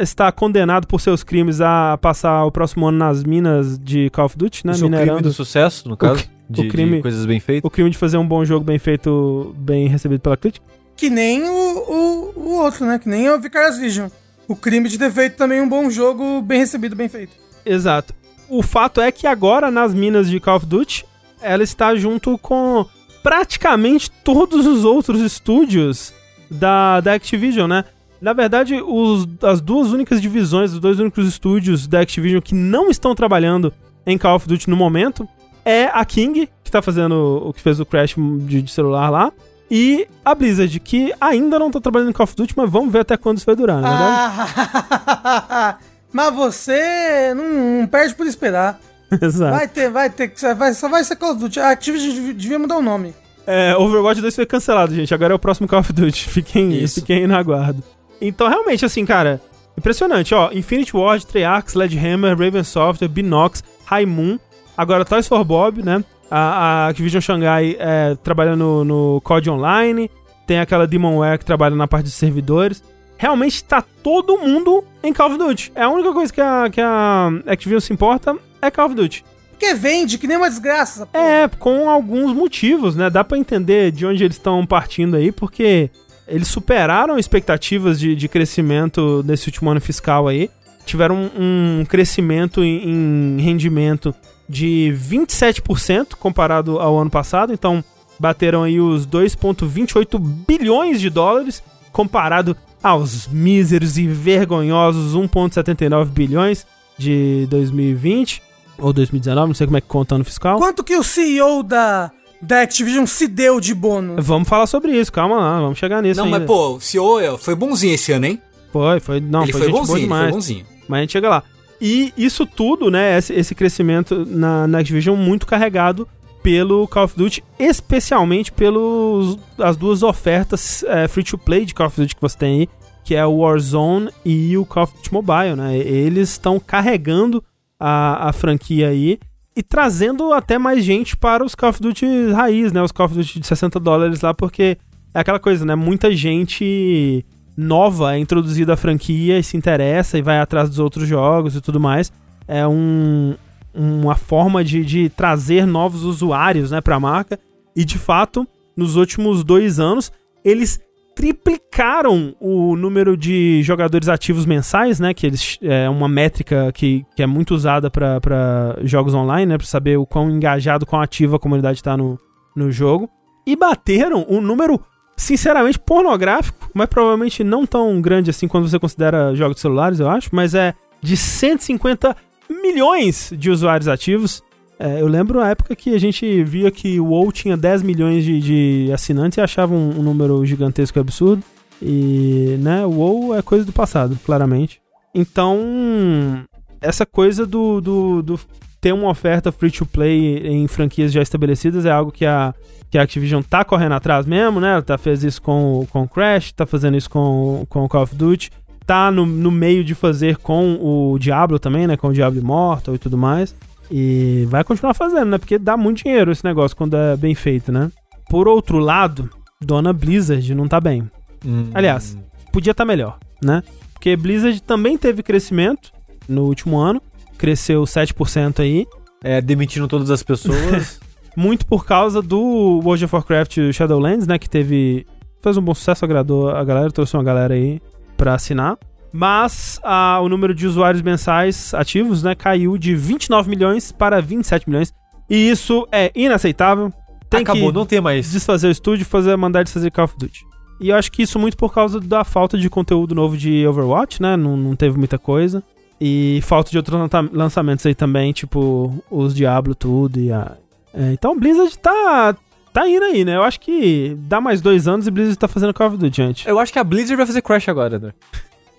está condenado por seus crimes a passar o próximo ano nas minas de Call of Duty, né? Esse é o crime minerando do sucesso, no caso. De, de crime- coisas bem feitas. o crime de fazer um bom jogo bem feito, bem recebido pela crítica. Que nem o, o, o outro, né? Que nem o Vicarious Vision. O crime de ter feito também um bom jogo, bem recebido, bem feito. Exato. o fato é que agora nas minas de Call of Duty, ela está junto com praticamente todos os outros estúdios da, da Activision, né? Na verdade, os, as duas únicas divisões, os dois únicos estúdios da Activision que não estão trabalhando em Call of Duty no momento é a King, que tá fazendo o que fez o Crash de, de celular lá, e a Blizzard, que ainda não tá trabalhando em Call of Duty, mas vamos ver até quando isso vai durar, né? Ah, <laughs> mas você não, não perde por esperar. <laughs> Exato. Vai ter, vai ter, vai, só vai ser Call of Duty. A Activision dev- devia mudar o nome. É, Overwatch 2 foi cancelado, gente. Agora é o próximo Call of Duty. <laughs> Fiquem, Isso. fiquem aí no aguardo. Então, realmente, assim, cara, impressionante, ó. Infinity Ward, Treyarch, Sledgehammer, Raven Software, Binox, High Moon. Agora Toys for Bob, né? A, a Activision Shanghai é, trabalha no, no COD Online. Tem aquela Demonware que trabalha na parte de servidores. Realmente tá todo mundo em Call of Duty. É a única coisa que a, que a Activision se importa é Call of Duty. Porque vende, que nem uma desgraça. porra. É, com alguns motivos, né? Dá pra entender de onde eles estão partindo aí, porque eles superaram expectativas de, de crescimento nesse último ano fiscal aí. Tiveram um, um crescimento em, em rendimento de 27% comparado ao ano passado, então bateram aí os 2,28 bilhões de dólares, comparado aos míseros e vergonhosos 1,79 bilhões de 2020 ou 2019, não sei como é que conta no fiscal. Quanto que o CEO da, da Activision se deu de bônus? Vamos falar sobre isso, calma lá, vamos chegar nisso Não, ainda. mas pô, o CEO é- foi bonzinho esse ano, hein? Foi, foi, não, ele foi, foi, gente boa bonzinho, ele demais. foi bonzinho. Mas a gente chega lá. E isso tudo, né, esse, crescimento na, na Activision muito carregado pelo Call of Duty, especialmente pelos as duas ofertas é, free to play de Call of Duty que você tem aí, que é o Warzone e o Call of Duty Mobile, né? Eles estão carregando a, a franquia aí e trazendo até mais gente para os Call of Duty raiz, né? Os Call of Duty de 60 dólares lá, porque é aquela coisa, né? Muita gente nova é introduzida à franquia e se interessa e vai atrás dos outros jogos e tudo mais. É um, uma forma de, de trazer novos usuários né, para a marca. E de fato, nos últimos dois anos, eles triplicaram o número de jogadores ativos mensais, né? Que eles, é uma métrica que, que é muito usada para jogos online, né? Para saber o quão engajado, quão ativa a comunidade está no, no jogo. E bateram um número sinceramente pornográfico, mas provavelmente não tão grande assim quando você considera jogos de celulares, eu acho, mas é de 150 milhões de usuários ativos. É, eu lembro na época que a gente via que o WoW tinha 10 milhões de, de assinantes e achava um, um número gigantesco e absurdo. E, né, o WoW é coisa do passado, claramente. Então, essa coisa do, do, do ter uma oferta free to play em franquias já estabelecidas é algo que a, que a Activision tá correndo atrás mesmo, né? Ela tá, fez isso com, o- com Crash, tá fazendo isso com, o- com Call of Duty, tá no, no meio de fazer com o Diablo também, né? Com o Diablo Immortal e tudo mais. E vai continuar fazendo, né? Porque dá muito dinheiro esse negócio quando é bem feito, né? Por outro lado, Dona Blizzard não tá bem. Hum. Aliás, podia estar melhor, né? Porque Blizzard também teve crescimento no último ano, cresceu 7% aí, É, demitindo todas as pessoas. <laughs> muito por causa do World of Warcraft Shadowlands, né, que teve fez um bom sucesso, agradou a galera, trouxe uma galera aí pra assinar. Mas ah, o número de usuários mensais ativos, né, caiu de 29 milhões para 27 milhões. E isso é inaceitável. Tem Acabou, que não tem mais. desfazer o estúdio e fazer, mandar eles fazer Call of Duty. E eu acho que isso muito por causa da falta de conteúdo novo de Overwatch, né? Não, não teve muita coisa. E falta de outros lança- lançamentos aí também, tipo os Diablo, tudo. E a... é, então Blizzard tá, tá indo aí, né? Eu acho que dá mais dois anos e Blizzard tá fazendo Call of Duty antes. Eu acho que a Blizzard vai fazer Crash agora, André.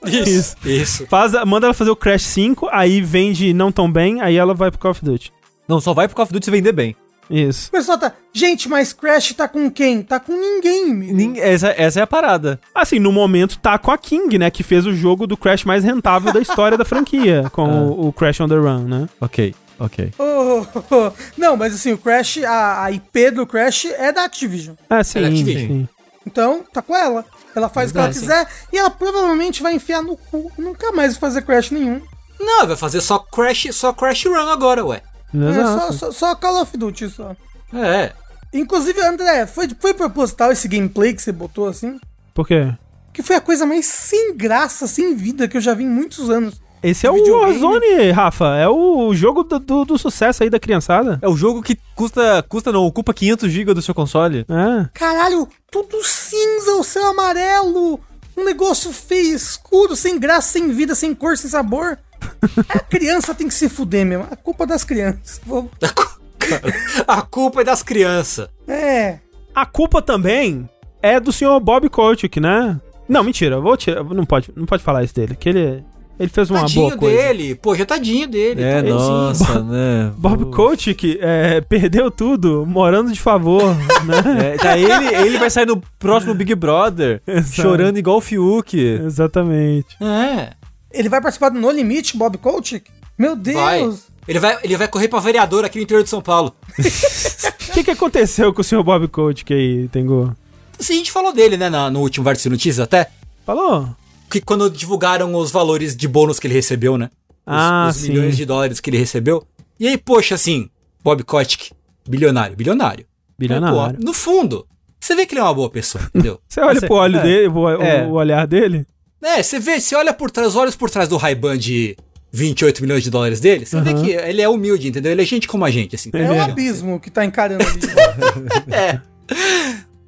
<laughs> Isso, isso. Faz, a- manda ela fazer o Crash 5, aí vende não tão bem, aí ela vai pro Call of Duty. Não, só vai pro Call of Duty se vender bem. Isso. O pessoal tá. Gente, mas Crash tá com quem? Tá com ninguém. Nin- Essa, essa é a parada. Assim, no momento tá com a King, né? Que fez o jogo do Crash mais rentável da história da franquia, <laughs> com o, o Crash on the Run, né? Ok, ok. Oh, oh, oh. Não, mas assim, o Crash, a, a IP do Crash é da Activision. É, sim, É da Activision. sim. Então, tá com ela. Ela faz o que ela É, sim. quiser e ela provavelmente vai enfiar no cu. Nunca mais vai fazer Crash nenhum. Não, vai fazer só Crash, só Crash Run agora, ué. É, só, só, só Call of Duty só. É. Inclusive, André, foi, foi proposital esse gameplay que você botou assim? Por quê? Que foi a coisa mais sem graça, sem vida que eu já vi em muitos anos. Esse é o Videogame. Warzone, Rafa. É o jogo do, do- do sucesso aí da criançada. É o jogo que custa, custa não, ocupa 500 GB do seu console. É. Caralho, tudo cinza, o céu amarelo. Um negócio feio, escuro, sem graça, sem vida, sem cor, sem sabor. A criança tem que se fuder mesmo. A culpa é das crianças. Vou- <laughs> Cara, a culpa é das crianças. É. A culpa também é do senhor Bob Kotick, né? Não, mentira. Vou tirar. Não pode, não pode falar isso dele. Que ele, ele fez uma Tadinho boa coisa. dele. Pô, já tadinho dele. É, tadinho. nossa, né? Bob Kotick é, perdeu tudo, morando de favor, <laughs> né? É, tá, ele, ele vai sair no próximo Big Brother, <laughs> Exato. chorando igual o Fiuk. Exatamente. É. Ele vai participar do No Limite, Bob Kotick? Meu Deus. Vai. Ele vai, ele vai correr pra vereador aqui no interior de São Paulo. <laughs> O que, que aconteceu com o senhor Bob Kotick aí, Tengu? Assim, a gente falou dele, né, na- no último Vértice Notícias até. Falou? Que quando divulgaram os valores de bônus que ele recebeu, né? Os, Ah, os sim. milhões de dólares que ele recebeu. E aí, poxa, assim, Bob Kotick, bilionário, bilionário. Bilionário. Pô, no fundo, você vê que ele é uma boa pessoa, entendeu? <laughs> Você olha Você- pro olho é. dele, o, o- É. o olhar dele? É, você vê, você olha por trás, os olhos por trás do Ray-Ban de 28 milhões de dólares dele, você vê Uhum. que ele é humilde, entendeu? Ele é gente como a gente, assim. É Ele um é. abismo que tá encarando ali. <laughs> É.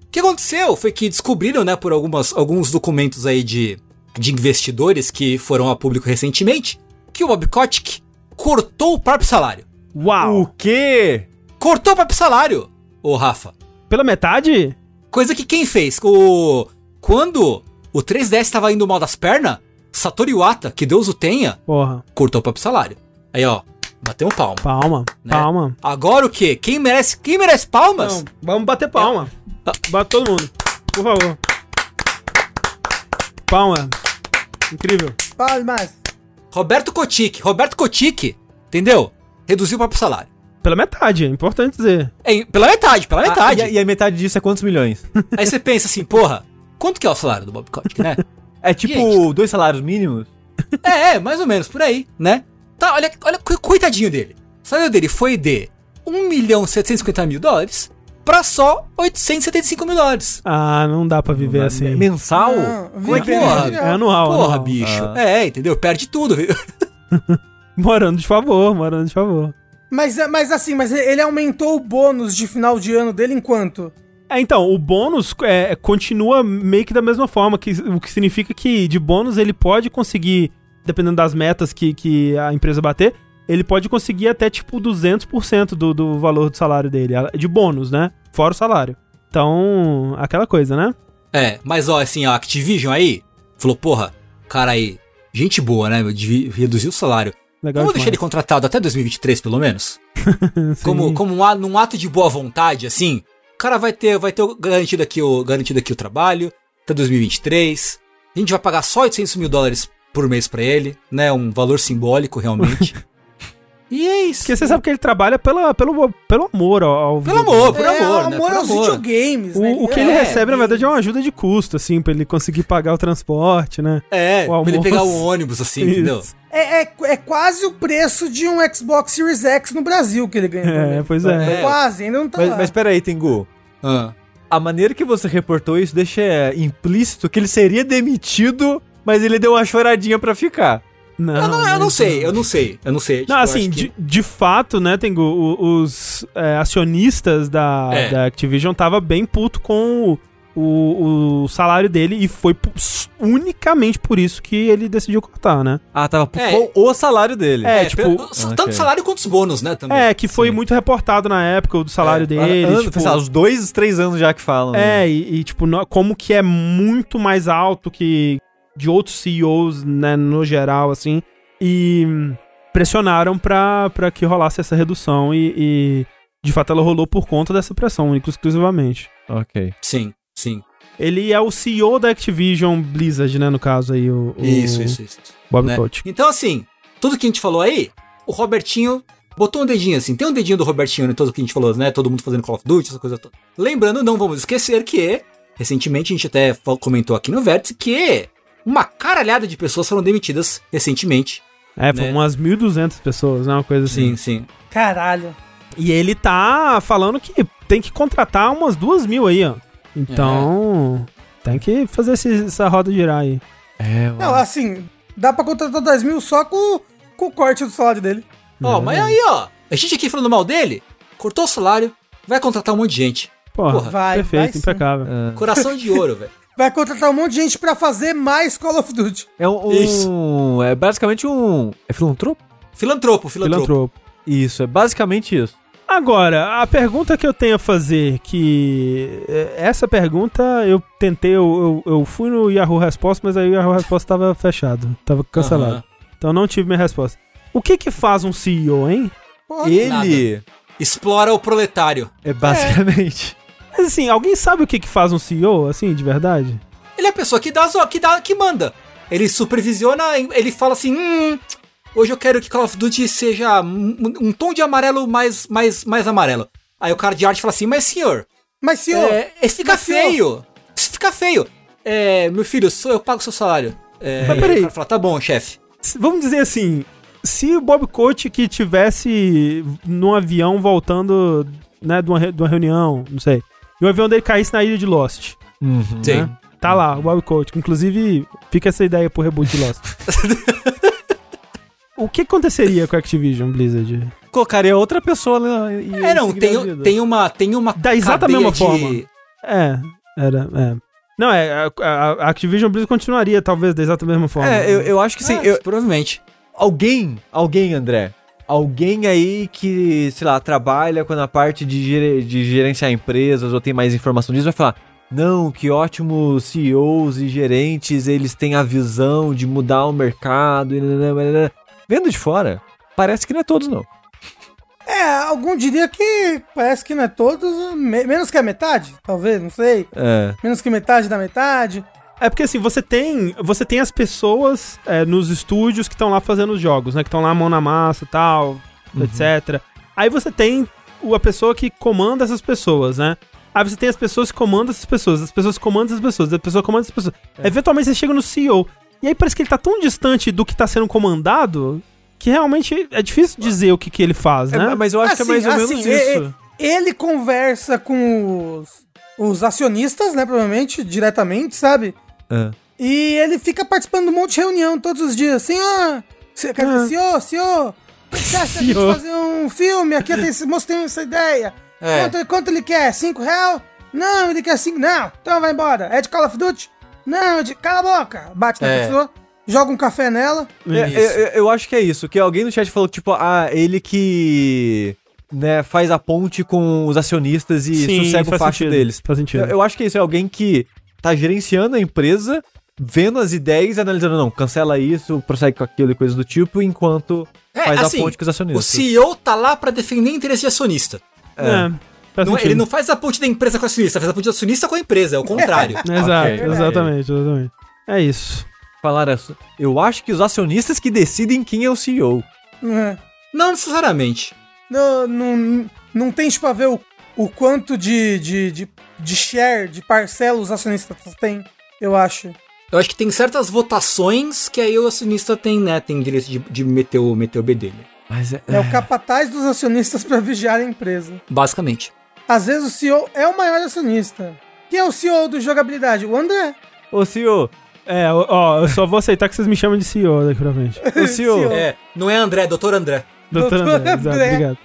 O que aconteceu foi que descobriram, né, por algumas, alguns documentos aí de, de investidores que foram a público recentemente, que o Bob Kotick cortou o próprio salário. Uau! O quê? Cortou o próprio salário, ô Rafa. Pela metade? Coisa que quem fez? O quando o 3DS estava indo mal das pernas, Satoru Iwata, que Deus o tenha, Porra. cortou o próprio salário. Aí, ó, bateu um palmo. Palma, né? palma. Agora o quê? Quem merece, quem merece palmas? Não, vamos bater palma. Bate todo mundo. Por favor. Palma. Incrível. Fale mais. Roberto Kotick. Roberto Kotick, entendeu? Reduziu o próprio salário. Pela metade, é importante dizer. É, pela metade, pela metade. Ah, e, a- e a metade disso é quantos milhões? Aí você pensa assim, porra, quanto que é o salário do Bob Kotick, né? <laughs> É tipo Gente. dois salários mínimos? é, é, mais ou menos, por aí, né? Tá, olha, olha, co- coitadinho dele. O salário dele foi de 1 milhão 750 mil dólares pra só 875 mil dólares. Ah, não dá pra viver assim. Mensal? Não, Como é que vive- porra? É anual. Porra, anual. bicho. Ah. É, entendeu? Perde tudo, viu? <laughs> Morando de favor, morando de favor. Mas, mas assim, mas ele aumentou o bônus de final de ano dele enquanto? É, então, o bônus é, continua meio que da mesma forma, que, o que significa que de bônus ele pode conseguir, dependendo das metas que, que a empresa bater, ele pode conseguir até tipo 200% do, do valor do salário dele, de bônus, né? Fora o salário. Então, aquela coisa, né? É, mas ó, assim, a Activision aí falou, porra, cara aí, gente boa, né? Reduziu o salário. Legal Vamos deixar ele contratado até 2023, pelo menos? <laughs> Como, como um, num ato de boa vontade, assim, cara vai ter, vai ter garantido, aqui o, garantido aqui o trabalho até 2023. A gente vai pagar só 800 mil dólares por mês pra ele, né? Um valor simbólico, realmente. <laughs> e é isso. Porque você sabe que ele trabalha pela, pelo, pelo amor ao, ao Pelo videogame. amor, por é, amor, né? amor aos amor. videogames, né? O, o que É, ele recebe, na verdade, é uma ajuda de custo, assim, pra ele conseguir pagar o transporte, né? É, o pra ele pegar o ônibus, assim, <laughs> entendeu? Isso. É, é, é quase o preço de um Xbox Series X no Brasil que ele ganha. É, também. pois é. É. Quase, ainda não tá Mas, lá. mas peraí, Tengu. Ah. A maneira que você reportou isso deixa é, implícito que ele seria demitido, mas ele deu uma choradinha pra ficar. Não, eu não, eu não sei, eu não sei, eu não sei. Tipo, Não, assim, acho que- de, de fato, né, Tengu, os é, acionistas da, É. da Activision tava bem puto com o, o, o salário dele e foi unicamente por isso que ele decidiu cortar, né? Ah, tava É. com o salário dele. É, É, tipo- pelo- tanto Ok. salário quanto os bônus, né? Também. É, que foi Sim. muito reportado na época o do salário É, dele. Ano- tipo, sei lá, os dois, três anos já que falam. né? É, e, e, tipo, como que é muito mais alto que de outros CEOs, né, no geral, assim. E pressionaram pra, pra que rolasse essa redução e, e, de fato ela rolou por conta dessa pressão, única exclusivamente. Ok. Sim, sim. Ele é o CEO da Activision Blizzard, né, no caso aí, o, o Isso, isso, isso. Bob né? Então, assim, tudo que a gente falou aí, o Robertinho botou um dedinho assim. Tem um dedinho do Robertinho em tudo que a gente falou, né? Todo mundo fazendo Call of Duty, essa coisa toda. Lembrando, não vamos esquecer que, recentemente, a gente até comentou aqui no Vértice que uma caralhada de pessoas foram demitidas recentemente. É, foram né? umas 1.200 pessoas, né, uma coisa assim. Sim, sim. Caralho. E ele tá falando que tem que contratar umas duas mil aí, ó. Então, tem que fazer esse- essa roda girar aí. É, Não, assim, Dá pra contratar 10 mil só com, com o corte do salário dele. Ó, mas aí, ó, a gente aqui falando mal dele, cortou o salário, vai contratar um monte de gente. Porra, Porra, vai, perfeito, vai impecável. Coração de ouro, velho. Vai contratar um monte de gente pra fazer mais Call of Duty. É um, Isso. um- É basicamente um. É filantropo? Filantropo, filantropo. Filantropo. Isso, é basicamente isso. Agora, a pergunta que eu tenho a fazer, que é, essa pergunta eu tentei, eu, eu, eu fui no Yahoo Resposta, mas aí o Yahoo Resposta tava fechado, tava cancelado. Aham. Então não tive minha resposta. O que que faz um CEO, hein? Porra, Ele Explora o proletário. é basicamente. Mas assim, alguém sabe o que que faz um CEO, assim, de verdade? Ele é a pessoa que dá, que dá, que manda. Ele supervisiona, ele fala assim, hum, hoje eu quero que Call of Duty seja um, um tom de amarelo mais, mais, mais amarelo. Aí o cara de arte fala assim, mas senhor, Mas senhor, é, esse fica mas, senhor- feio. Isso fica feio. É, meu filho, sou eu pago seu salário. É, Mas peraí. Fala, tá bom, chefe. Vamos dizer assim, se o Bob Coach que tivesse num avião voltando, né, de uma, de uma reunião, não sei, e o avião dele caísse na ilha de Lost, Uhum. Sim. né? Tá lá, o Bob Coach. Inclusive, fica essa ideia pro reboot de Lost. <laughs> o que aconteceria com a Activision Blizzard? Colocaria outra pessoa lá e. É, não, tem, tem uma, tem uma Da exata mesma de- forma. É, era, é. Não, é, a, a- a Activision Blizzard continuaria, talvez, da exata mesma forma. É, eu, eu acho que sim. É, eu- provavelmente. alguém, alguém, André. Alguém aí que, sei lá, trabalha com a parte de, gere- de gerenciar empresas ou tem mais informação disso, vai falar: não, que ótimos CEOs e gerentes, eles têm a visão de mudar o mercado. e nananana. Vendo de fora, parece que não é todos, não. é, algum diria que parece que não é todos, me- menos que a metade, talvez, não sei. É. Menos que metade da metade. É porque assim, você tem, você tem as pessoas é, nos estúdios que estão lá fazendo os jogos, né? Que estão lá mão na massa e tal, etc. Aí você tem a pessoa que comanda essas pessoas, né? Aí você tem as pessoas que comandam essas pessoas, as pessoas que comandam essas pessoas, a pessoa que comanda essas pessoas. Eventualmente você chega no CEO. E aí parece que ele tá tão distante do que tá sendo comandado que realmente é difícil dizer o que, que ele faz, É, né? mas eu acho que é mais ou Assim, menos assim, é- isso. Ele conversa com os, os acionistas, né, provavelmente, diretamente, sabe? É. E ele fica participando de um monte de reunião todos os dias, assim, ó. Você quer Ah. dizer, senhor, senhor, que você acha Senhor. fazer um filme? Aqui eu tenho esse- mostrei essa ideia. É. Quanto, quanto ele quer? Cinco real? Não, ele quer cinco. Não, então vai embora. É de Call of Duty? Não, é de. Cala a boca. Bate na É. pessoa, joga um café nela. É, Isso. eu, eu- eu acho que é isso, que alguém no chat falou tipo, ah, ele que né, faz a ponte com os acionistas e sossega o facho sentido, deles. Faz sentido. Eu, eu acho que é isso, é alguém que tá gerenciando a empresa, vendo as ideias e analisando, não, cancela isso, prossegue com aquilo e coisas do tipo, enquanto É, faz assim, a ponte com os O acionistas. CEO tá lá pra defender interesse de acionista. É, faz Não- sentido. ele não faz a ponte da empresa com o acionista, faz a ponte do acionista com a empresa, é o contrário. <laughs> Exato, Ok, exatamente, exatamente. É isso. Falar isso. Eu acho que os acionistas que decidem quem é o CEO. É. não necessariamente. Não, não, não tem tipo a ver o, o quanto de, de, de, de share, de parcela os acionistas têm, eu acho. Eu acho que tem certas votações que aí o acionista tem, né, tem direito de, de meter, o, meter o B dele. Mas é. É o capataz dos acionistas pra vigiar a empresa. Basicamente. Às vezes o CEO é o maior acionista. Quem é o CEO do jogabilidade? O André. Ô, CEO, É, ó, eu só vou aceitar que vocês me chamam de CEO daqui pra frente. <laughs> ô, CEO. CEO. É, não é André, doutor André. Doutor Doutor André, exato, André. obrigado.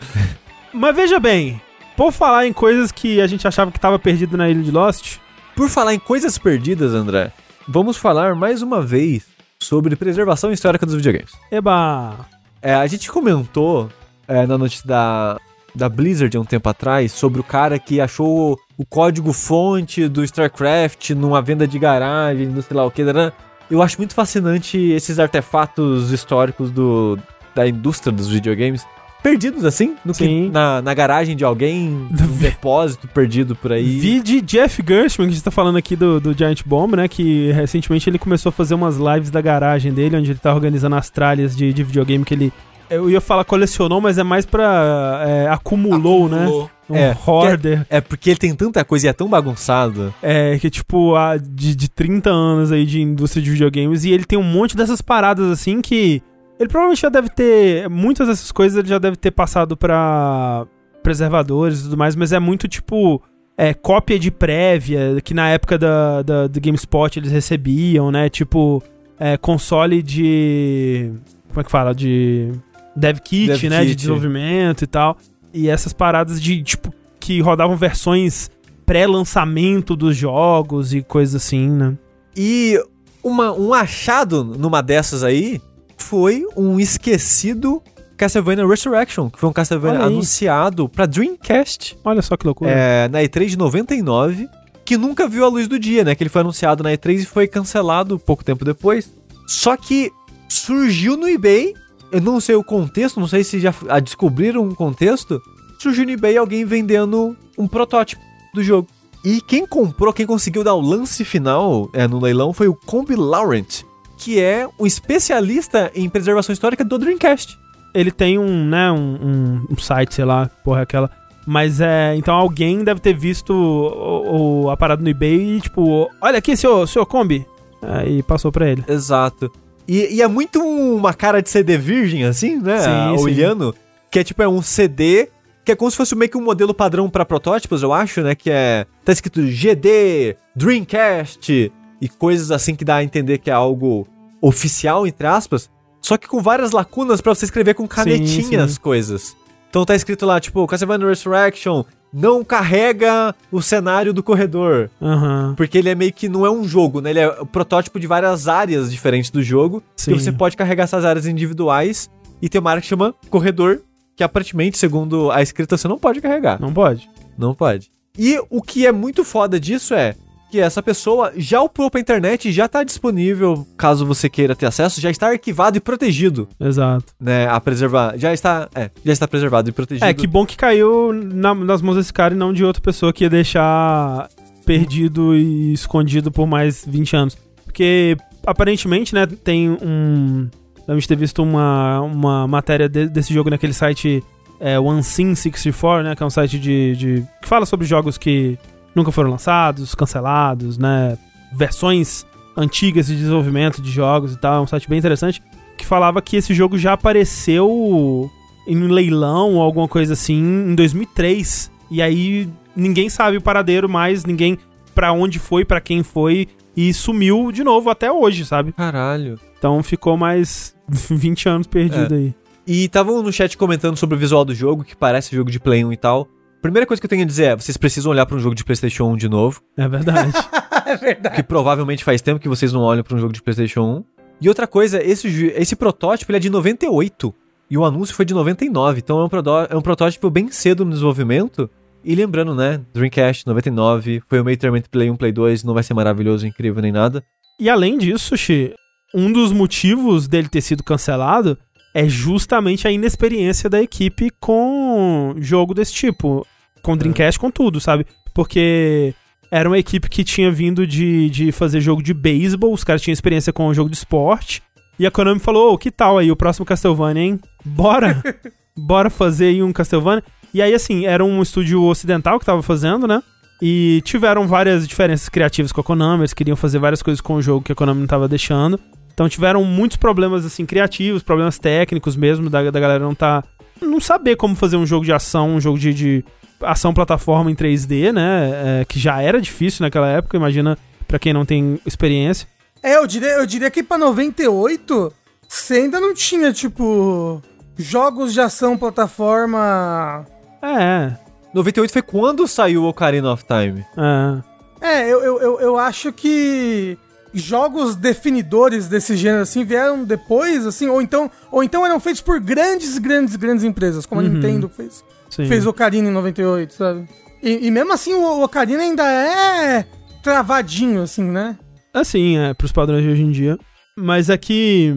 Mas veja bem, por falar em coisas que a gente achava que tava perdido na ilha de Lost, Por falar em coisas perdidas, André, vamos falar mais uma vez sobre preservação histórica dos videogames. eba, É, a gente comentou é, na notícia da, da Blizzard há um tempo atrás sobre o cara que achou o código-fonte do StarCraft numa venda de garagem, não sei lá o que. né? Eu acho muito fascinante esses artefatos históricos do, da indústria dos videogames. Perdidos assim, no que- Sim. na, na garagem de alguém, num <laughs> depósito perdido por aí. vi de Jeff Gershman, que a gente tá falando aqui do, do Giant Bomb, né, que recentemente ele começou a fazer umas lives da garagem dele, onde ele tá organizando as tralhas de, de videogame que ele... Eu ia falar colecionou, mas é mais pra... é, acumulou, né? Acumulou. Um É, hoarder. É porque ele tem tanta coisa e é tão bagunçado. É, que tipo, a, de, de 30 anos aí de indústria de videogames, e ele tem um monte dessas paradas assim que. Ele provavelmente já deve ter. Muitas dessas coisas ele já deve ter passado pra preservadores e tudo mais, mas é muito tipo. É, cópia de prévia, que na época da, da, do GameSpot eles recebiam, né? Tipo. é, console de. Como é que fala? De. Dev kit, Dev né? De kit. desenvolvimento e tal. E essas paradas de, tipo, que rodavam versões pré-lançamento dos jogos e coisas assim, né? E uma, um achado numa dessas aí foi um esquecido Castlevania Resurrection, que foi um Castlevania anunciado pra Dreamcast Olha só que loucura. é, na E3 de 99, que nunca viu a luz do dia, né? Que ele foi anunciado na E3 e foi cancelado pouco tempo depois. Só que surgiu no eBay, eu não sei o contexto, não sei se já ah, descobriram um contexto, surgiu no eBay alguém vendendo um protótipo do jogo. E quem comprou, quem conseguiu dar o lance final é, no leilão foi o Combi Laurent, que é um especialista em preservação histórica do Dreamcast. Ele tem um, né, um, um- um site, sei lá, porra, aquela. Mas é. Então alguém deve ter visto o, o- a parada no eBay e, tipo, olha aqui, seu, seu Kombi. Aí passou pra ele. Exato. E, e é muito uma cara de CD virgem, assim, né? Sim, sim. Olhando. Que é tipo, é um CD que é como se fosse meio que um modelo padrão pra protótipos, eu acho, né? Que é. Tá escrito GD, Dreamcast e coisas assim que dá a entender que é algo oficial, entre aspas. Só que com várias lacunas pra você escrever com canetinha as coisas. Então tá escrito lá, tipo, Castlevania Resurrection não carrega o cenário do corredor. Aham. Porque ele é meio que não é um jogo, né? Ele é o protótipo de várias áreas diferentes do jogo. Sim. Que você pode carregar essas áreas individuais. E tem uma área que chama corredor, que aparentemente, segundo a escrita, você não pode carregar. Não pode. Não pode. E o que é muito foda disso é que essa pessoa já upou pra internet e já tá disponível, caso você queira ter acesso, já está arquivado e protegido, Exato. né? A preservar. Já está. É, já está preservado e protegido. É, que bom que caiu na- nas mãos desse cara e não de outra pessoa que ia deixar perdido e escondido por mais 20 anos. Porque, aparentemente, né, tem um. A gente ter visto uma, uma matéria de- desse jogo naquele site é, OneSim64, né, que é um site de, de. que fala sobre jogos que nunca foram lançados, cancelados, né, versões antigas de desenvolvimento de jogos e tal. É um site bem interessante. Que falava que esse jogo já apareceu em um leilão ou alguma coisa assim em 2003. E aí ninguém sabe o paradeiro mais, ninguém pra onde foi, pra quem foi e sumiu de novo até hoje, sabe? Caralho. Então ficou mais <laughs> 20 anos perdido aí. E estavam no chat comentando sobre o visual do jogo, que parece jogo de Play 1 e tal. Primeira coisa que eu tenho a dizer é, vocês precisam olhar pra um jogo de PlayStation 1 de novo, É verdade. <laughs> é verdade. que provavelmente faz tempo que vocês não olham pra um jogo de PlayStation 1. E outra coisa, esse, esse protótipo ele é de 98 e o anúncio foi de 99, então é um, é um protótipo bem cedo no desenvolvimento. E lembrando, né, Dreamcast 99, foi o meio termo entre Play 1 e Play 2, não vai ser maravilhoso, incrível nem nada. e além disso, Xi, um dos motivos dele ter sido cancelado é justamente a inexperiência da equipe com jogo desse tipo. Com Dreamcast, com tudo, sabe? Porque era uma equipe que tinha vindo de, de fazer jogo de beisebol, os caras tinham experiência com o jogo de esporte. E a Konami falou: Ô, que tal aí o próximo Castlevania, hein? Bora! <laughs> Bora fazer aí um Castlevania. E aí, assim, era um estúdio ocidental que tava fazendo, né? E tiveram várias diferenças criativas com a Konami, eles queriam fazer várias coisas com o jogo que a Konami não tava deixando. Então tiveram muitos problemas, assim, criativos, problemas técnicos mesmo, da, da galera não tá. Não saber como fazer um jogo de ação, um jogo de, de ação plataforma em 3D, né? É, que já era difícil naquela época, imagina pra quem não tem experiência. É, eu diria, eu diria que pra 98 você ainda não tinha, tipo, jogos de ação plataforma. É, 98 foi quando saiu o Ocarina of Time. é. É, eu, eu, eu, eu acho que jogos definidores desse gênero assim vieram depois, assim, ou então, ou então eram feitos por grandes, grandes, grandes empresas, como a Uhum. Nintendo fez. Sim. Fez Ocarina em 98, sabe? E, e mesmo assim o Ocarina ainda é travadinho, assim, né? Assim, é, pros padrões de hoje em dia. Mas é que,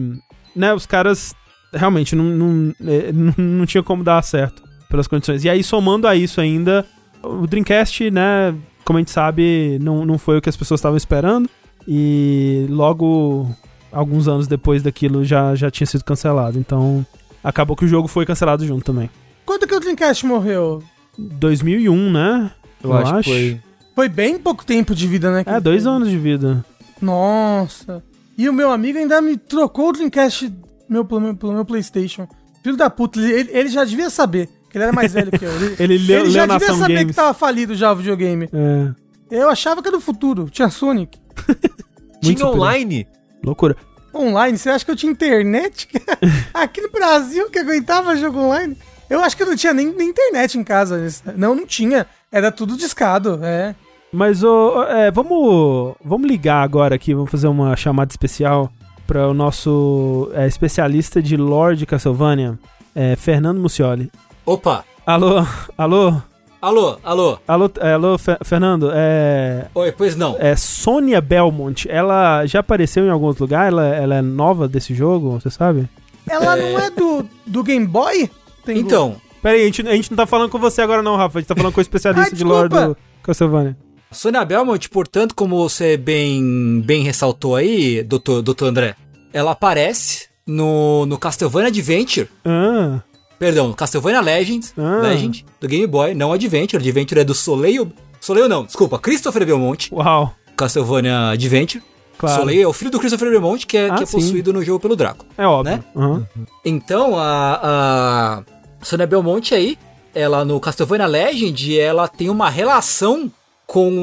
né, os caras realmente não, não, é, não, <laughs> não tinha como dar certo pelas condições. E aí, somando a isso ainda, o Dreamcast, né, como a gente sabe, não, não foi o que as pessoas estavam esperando. E logo, alguns anos depois daquilo, já, já tinha sido cancelado. Então, acabou que o jogo foi cancelado junto também. Quando que o Dreamcast morreu? 2001, né? Eu, acho, que foi. Foi bem pouco tempo de vida, né? É, dois anos de vida. Nossa. E o meu amigo ainda me trocou o Dreamcast meu, pelo, meu, pelo meu PlayStation. Filho da puta, ele, ele já devia saber, que ele era mais velho que eu. <laughs> Ele, Ele leu, ele já leu devia Nação saber Games. que tava falido já o videogame. É, Eu achava que era do futuro, tinha Sonic. Tinha superior. online. loucura. online. Você acha que eu tinha internet? <laughs> Aqui no Brasil que aguentava jogo online? Eu acho que eu não tinha nem, nem internet em casa. Não, não tinha. Era tudo discado, é. Mas ô, é, vamos, vamos ligar agora aqui, vamos fazer uma chamada especial para o nosso é, especialista de Lord Castlevania, é, Fernando Mucioli. Opa! Alô, alô, Alô, alô. alô, é, alô, Fe- Fernando, é, Oi, pois não. é Sônia Belmont, ela já apareceu em alguns lugares? Ela, ela é nova desse jogo, você sabe? Ela não é do, do Game Boy? Tem Então, Pera aí, a gente, a gente não tá falando com você agora não, Rafa, a gente tá falando com o especialista Ai, de Lord desculpa. do Castlevania. Sônia Belmont, portanto, como você bem, bem ressaltou aí, doutor, doutor André, ela aparece no, no Castlevania Adventure, Ah, perdão, Castlevania Legends, Ah. Legend, do Game Boy, não Adventure, Adventure é do Soleil, Soleil não, desculpa, Christopher Belmont, uau, Castlevania Adventure, claro. Soleil é o filho do Christopher Belmont, que é, Ah, que é possuído no jogo pelo Draco. É óbvio. né? Aham. Então, a, a Sonia Belmonte aí, ela no Castlevania Legend, ela tem uma relação com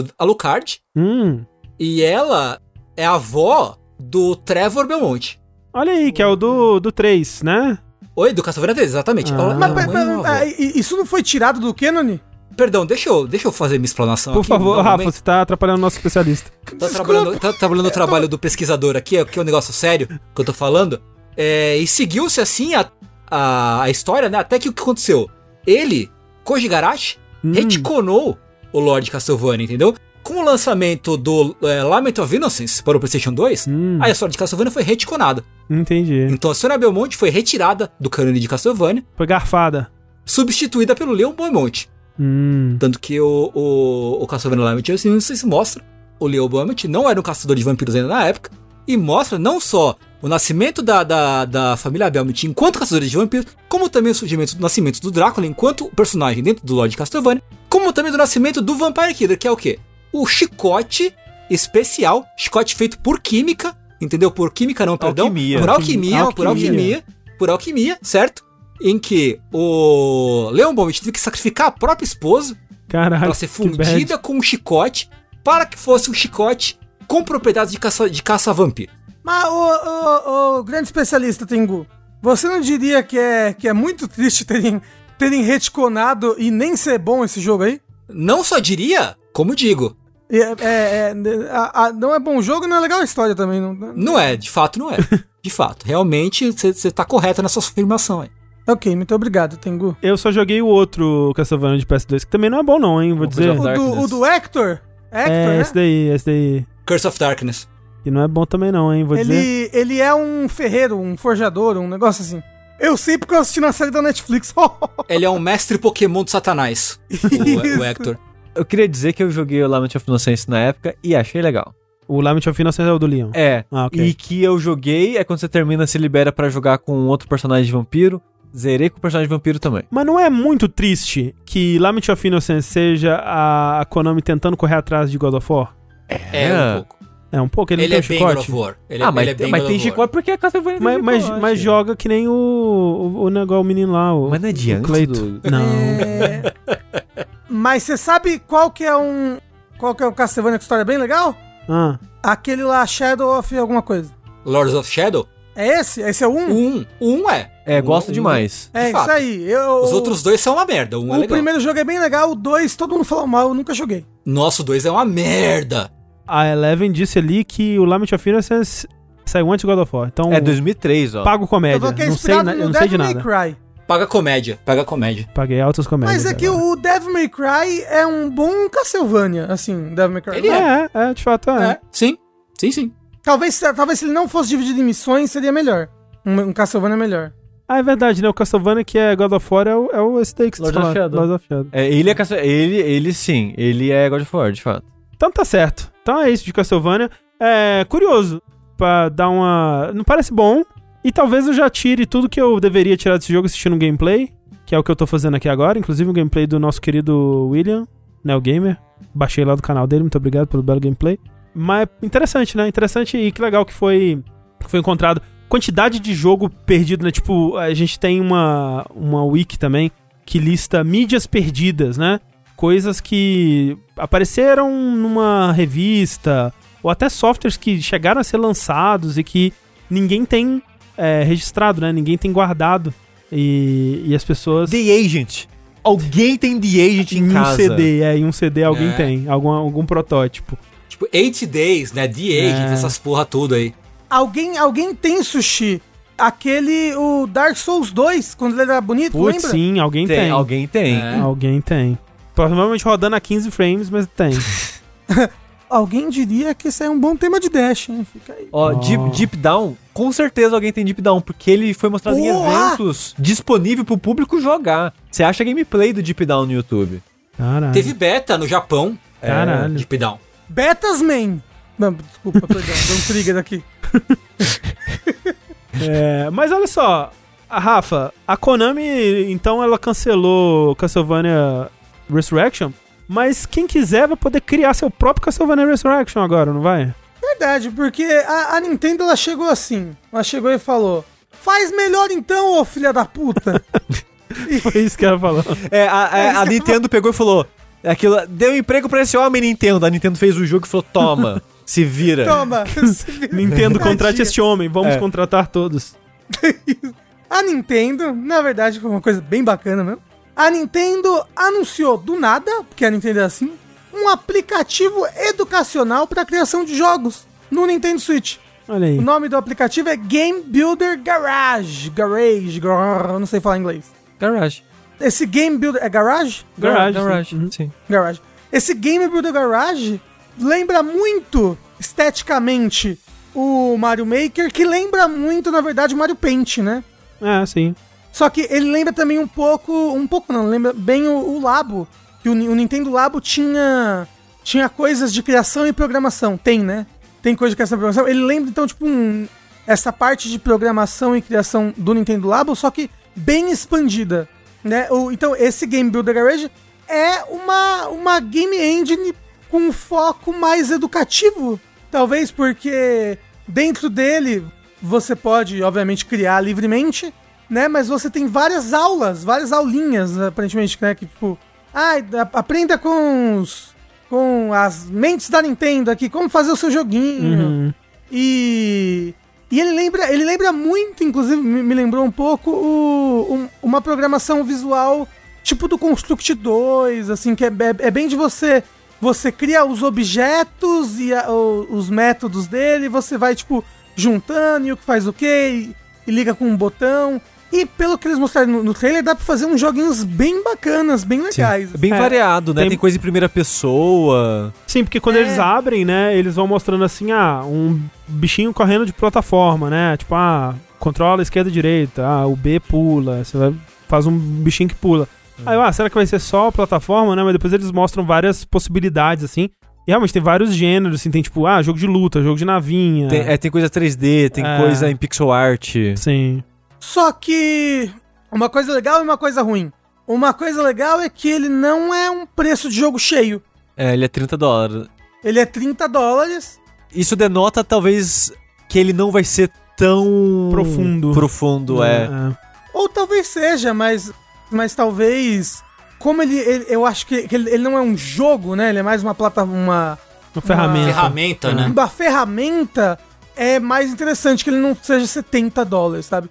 o Alucard Hum, e ela é a avó do Trevor Belmonte. olha aí, que é o do, do 3, né? Oi, do Castlevania 3, exatamente. Ah. Mas, mas- mas- ah, isso não foi tirado do Canon? Perdão, deixa eu, deixa eu fazer minha explanação Por aqui. favor, um Rafa, você tá atrapalhando o nosso especialista. Tá trabalhando, tá trabalhando o trabalho do pesquisador aqui, é- que é um negócio sério que eu tô falando. É, e seguiu-se assim a, a, a história, né? Até que o que aconteceu? Ele, Koji Garashi, Hum. retconou o Lord Castlevania, entendeu? Com o lançamento do é, Lament of Innocence para o PlayStation 2, Hum, a história de Castlevania foi retconada. entendi. Então a Sônia Belmonte foi retirada do cânone de Castlevania, Foi garfada. substituída pelo Leon Belmonte. Hum, Tanto que o, o, o Castlevania Lament of Innocence mostra o Leo Belmont não era um caçador de vampiros ainda na época, e mostra não só o nascimento da, da, da família Belmont enquanto caçadores de vampiros, como também o surgimento do nascimento do Drácula enquanto personagem dentro do Lord Castlevania, como também do nascimento do Vampire Killer, que é o quê? O chicote especial, chicote feito por química, entendeu? Por química não, perdão, Alquimia. por alquimia, Alquimia. por alquimia, por alquimia, certo? Em que o Leon Belmont teve que sacrificar a própria esposa caralho. para ser fundida com um chicote para que fosse um chicote com propriedades de caça, de caça vampiro. Mas, ô, ô, ô, grande especialista, Tengu, você não diria que é, que é muito triste terem, terem retconado e nem ser bom esse jogo aí? Não só diria, como digo, É, é- é- a- a- não é bom jogo não é legal a história também. Não, não é, de fato não é. <laughs> De fato, realmente você tá correto nessa sua afirmação aí. Ok, muito obrigado, Tengu. Eu só joguei o outro Castlevania de PS2, que também não é bom não, hein, vou O dizer. O do, o do Hector? Hector, É, né? esse daí, esse daí. Curse of Darkness. Que não é bom também não, hein, vou dizer. Ele, ele é um ferreiro, um forjador, um negócio assim. Eu sei porque eu assisti na série da Netflix. <laughs> Ele é um mestre Pokémon do Satanás, o, o. Hector. Eu queria dizer que eu joguei o Lament of Innocence na época e achei legal. O Lament of Innocence é o do Leon. É. Ah, ok. E que eu joguei é quando você termina, se libera pra jogar com outro personagem de vampiro. Zerei com o personagem de vampiro também. Mas não é muito triste que Lament of Innocence seja a Konami tentando correr atrás de God of War? É, um pouco. É um pouco, ele, Ele, não é tem bem God of chicote. War. Ele, é- ah, mas, ele é bem mas God tem of War. chicote porque a Castlevania tem Mas, mas, chicote. mas joga que nem o, o, o negócio, o menino lá, o, Mas não é de o antes Cleito. do- Não. É, <laughs> Mas você sabe qual que é um. Qual que é o Castlevania com história bem legal? Ah, Aquele lá, Shadow of alguma coisa. Lords of Shadow? É esse? Esse é o 1? O Um. O um é. É, O gosto um- demais. É de isso fato. aí. Eu, Os outros dois são uma merda. Um é O legal. primeiro jogo é bem legal, o 2 todo mundo falou mal, eu nunca joguei. Nosso dois é uma merda. a Eleven disse ali que o Lament of Innocence saiu antes de God of War. Então, É 2003, ó. pago eu comédia. que é Não sei, eu não sei de nada. Cry. Paga comédia. Paga comédia. Paguei altas comédias. Mas é que agora. o Devil May Cry é um bom Castlevania, assim, Devil May Cry. Ele É, é, de fato é. É. Sim. Sim, sim. Talvez, talvez se ele não fosse dividido em missões, seria melhor. Um, um Castlevania melhor. Ah, é verdade, né? O Castlevania que é God of War é o, é o esse daí que você Lord of falou. Shadow. Lord of Shadow. É, ele é ele, ele sim, ele é God of War, de fato. Então tá certo. Então é isso de Castlevania. É curioso. Pra dar uma. Não parece bom. E talvez eu já tire tudo que eu deveria tirar desse jogo assistindo um gameplay. Que é o que eu tô fazendo aqui agora. Inclusive um gameplay do nosso querido William, Neo Gamer. Baixei lá do canal dele. Muito obrigado pelo belo gameplay. Mas interessante, né? Interessante e que legal que foi, que foi encontrado. Quantidade de jogo perdido, né? Tipo, a gente tem uma, uma wiki também que lista mídias perdidas, né? Coisas que apareceram numa revista ou até softwares que chegaram a ser lançados e que ninguém tem é, registrado, né? Ninguém tem guardado. E, e as pessoas. The Agent. Alguém tem The Agent em em um casa. CD, é, em um CD alguém É. tem, algum, algum protótipo. Tipo, 8 Days, né? The Agent, É. essas porra tudo aí. Alguém, alguém tem sushi. Aquele, o Dark Souls 2, quando ele era bonito, Putz, lembra? sim, alguém Tem, tem. Alguém tem. É. Alguém tem. Provavelmente rodando a 15 frames, mas tem. <laughs> Alguém diria que esse é um bom tema de Dash, hein? Fica aí. Ó, Oh. Deep, Deep Down, com certeza alguém tem Deep Down, porque ele foi mostrado em eventos disponível pro público jogar. Você acha gameplay do Deep Down no YouTube? Caralho. Teve beta no Japão, Caralho. Deep Down. Betasman. Não, desculpa, perdão, deu um trigger aqui. <laughs> É, mas olha só, a Rafa, a Konami, então ela cancelou Castlevania Resurrection, mas quem quiser vai poder criar seu próprio Castlevania Resurrection agora, não vai? Verdade, porque a, a Nintendo ela chegou assim. Ela chegou e falou: Faz melhor então, ô filha da puta. <laughs> Foi isso que ela falou. É, a, a- <laughs> a Nintendo pegou e falou: aquilo, deu emprego pra esse homem, Nintendo. A Nintendo fez o jogo e falou: toma, <laughs> se vira. Toma. Nintendo, contrate este homem, vamos É. contratar todos. A Nintendo, na verdade, foi uma coisa bem bacana mesmo. A Nintendo anunciou do nada, porque a Nintendo é assim, um aplicativo educacional para criação de jogos no Nintendo Switch. Olha aí. O nome do aplicativo é Game Builder Garage. Garage, gar... eu não sei falar inglês. Garage. Esse Game Builder. É Garage? Garage. Garage. Uhum. Sim. Garage. Esse Game Builder Garage lembra muito, esteticamente, o Mario Maker, que lembra muito, na verdade, o Mario Paint, né? É, sim. Só que ele lembra também um pouco. Um pouco não, lembra bem o, o Labo. Que o, o Nintendo Labo tinha. Tinha coisas de criação e programação. Tem, né? Tem coisa de criação e programação. Ele lembra, então, tipo, um, essa parte de programação e criação do Nintendo Labo, só que bem expandida. Né? O, então, esse Game Builder Garage é uma, uma game engine com um foco mais educativo. Talvez porque dentro dele você pode, obviamente, criar livremente, né? Mas você tem várias aulas, várias aulinhas, aparentemente, né? Que tipo, ah, aprenda com os, com as mentes da Nintendo aqui, como fazer o seu joguinho. Uhum. E. E ele lembra, ele lembra muito, inclusive, me, lembrou um pouco o, um- uma programação visual tipo do Construct 2, assim, que é, é- é bem de você. Você cria os objetos e a- o- os métodos dele, você vai, tipo, juntando e o que faz o quê, e, e liga com um botão. E pelo que eles mostraram no, no trailer, dá pra fazer uns joguinhos bem bacanas, bem legais. É bem É, variado, né? tem- Tem... coisa em primeira pessoa. Sim, porque quando É. eles abrem, né, eles vão mostrando assim, ah, um bichinho correndo de plataforma, né? Tipo, ah, controla esquerda e direita, ah, o B pula, você vai, faz um bichinho que pula. Aí, eu, ah, será que vai ser só plataforma, né? Mas depois eles mostram várias possibilidades, assim. E realmente tem vários gêneros, assim, tem tipo, ah, jogo de luta, jogo de navinha. Tem, é, tem coisa 3D, tem É. coisa em pixel art. Sim. Só que uma coisa legal e uma coisa ruim. Uma coisa legal é que ele não é um preço de jogo cheio. É, ele é 30 dólares. Ele é 30 dólares. Isso denota, talvez, que ele não vai ser tão... Profundo. Profundo, é. Ou talvez seja, mas, mas talvez. Como ele, ele- Eu acho que, que ele, ele não é um jogo, né? Ele é mais uma plataforma. Uma, Uma ferramenta. Ferramenta, né? uma ferramenta. É mais interessante que ele não seja 70 dólares, sabe?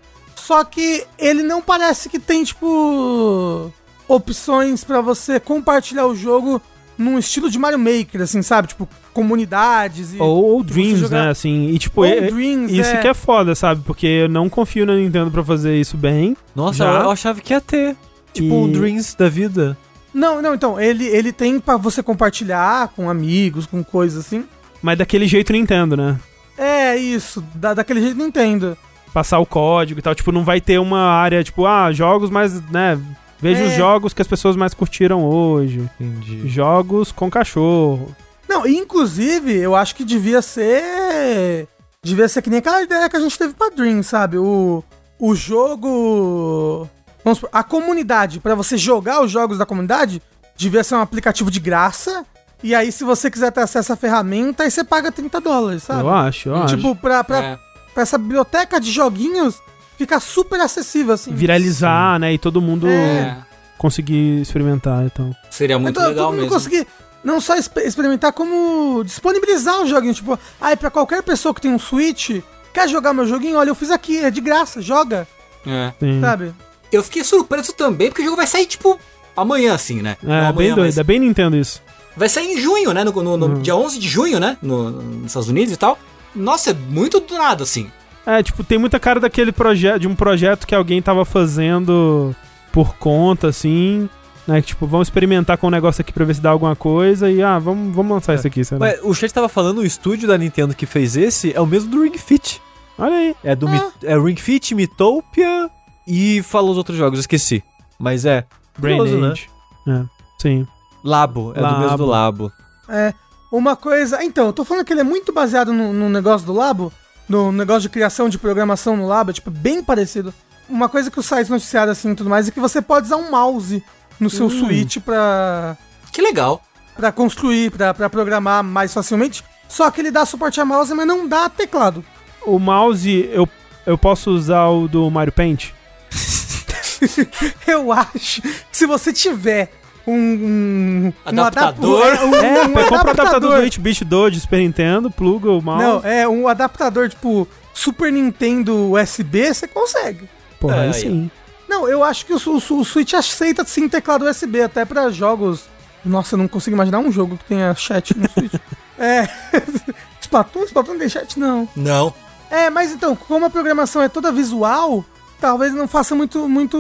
Só que ele não parece que tem, tipo. Opções pra você compartilhar o jogo num estilo de Mario Maker, assim, sabe? Tipo, comunidades e. Ou, ou Dreams, jogar- né? Assim, e tipo, Ou é- Dreams, isso é. que é foda, sabe? Porque eu não confio na Nintendo pra fazer isso bem. Nossa, Já? eu achava que ia ter. Tipo E- um Dreams da vida. Não, não, então, ele, ele tem pra você compartilhar com amigos, com coisas assim. Mas daquele jeito Nintendo, né? É, isso, da, daquele jeito Nintendo. Passar o código e tal. Tipo, não vai ter uma área, tipo, ah, jogos mais, né? Veja É. os jogos que as pessoas mais curtiram hoje. Entendi. Jogos com cachorro. Não, inclusive, eu acho que devia ser. Devia ser que nem aquela ideia que a gente teve pra Dream, sabe? O, o jogo. Vamos supor, a comunidade, pra você jogar os jogos da comunidade, devia ser um aplicativo de graça. E aí, se você quiser ter acesso à ferramenta, aí você paga 30 dólares, sabe? Eu acho, eu acho. Tipo, pra, pra, É. pra essa biblioteca de joguinhos ficar super acessível, assim. Viralizar, né? E todo mundo É. Conseguir experimentar, então. Seria muito Então, legal todo mundo mesmo. conseguir não só exper- experimentar, como disponibilizar o joguinho. Tipo, aí pra qualquer pessoa que tem um Switch, quer jogar meu joguinho? Olha, eu fiz aqui, é de graça, joga, É. Sim. sabe? Eu fiquei surpreso também, porque o jogo vai sair, tipo, amanhã, assim, né? Não É, amanhã, bem doido, mas é bem Nintendo isso. Vai sair em junho, né? No, no- no dia 11 de junho, né? No, nos Estados Unidos e tal. Nossa, é muito do nada, assim. É, tipo, tem muita cara daquele projeto, de um projeto que alguém tava fazendo por conta, assim, né? Que, tipo, vamos experimentar com o negócio aqui pra ver se dá alguma coisa e, ah, vamos, vamos lançar isso aqui, sei lá. Mas o chat tava falando, o estúdio da Nintendo que fez esse é o mesmo do Ring Fit. Olha aí. É do Mi- é Ring Fit, Mitopia e falou os outros jogos, esqueci. Mas é. Brain Curioso, né? Age. É, sim. Labo, é do mesmo do Labo. É, uma coisa. Então, eu tô falando que ele é muito baseado no, no negócio do Labo, no negócio de criação de programação no Labo, é tipo, bem parecido. Uma coisa que os sites noticiaram assim e tudo mais é que você pode usar um mouse no seu Switch pra, Que legal. pra construir, pra, pra programar mais facilmente. Só que ele dá suporte a mouse, mas não dá teclado. O mouse, eu, eu posso usar o do Mario Paint? <laughs> Eu acho que se você tiver um, um, um Adaptador. adap- um, É, um compra o adaptador do 8-bit do de Super Nintendo, pluga o mouse. Não, é um adaptador tipo Super Nintendo USB, você consegue. Porra, É, aí aí, sim. Não, eu acho que o, o- o Switch aceita sim teclado USB, até pra jogos. Nossa, eu não consigo imaginar um jogo que tenha chat no Switch. <laughs> é. <laughs> Splatoon? Splatoon não tem chat? Não. Não. É, mas então, como a programação é toda visual, talvez não faça muito, muito,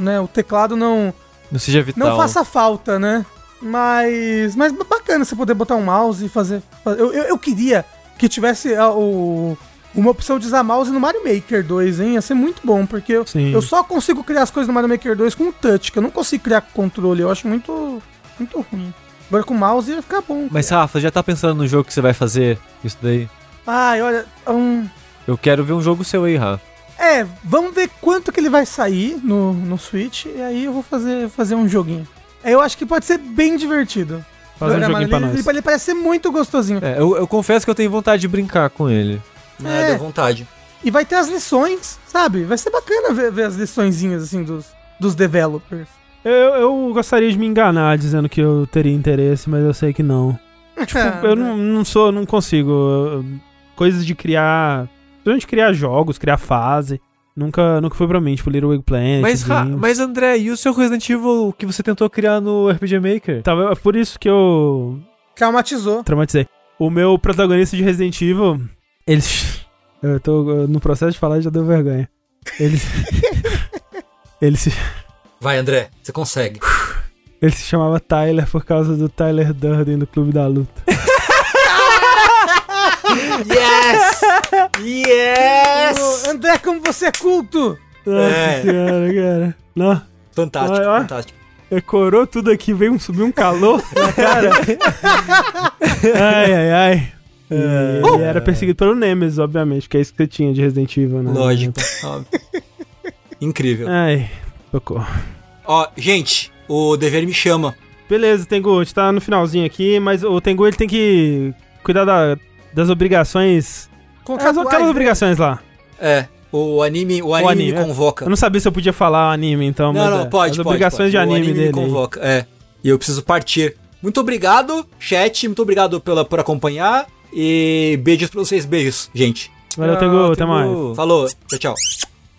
né, o teclado não, Não seja vital. não faça falta, né? Mas, mas bacana você poder botar um mouse e fazer... Eu, eu, eu queria que tivesse ah, o, uma opção de usar mouse no Mario Maker 2, hein? Ia ser muito bom, porque eu, Sim. eu só consigo criar as coisas no Mario Maker 2 com o touch, que eu não consigo criar com controle, eu acho muito, muito ruim. Agora com o mouse ia ficar bom. Mas Rafa, já tá pensando no jogo que você vai fazer isso daí? Ai, olha, um... Eu quero ver um jogo seu aí, Rafa. É, vamos ver quanto que ele vai sair no, no Switch e aí eu vou fazer, fazer um joguinho. É, Eu acho que pode ser bem divertido. Fazer um joguinho pra ele, nós. Ele, ele parece ser muito gostosinho. É, eu, eu confesso que eu tenho vontade de brincar com ele. É, É. deu vontade. E vai ter as lições, sabe? Vai ser bacana ver, ver as liçõezinhas, assim, dos, dos developers. Eu, eu gostaria de me enganar dizendo que eu teria interesse, mas eu sei que não. Tipo, eu não, não sou, não consigo. Coisas de criar. Principalmente criar jogos, criar fase. Nunca, nunca foi pra mim, tipo, Little Big Planet. Mas, mas André, e o seu Resident Evil que você tentou criar no RPG Maker? Tava, é por isso que eu Traumatizou. traumatizei. O meu protagonista de Resident Evil, ele. Eu tô no processo de falar e já deu vergonha. Ele. <laughs> ele, se, Vai, André, você consegue. ele se chamava Tyler por causa do Tyler Durden do Clube da Luta. <laughs> yes! André, como você é culto! É. senhora, cara. Não. Fantástico, ó. fantástico. Decorou tudo aqui, veio um, subiu um calor na cara. <laughs> ai, ai, ai. E ele era perseguido pelo Nemesis, obviamente, que é isso que você tinha de Resident Evil, né? Lógico. <laughs> Óbvio. Incrível. Ai, socorro. Ó, gente, o dever me chama. Beleza, Tengu, a gente tá no finalzinho aqui, mas o Tengu ele tem que cuidar da- das obrigações. Contratuais, aquelas né? obrigações lá. É, o anime, o anime, anime, me é. convoca. Eu não sabia se eu podia falar anime, então, Não, mas não, é, pode, as pode, obrigações pode. de O anime, anime dele. convoca, é. E eu preciso partir. Muito obrigado, chat. Muito obrigado pela, por acompanhar. E beijos pra vocês. Beijos, gente. Valeu, Ah, Tengu, até mais. Falou. Tchau, tchau.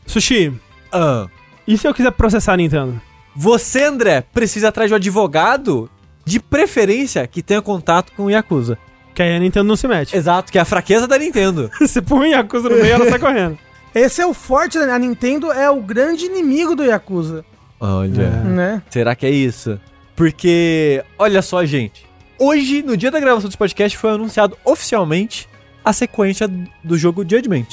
Sushi, Ah. e se eu quiser processar a Nintendo? Você, André, precisa ir atrás de um advogado, de preferência que tenha contato com o Yakuza. Que aí a Nintendo não se mete. Exato, que é a fraqueza da Nintendo. <laughs> Se põe um Yakuza no meio, ela sai correndo. Esse é o forte, né? A Nintendo é o grande inimigo do Yakuza, Olha. É. né? Será que é isso? Porque, olha só, gente. Hoje, no dia da gravação desse podcast, foi anunciado oficialmente a sequência do jogo Judgment.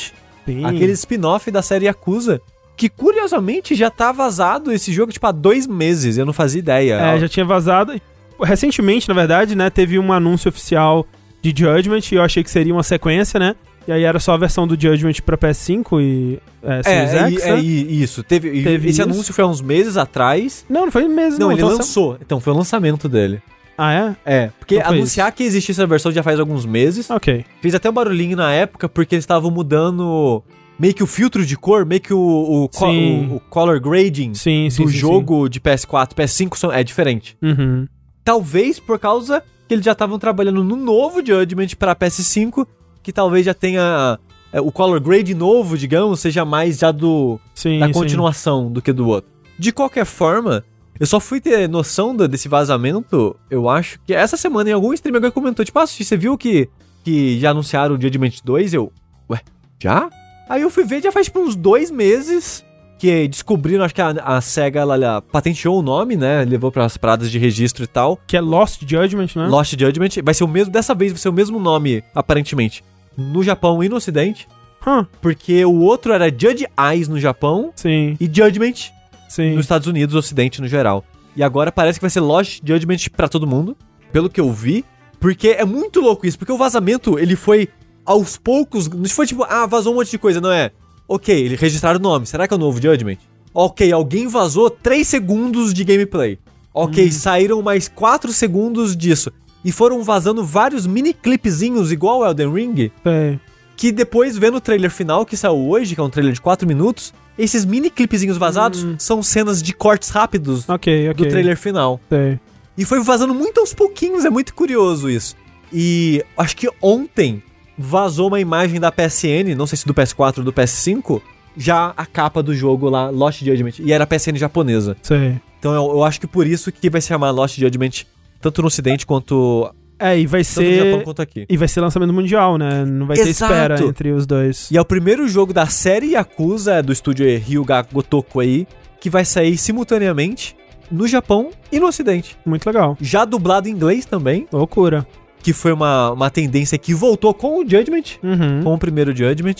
Sim. Aquele spin-off da série Yakuza. Que curiosamente já tá vazado esse jogo, tipo, há dois meses. Eu não fazia ideia. É, já tinha vazado. Recentemente, na verdade, né, teve um anúncio oficial de Judgment e eu achei que seria uma sequência, né? E aí era só a versão do Judgment pra PS5 e é, É, Series é, X, é, né? isso. Teve, Teve esse isso. anúncio foi há uns meses atrás. Não, não foi mesmo. Não, ele então lançou. Então, foi o lançamento dele. Ah, é? É, porque Então anunciar que existisse essa versão já faz alguns meses. Ok. Fiz até um barulhinho na época, porque eles estavam mudando meio que o filtro de cor, meio que o, o, co- o- o color grading Sim, sim. do sim, jogo de PS4, PS5 são- é diferente. Uhum. Talvez por causa que eles já estavam trabalhando no novo Judgment para PS5, que talvez já tenha é, o color grade novo, digamos, seja mais já do Sim, da sim. continuação do que do outro. De qualquer forma, eu só fui ter noção da- desse vazamento, eu acho, que essa semana em algum stream alguém comentou, tipo, ah, você viu que, que já anunciaram o Judgment 2? Eu, ué, já? Aí eu fui ver, já faz tipo uns dois meses que descobriram, acho que a, a SEGA, ela, ela patenteou o nome, né, levou para as paradas de registro e tal. Que é Lost Judgment, né? Lost Judgment, vai ser o mesmo, dessa vez vai ser o mesmo nome, aparentemente, no Japão e no Ocidente, Hum, porque o outro era Judge Eyes no Japão sim, e Judgment sim. nos Estados Unidos, Ocidente no geral. E agora parece que vai ser Lost Judgment pra todo mundo, pelo que eu vi, porque é muito louco isso, porque o vazamento, ele foi aos poucos, não foi tipo, ah, vazou um monte de coisa, não é? Ok, ele registraram o nome, será que é o novo Judgment? Ok, alguém vazou 3 segundos de gameplay. Ok, saíram mais 4 segundos disso. E foram vazando vários mini clipezinhos igual o Elden Ring, É. que depois, vendo o trailer final que saiu hoje, que é um trailer de 4 minutos, esses mini clipezinhos vazados são cenas de cortes rápidos Ok, ok. do trailer final. Sei. E foi vazando muito aos pouquinhos, é muito curioso isso. E acho que ontem vazou uma imagem da PSN, não sei se do PS4 ou do PS5, já a capa do jogo lá, Lost Judgment, e era a PSN japonesa. Sei. Então eu, eu acho que por isso que vai se chamar Lost Judgment tanto no ocidente quanto É, e vai tanto no Japão ser. quanto aqui. E vai ser lançamento mundial, né? Não vai ter Exato. espera entre os dois. E é o primeiro jogo da série Yakuza do estúdio Ryuga Gotoku aí, que vai sair simultaneamente no Japão e no Ocidente. Muito legal. Já dublado em inglês também, Loucura. Que foi uma, uma tendência que voltou com o Judgment, Uhum. com o primeiro Judgment.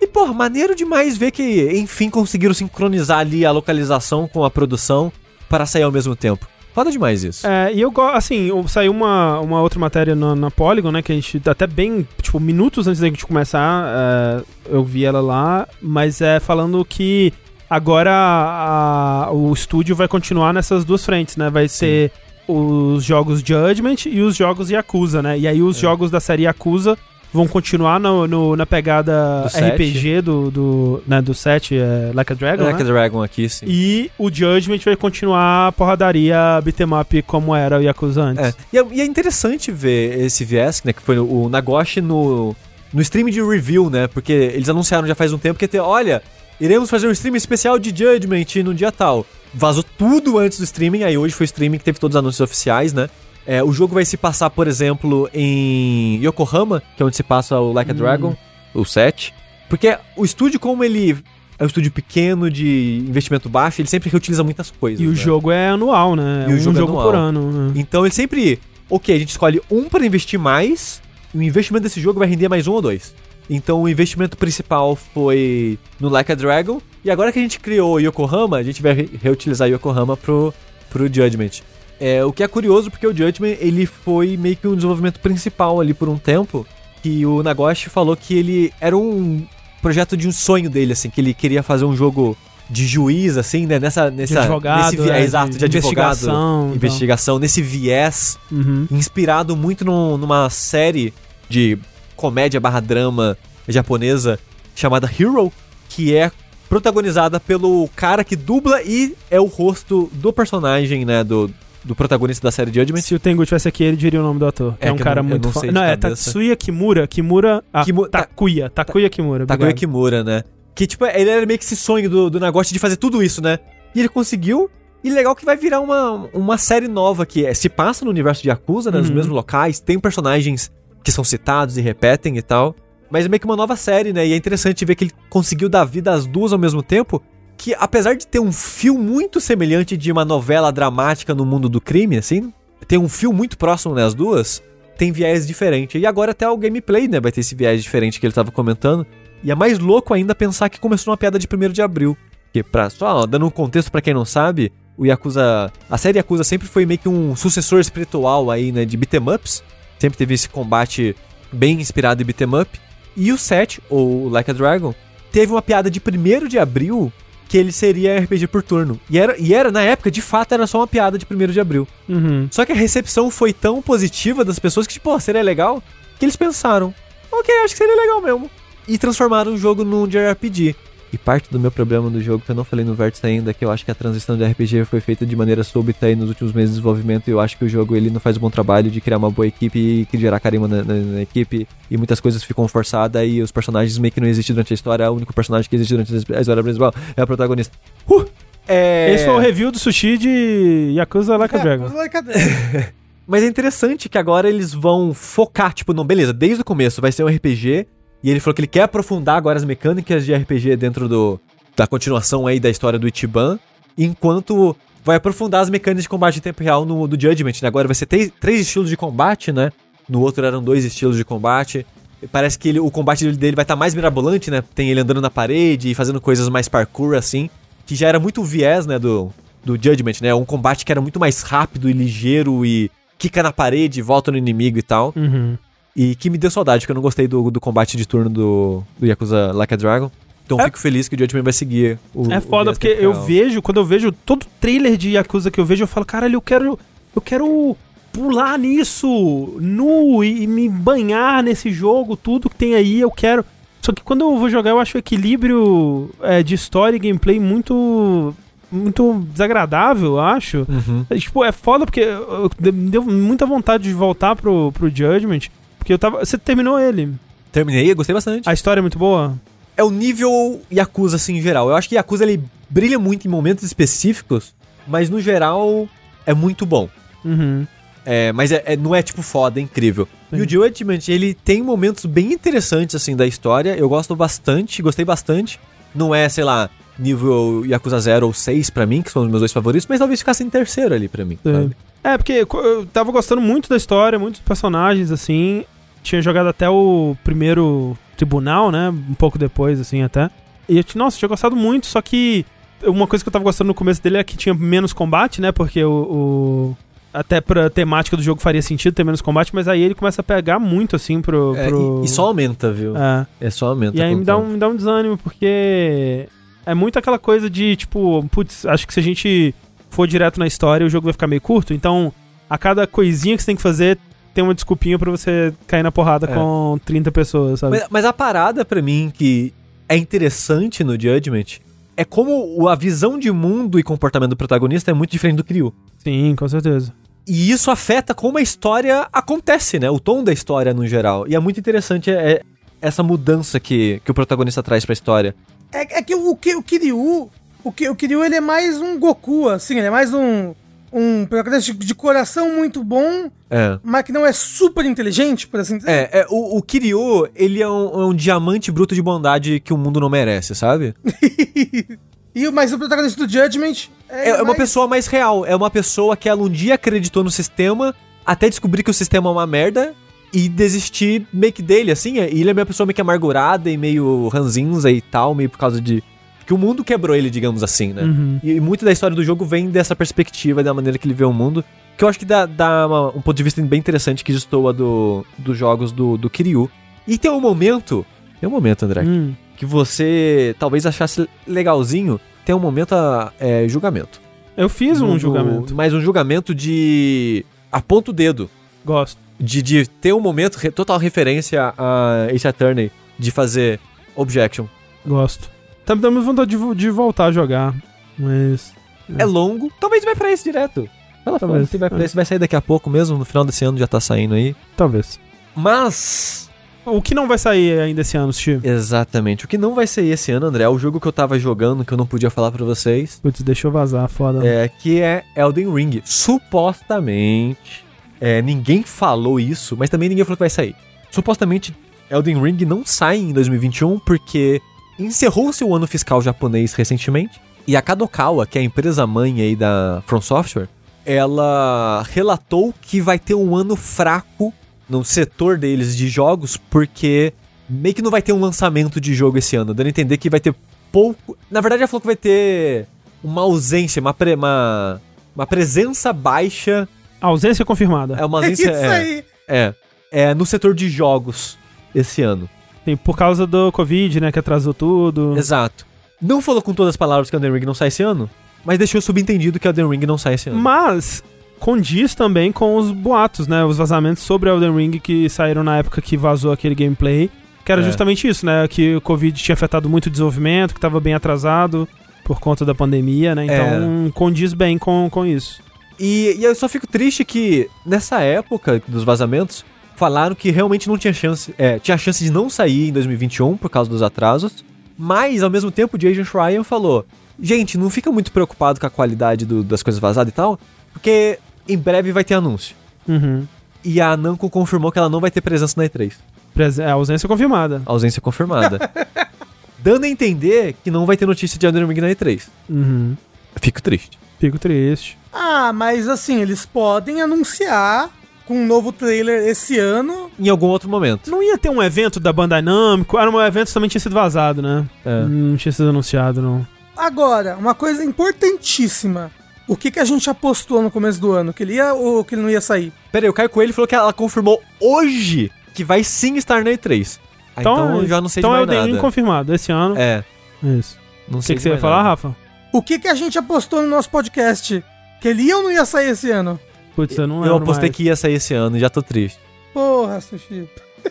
E, pô, maneiro demais ver que, enfim, conseguiram sincronizar ali a localização com a produção para sair ao mesmo tempo. Foda demais isso. É, e eu gosto, assim, saiu uma, uma outra matéria na, na Polygon, né, que a gente, até bem, tipo, minutos antes da gente começar, é, eu vi ela lá, mas é falando que agora a- o estúdio vai continuar nessas duas frentes, né, vai ser os jogos Judgment e os jogos Yakuza, né, e aí os É. jogos da série Yakuza vão continuar no, no- na pegada Do. RPG do, do, né, do 7, é, Like a Dragon, Like né? a Dragon aqui, sim. E o Judgment vai continuar a porradaria beat'em up como era o Yakuza antes. É. E, é, e é interessante ver esse viés, né? Que foi o Nagoshi no, no stream de review, né? Porque eles anunciaram já faz um tempo que ter, olha, iremos fazer um stream especial de Judgment no dia tal. Vazou tudo antes do streaming, aí hoje foi o streaming que teve todos os anúncios oficiais, né? É, o jogo vai se passar, por exemplo, em Yokohama, que é onde se passa o Like a Dragon, o 7. Porque o estúdio, como ele é um estúdio pequeno, de investimento baixo, ele sempre reutiliza muitas coisas. E o né? jogo é anual, né? E o um jogo jogo, é por ano. né? Então ele sempre. Ok, a gente escolhe um para investir mais, e o investimento desse jogo vai render mais um ou dois. Então o investimento principal foi no Like a Dragon, e agora que a gente criou Yokohama, a gente vai re- reutilizar Yokohama pro, pro Judgment. É, o que é curioso porque o Judgment ele foi meio que um desenvolvimento principal ali por um tempo, que o Nagoshi falou que ele era um projeto de um sonho dele, assim, que ele queria fazer um jogo de juiz, assim, né? Nessa, De nessa, advogado, nesse vi- é, é, exato, de, advogado, investigação. então. investigação, nesse viés Uhum. inspirado muito num- numa série de comédia barra drama japonesa chamada Hero, que é protagonizada pelo cara que dubla e é o rosto do personagem, né, do, do protagonista da série Judgment. Se o Tengu tivesse aqui, ele diria o nome do ator. É É, um eu cara não- eu muito não sei de Não, é. Tatsuya Kimura. Kimura. Ah, Kimu- Ta- Takuya. Takuya Kimura. Takuya obrigado. Kimura, né? Que, tipo, ele era meio que esse sonho do, do negócio de fazer tudo isso, né? E ele conseguiu. E legal que vai virar uma, uma série nova que é- se passa no universo de Yakuza, né? Nos Uhum. mesmos locais, tem personagens que são citados e repetem e tal. Mas é meio que uma nova série, né? E é interessante ver que ele conseguiu dar vida às duas ao mesmo tempo. Que apesar de ter um fio muito semelhante de uma novela dramática no mundo do crime, assim, tem um fio muito próximo, né? As duas, tem viés diferente. E agora até o gameplay, né? Vai ter esse viés diferente que ele tava comentando. E é mais louco ainda pensar que começou numa piada de 1 de abril. Que pra, só dando um contexto pra quem não sabe, o Yakuza. A série Yakuza sempre foi meio que um sucessor espiritual aí, né? De beat'em ups. Sempre teve esse combate bem inspirado em beat'em up. E o 7, ou Like a Dragon, teve uma piada de 1 de abril que ele seria RPG por turno. E era, e era, na época, de fato, era só uma piada de 1 de abril. Uhum. Só que a recepção foi tão positiva das pessoas que, tipo, seria legal, que eles pensaram, ok, acho que seria legal mesmo. E transformaram o jogo num JRPG. E parte do meu problema do jogo, que eu não falei no Vértice ainda, é que eu acho que a transição de RPG foi feita de maneira súbita aí nos últimos meses de desenvolvimento. E eu acho que o jogo ele não faz um bom trabalho de criar uma boa equipe e que gerar carisma na, na- na equipe. E muitas coisas ficam forçadas e os personagens meio que não existem durante a história. O único personagem que existe durante a história principal é a protagonista. Uh! É... Esse foi o review do sushi de Yakuza Like a É, Dragon. mas like a Dragon. <laughs> Mas é interessante que agora eles vão focar, tipo, não, beleza, desde o começo vai ser um RPG. E ele falou que ele quer aprofundar agora as mecânicas de RPG dentro do da continuação aí da história do Ichiban, enquanto vai aprofundar as mecânicas de combate em tempo real no do Judgment, né? Agora vai ser três, três estilos de combate, né? No outro eram dois estilos de combate. Parece que ele- o combate dele vai estar mais mirabolante, né? Tem ele andando na parede e fazendo coisas mais parkour, assim. Que já era muito o viés, né? Do, do Judgment, né? Um combate que era muito mais rápido e ligeiro e quica na parede, volta no inimigo e tal. Uhum. E que me deu saudade, porque eu não gostei do, do combate de turno do, do Yakuza Like a Dragon. Então É- fico feliz que o Judgment vai seguir o. É o foda, viés porque eu vejo, quando eu vejo todo trailer de Yakuza que eu vejo, eu falo, caralho, eu quero. Eu quero pular nisso nu e me banhar nesse jogo, tudo que tem aí, eu quero. Só que quando eu vou jogar, eu acho o equilíbrio é, de história e gameplay muito. Muito desagradável, eu acho. Uhum. É, Tipo, é foda porque eu- eu- me deu muita vontade de voltar pro, pro Judgment. Porque eu tava. Você terminou ele. Terminei, gostei bastante. A história é muito boa? É o nível Yakuza, assim, em geral. Eu acho que Yakuza ele brilha muito em momentos específicos, mas no geral é muito bom. Uhum. É, mas é, é- não é tipo foda, é incrível. Sim. E o Judgment, ele tem momentos bem interessantes, assim, da história. Eu gosto bastante, gostei bastante. Não é, sei lá, nível Yakuza 0 ou 6 pra mim, que são os meus dois favoritos, mas talvez ficasse em terceiro ali pra mim. Sabe? É, porque eu tava gostando muito da história, muitos personagens, assim. Tinha jogado até o primeiro tribunal, né? Um pouco depois, assim, até. E eu, nossa, tinha gostado muito, só que uma coisa que eu tava gostando no começo dele é que tinha menos combate, né? Porque o. o- até pra temática do jogo faria sentido ter menos combate, mas aí ele começa a pegar muito, assim, pro. É, pro- e, e só aumenta, viu? É. É, só aumenta. E aí me dá, um, me dá um desânimo, porque é muito aquela coisa de, tipo, putz, acho que se a gente for direto na história, o jogo vai ficar meio curto. Então, a cada coisinha que você tem que fazer, tem uma desculpinha pra você cair na porrada É. com 30 pessoas, sabe? Mas, mas a parada pra mim que é interessante no Judgment é como o- a visão de mundo e comportamento do protagonista é muito diferente do Kiryu. Sim, com certeza. E isso afeta como a história acontece, né? O tom da história no geral. E é muito interessante é, é essa mudança que, que o protagonista traz pra história. É, é que o, o Kiryu, o, Ki- o Kiryu ele é mais um Goku, assim, ele é mais um um protagonista de, de coração muito bom, É. mas que não é super inteligente, por assim dizer. É, é, o, o Kiryu, ele é um, é um diamante bruto de bondade que o mundo não merece, sabe? <laughs> e mas o protagonista do Judgment É, é uma mais- pessoa mais real. É uma pessoa que ela um dia acreditou no sistema, até descobrir que o sistema é uma merda e desistir meio que dele, assim. E ele é uma pessoa meio que amargurada e meio ranzinza e tal, meio por causa de. Que o mundo quebrou ele, digamos assim, né? Uhum. E muito da história do jogo vem dessa perspectiva, da maneira que ele vê o mundo. Que eu acho que dá, dá uma- um ponto de vista bem interessante que destoa do, dos jogos do, do Kiryu. E tem um momento. Tem um momento, André, Hum. que você talvez achasse legalzinho. Tem um momento a é, julgamento. Eu fiz um No- julgamento. Mas um julgamento de. aponta o dedo. Gosto. De, de ter um momento, re- total referência a Ace Attorney, de fazer objection. Gosto. Tá me dando vontade de, de voltar a jogar. Mas. É longo, talvez vai pra esse direto. Ela Talvez. talvez. vai pra É. esse, vai sair daqui a pouco mesmo, no final desse ano já tá saindo aí. Talvez. Mas. O que não vai sair ainda esse ano, Steve? Exatamente. O que não vai sair esse ano, André, é o jogo que eu tava jogando, que eu não podia falar pra vocês. Putz, deixa eu vazar, foda. É, que é Elden Ring. Supostamente. é, ninguém falou isso, mas também ninguém falou que vai sair. Supostamente, Elden Ring não sai em 2021 porque encerrou-se o ano fiscal japonês recentemente. E a Kadokawa, que é a empresa mãe aí da From Software, ela relatou que vai ter um ano fraco no setor deles de jogos, porque meio que não vai ter um lançamento de jogo esse ano, dando a entender que vai ter pouco. Na verdade, ela falou que vai ter uma ausência, uma, pre- uma, uma presença baixa. Ausência confirmada. É uma <laughs> É ausência. isso é, aí. é, é no setor de jogos esse ano. Sim, por causa do Covid, né? Que atrasou tudo. Exato. Não falou com todas as palavras que Elden Ring não sai esse ano, mas deixou subentendido que Elden Ring não sai esse ano. Mas condiz também com os boatos, né? Os vazamentos sobre Elden Ring que saíram na época que vazou aquele gameplay. Que era É. justamente isso, né? Que o Covid tinha afetado muito o desenvolvimento, que tava bem atrasado por conta da pandemia, né? Então condiz bem com, com isso. E, e eu só fico triste que, nessa época dos vazamentos, falaram que realmente não tinha chance. É, tinha chance de não sair em 2021 por causa dos atrasos. Mas, ao mesmo tempo, o Jason Ryan falou: Gente, não fica muito preocupado com a qualidade do- das coisas vazadas e tal, porque em breve vai ter anúncio. Uhum. E a Namco confirmou que ela não vai ter presença na E3. Prese- A ausência confirmada. Ausência confirmada. <laughs> Dando a entender que não vai ter notícia de Elden Ring na E3. Uhum. Fico triste. Fico triste. Ah, mas assim, eles podem anunciar com um novo trailer esse ano. Em algum outro momento. Não ia ter um evento da Bandai Namco? Era um evento que também tinha sido vazado, né? É. Não tinha sido anunciado, não. Agora, uma coisa importantíssima. O que, que a gente apostou no começo do ano? Que ele ia ou que ele não ia sair? Pera aí, o Caio Coelho falou que ela confirmou hoje que vai sim estar na E3. Ah, Então, eu já não sei então de é mais o Elden Ring nada. confirmado esse ano. É, Isso. não O sei que, que de você ia falar, nada. Rafa? O que, que a gente apostou no nosso podcast? Que ele ia ou não ia sair esse ano? Putz, eu não Eu apostei mais. que ia sair esse ano e já tô triste. Porra, Sushi.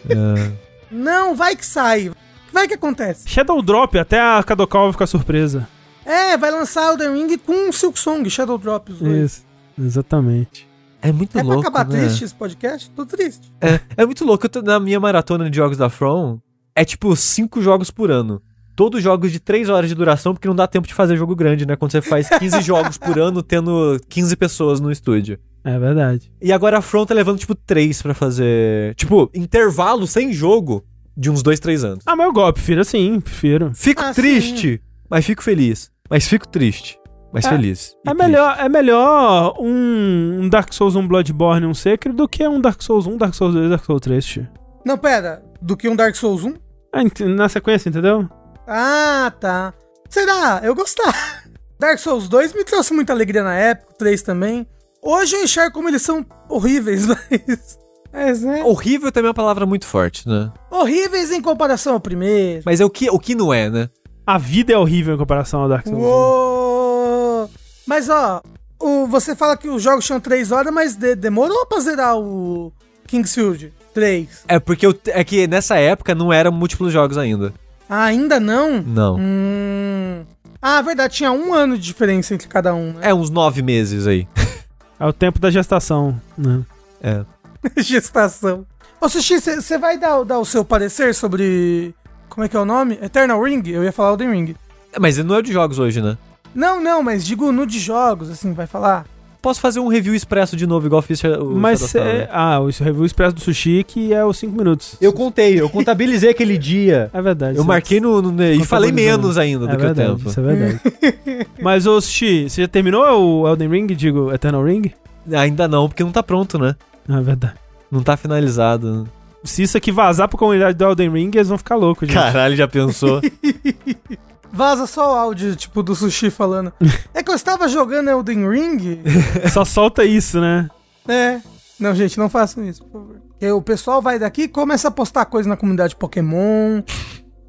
É. <laughs> Não, vai que sai. Vai que acontece. Shadow Drop, até a Kadokawa vai ficar surpresa. É, vai lançar Elden Ring com o Silk Song, Shadow Drop, os dois. Isso. Exatamente. É muito É pra louco, acabar né? triste esse podcast? Tô triste. É, é muito louco. Eu tô, na minha maratona de jogos da From, é tipo cinco jogos por ano. Todos jogos de 3 horas de duração, porque não dá tempo de fazer jogo grande, né? Quando você faz 15 <laughs> jogos por ano, tendo 15 pessoas no estúdio. É verdade. E agora a From tá levando, tipo, 3 pra fazer. Tipo, intervalo sem jogo de uns 2, 3 anos. Ah, mas eu gosto, prefiro assim, prefiro. Fico Ah, triste, mas fico feliz. Mas fico triste, mas É, feliz. É triste. melhor, é melhor um, um Dark Souls, um Bloodborne, um Sekiro do que um Dark Souls 1, Dark Souls 2, Dark Souls 3. tio. Não, pera. Do que um Dark Souls 1? Ah, ent- na sequência, entendeu? Ah, tá. Será? Eu gostava. <laughs> Dark Souls 2 me trouxe muita alegria na época, o 3 também. Hoje eu enxergo como eles são horríveis, <laughs> mas. Mas, né? Horrível também é uma palavra muito forte, né? Horríveis em comparação ao primeiro. Mas é o que, o que não é, né? A vida é horrível em comparação ao Dark Souls 1. Uou! Mas ó, o, você fala que os jogos tinham 3 horas, mas de- demorou pra zerar o Kingsfield 3. É porque eu, é que nessa época não eram múltiplos jogos ainda. Ah, ainda não? Não. Hum. Ah, verdade, tinha um ano de diferença entre cada um, né? É uns nove meses aí. <laughs> É o tempo da gestação, né? É. <laughs> Gestação. Ô, Sushi, você vai dar, dar o seu parecer sobre. Como é que é o nome? Eternal Ring? Eu ia falar Elden Ring. É, Mas ele não é de jogos hoje, né? Não, não, mas digo no de jogos, assim, vai falar. Posso fazer um review expresso de novo, igual fiz o Mas Tower. é, ah, o review expresso do sushi que é os 5 minutos. Eu contei, eu contabilizei aquele dia. É verdade. Eu marquei no, no- e falei menos ainda do é que verdade, o tempo. Isso é verdade. <laughs> Mas, ô Sushi, você já terminou o Elden Ring? Digo, Eternal Ring? Ainda não, porque não tá pronto, né? Ah, é verdade. Não tá finalizado. Se isso aqui vazar pra comunidade do Elden Ring, eles vão ficar loucos, gente. Caralho, já pensou? <laughs> Vaza só o áudio, tipo, do Sushi falando. <laughs> é que eu estava jogando Elden Ring. <laughs> Só solta isso, né? É. Não, gente, não façam isso, por favor. Porque o pessoal vai daqui e começa a postar coisa na comunidade Pokémon.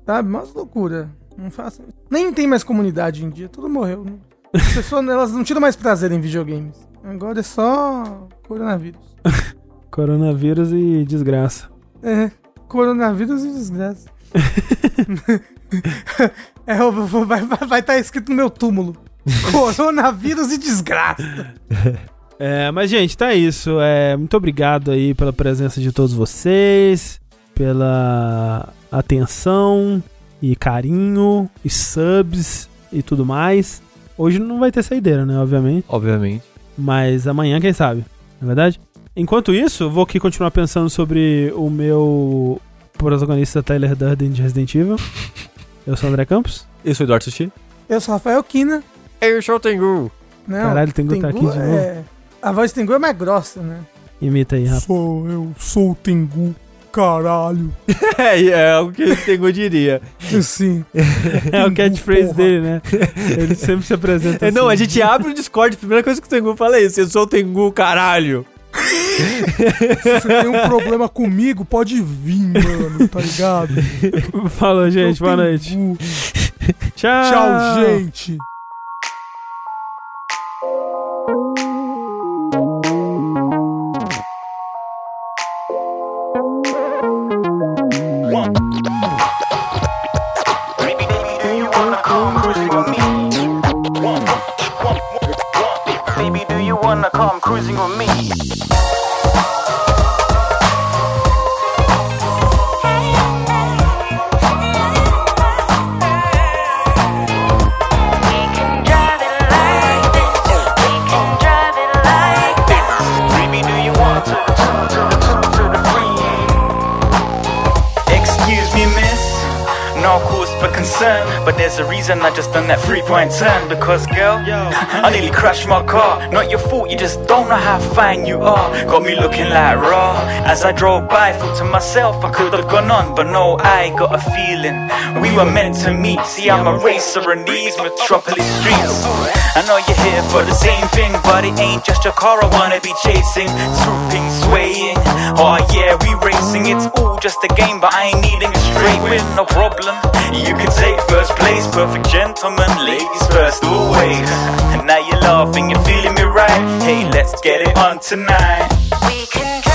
Sabe? Umas loucura. Não façam isso. Nem tem mais comunidade em dia, tudo morreu. né? As <laughs> pessoas elas não tiram mais prazer em videogames. Agora é só coronavírus. Coronavírus e desgraça. É, coronavírus e desgraça. É, vai estar vai tá escrito no meu túmulo. <laughs> Coronavírus e desgraça. É, mas, gente, tá isso. É, muito obrigado aí pela presença de todos vocês, pela atenção e carinho e subs e tudo mais. Hoje não vai ter saideira, né? Obviamente. Obviamente. Mas amanhã, quem sabe? Não é verdade? Enquanto isso, vou aqui continuar pensando sobre o meu protagonista Tyler Durden de Resident Evil. <laughs> Eu sou o André Campos. Eu sou o Eduardo Sushi. Eu sou Rafael Kina. Eu sou o Tengu. Não, Caralho, Tengu tá aqui de novo. é- A voz Tengu é mais grossa, né? Imita aí, Rafa. Sou, eu sou o Tengu. Caralho. <laughs> É, é algo que o Tengu diria. Sim. <laughs> É o catchphrase Porra. dele, né? Ele sempre se apresenta <laughs> É, não, a assim. gente abre o Discord, a primeira coisa que o Tengu fala é isso. Eu sou o Tengu, caralho. Se você tem um problema comigo, pode vir, mano, tá ligado? Falou, gente. Boa noite. Tchau. Tchau, gente. A reason I just done that three point turn. Because, girl, <laughs> I nearly crashed my car. Not your fault, you just don't know how fine you are. Got me looking like raw. As I drove by, thought to myself I could have gone on, but no, I got a feeling we were meant to meet. See, I'm a racer in these metropolis streets. I know you're here for the same thing, but it ain't just your car I wanna be chasing. Swooping, swaying. Oh yeah, we racing. It's all just a game, but I ain't needing a straight win, no problem. You can take first place, perfect gentleman, ladies first always. And <laughs> now you're laughing, you're feeling me right. Hey, let's get it on tonight. We can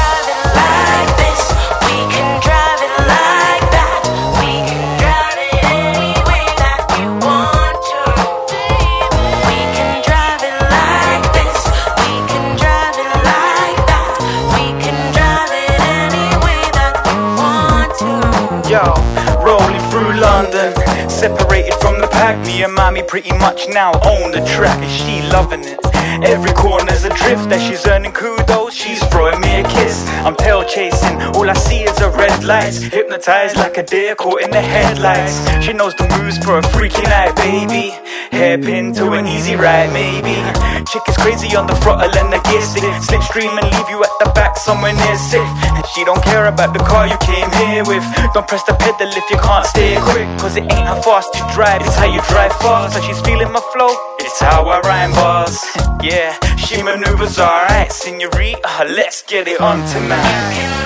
Me and mommy pretty much now own the track, and she loving it. Every corner's a drift that she's earning kudos. She's throwing me a kiss. I'm tail chasing, all I see is a red lights. Hypnotized like a deer caught in the headlights. She knows the moves for a freaky night, baby. Hairpin to an easy ride, maybe. Chick is crazy on the throttle and the gear stick. Slipstream and leave you at the back somewhere near safe. And she don't care about the car you came here with. Don't press the pedal if you can't steer quick. Cause it ain't how fast you drive, it's how you drive fast. So she's feeling my flow, it's how I rhyme, boss. <laughs> Yeah, she maneuvers alright, senorita. Let's get it on tonight.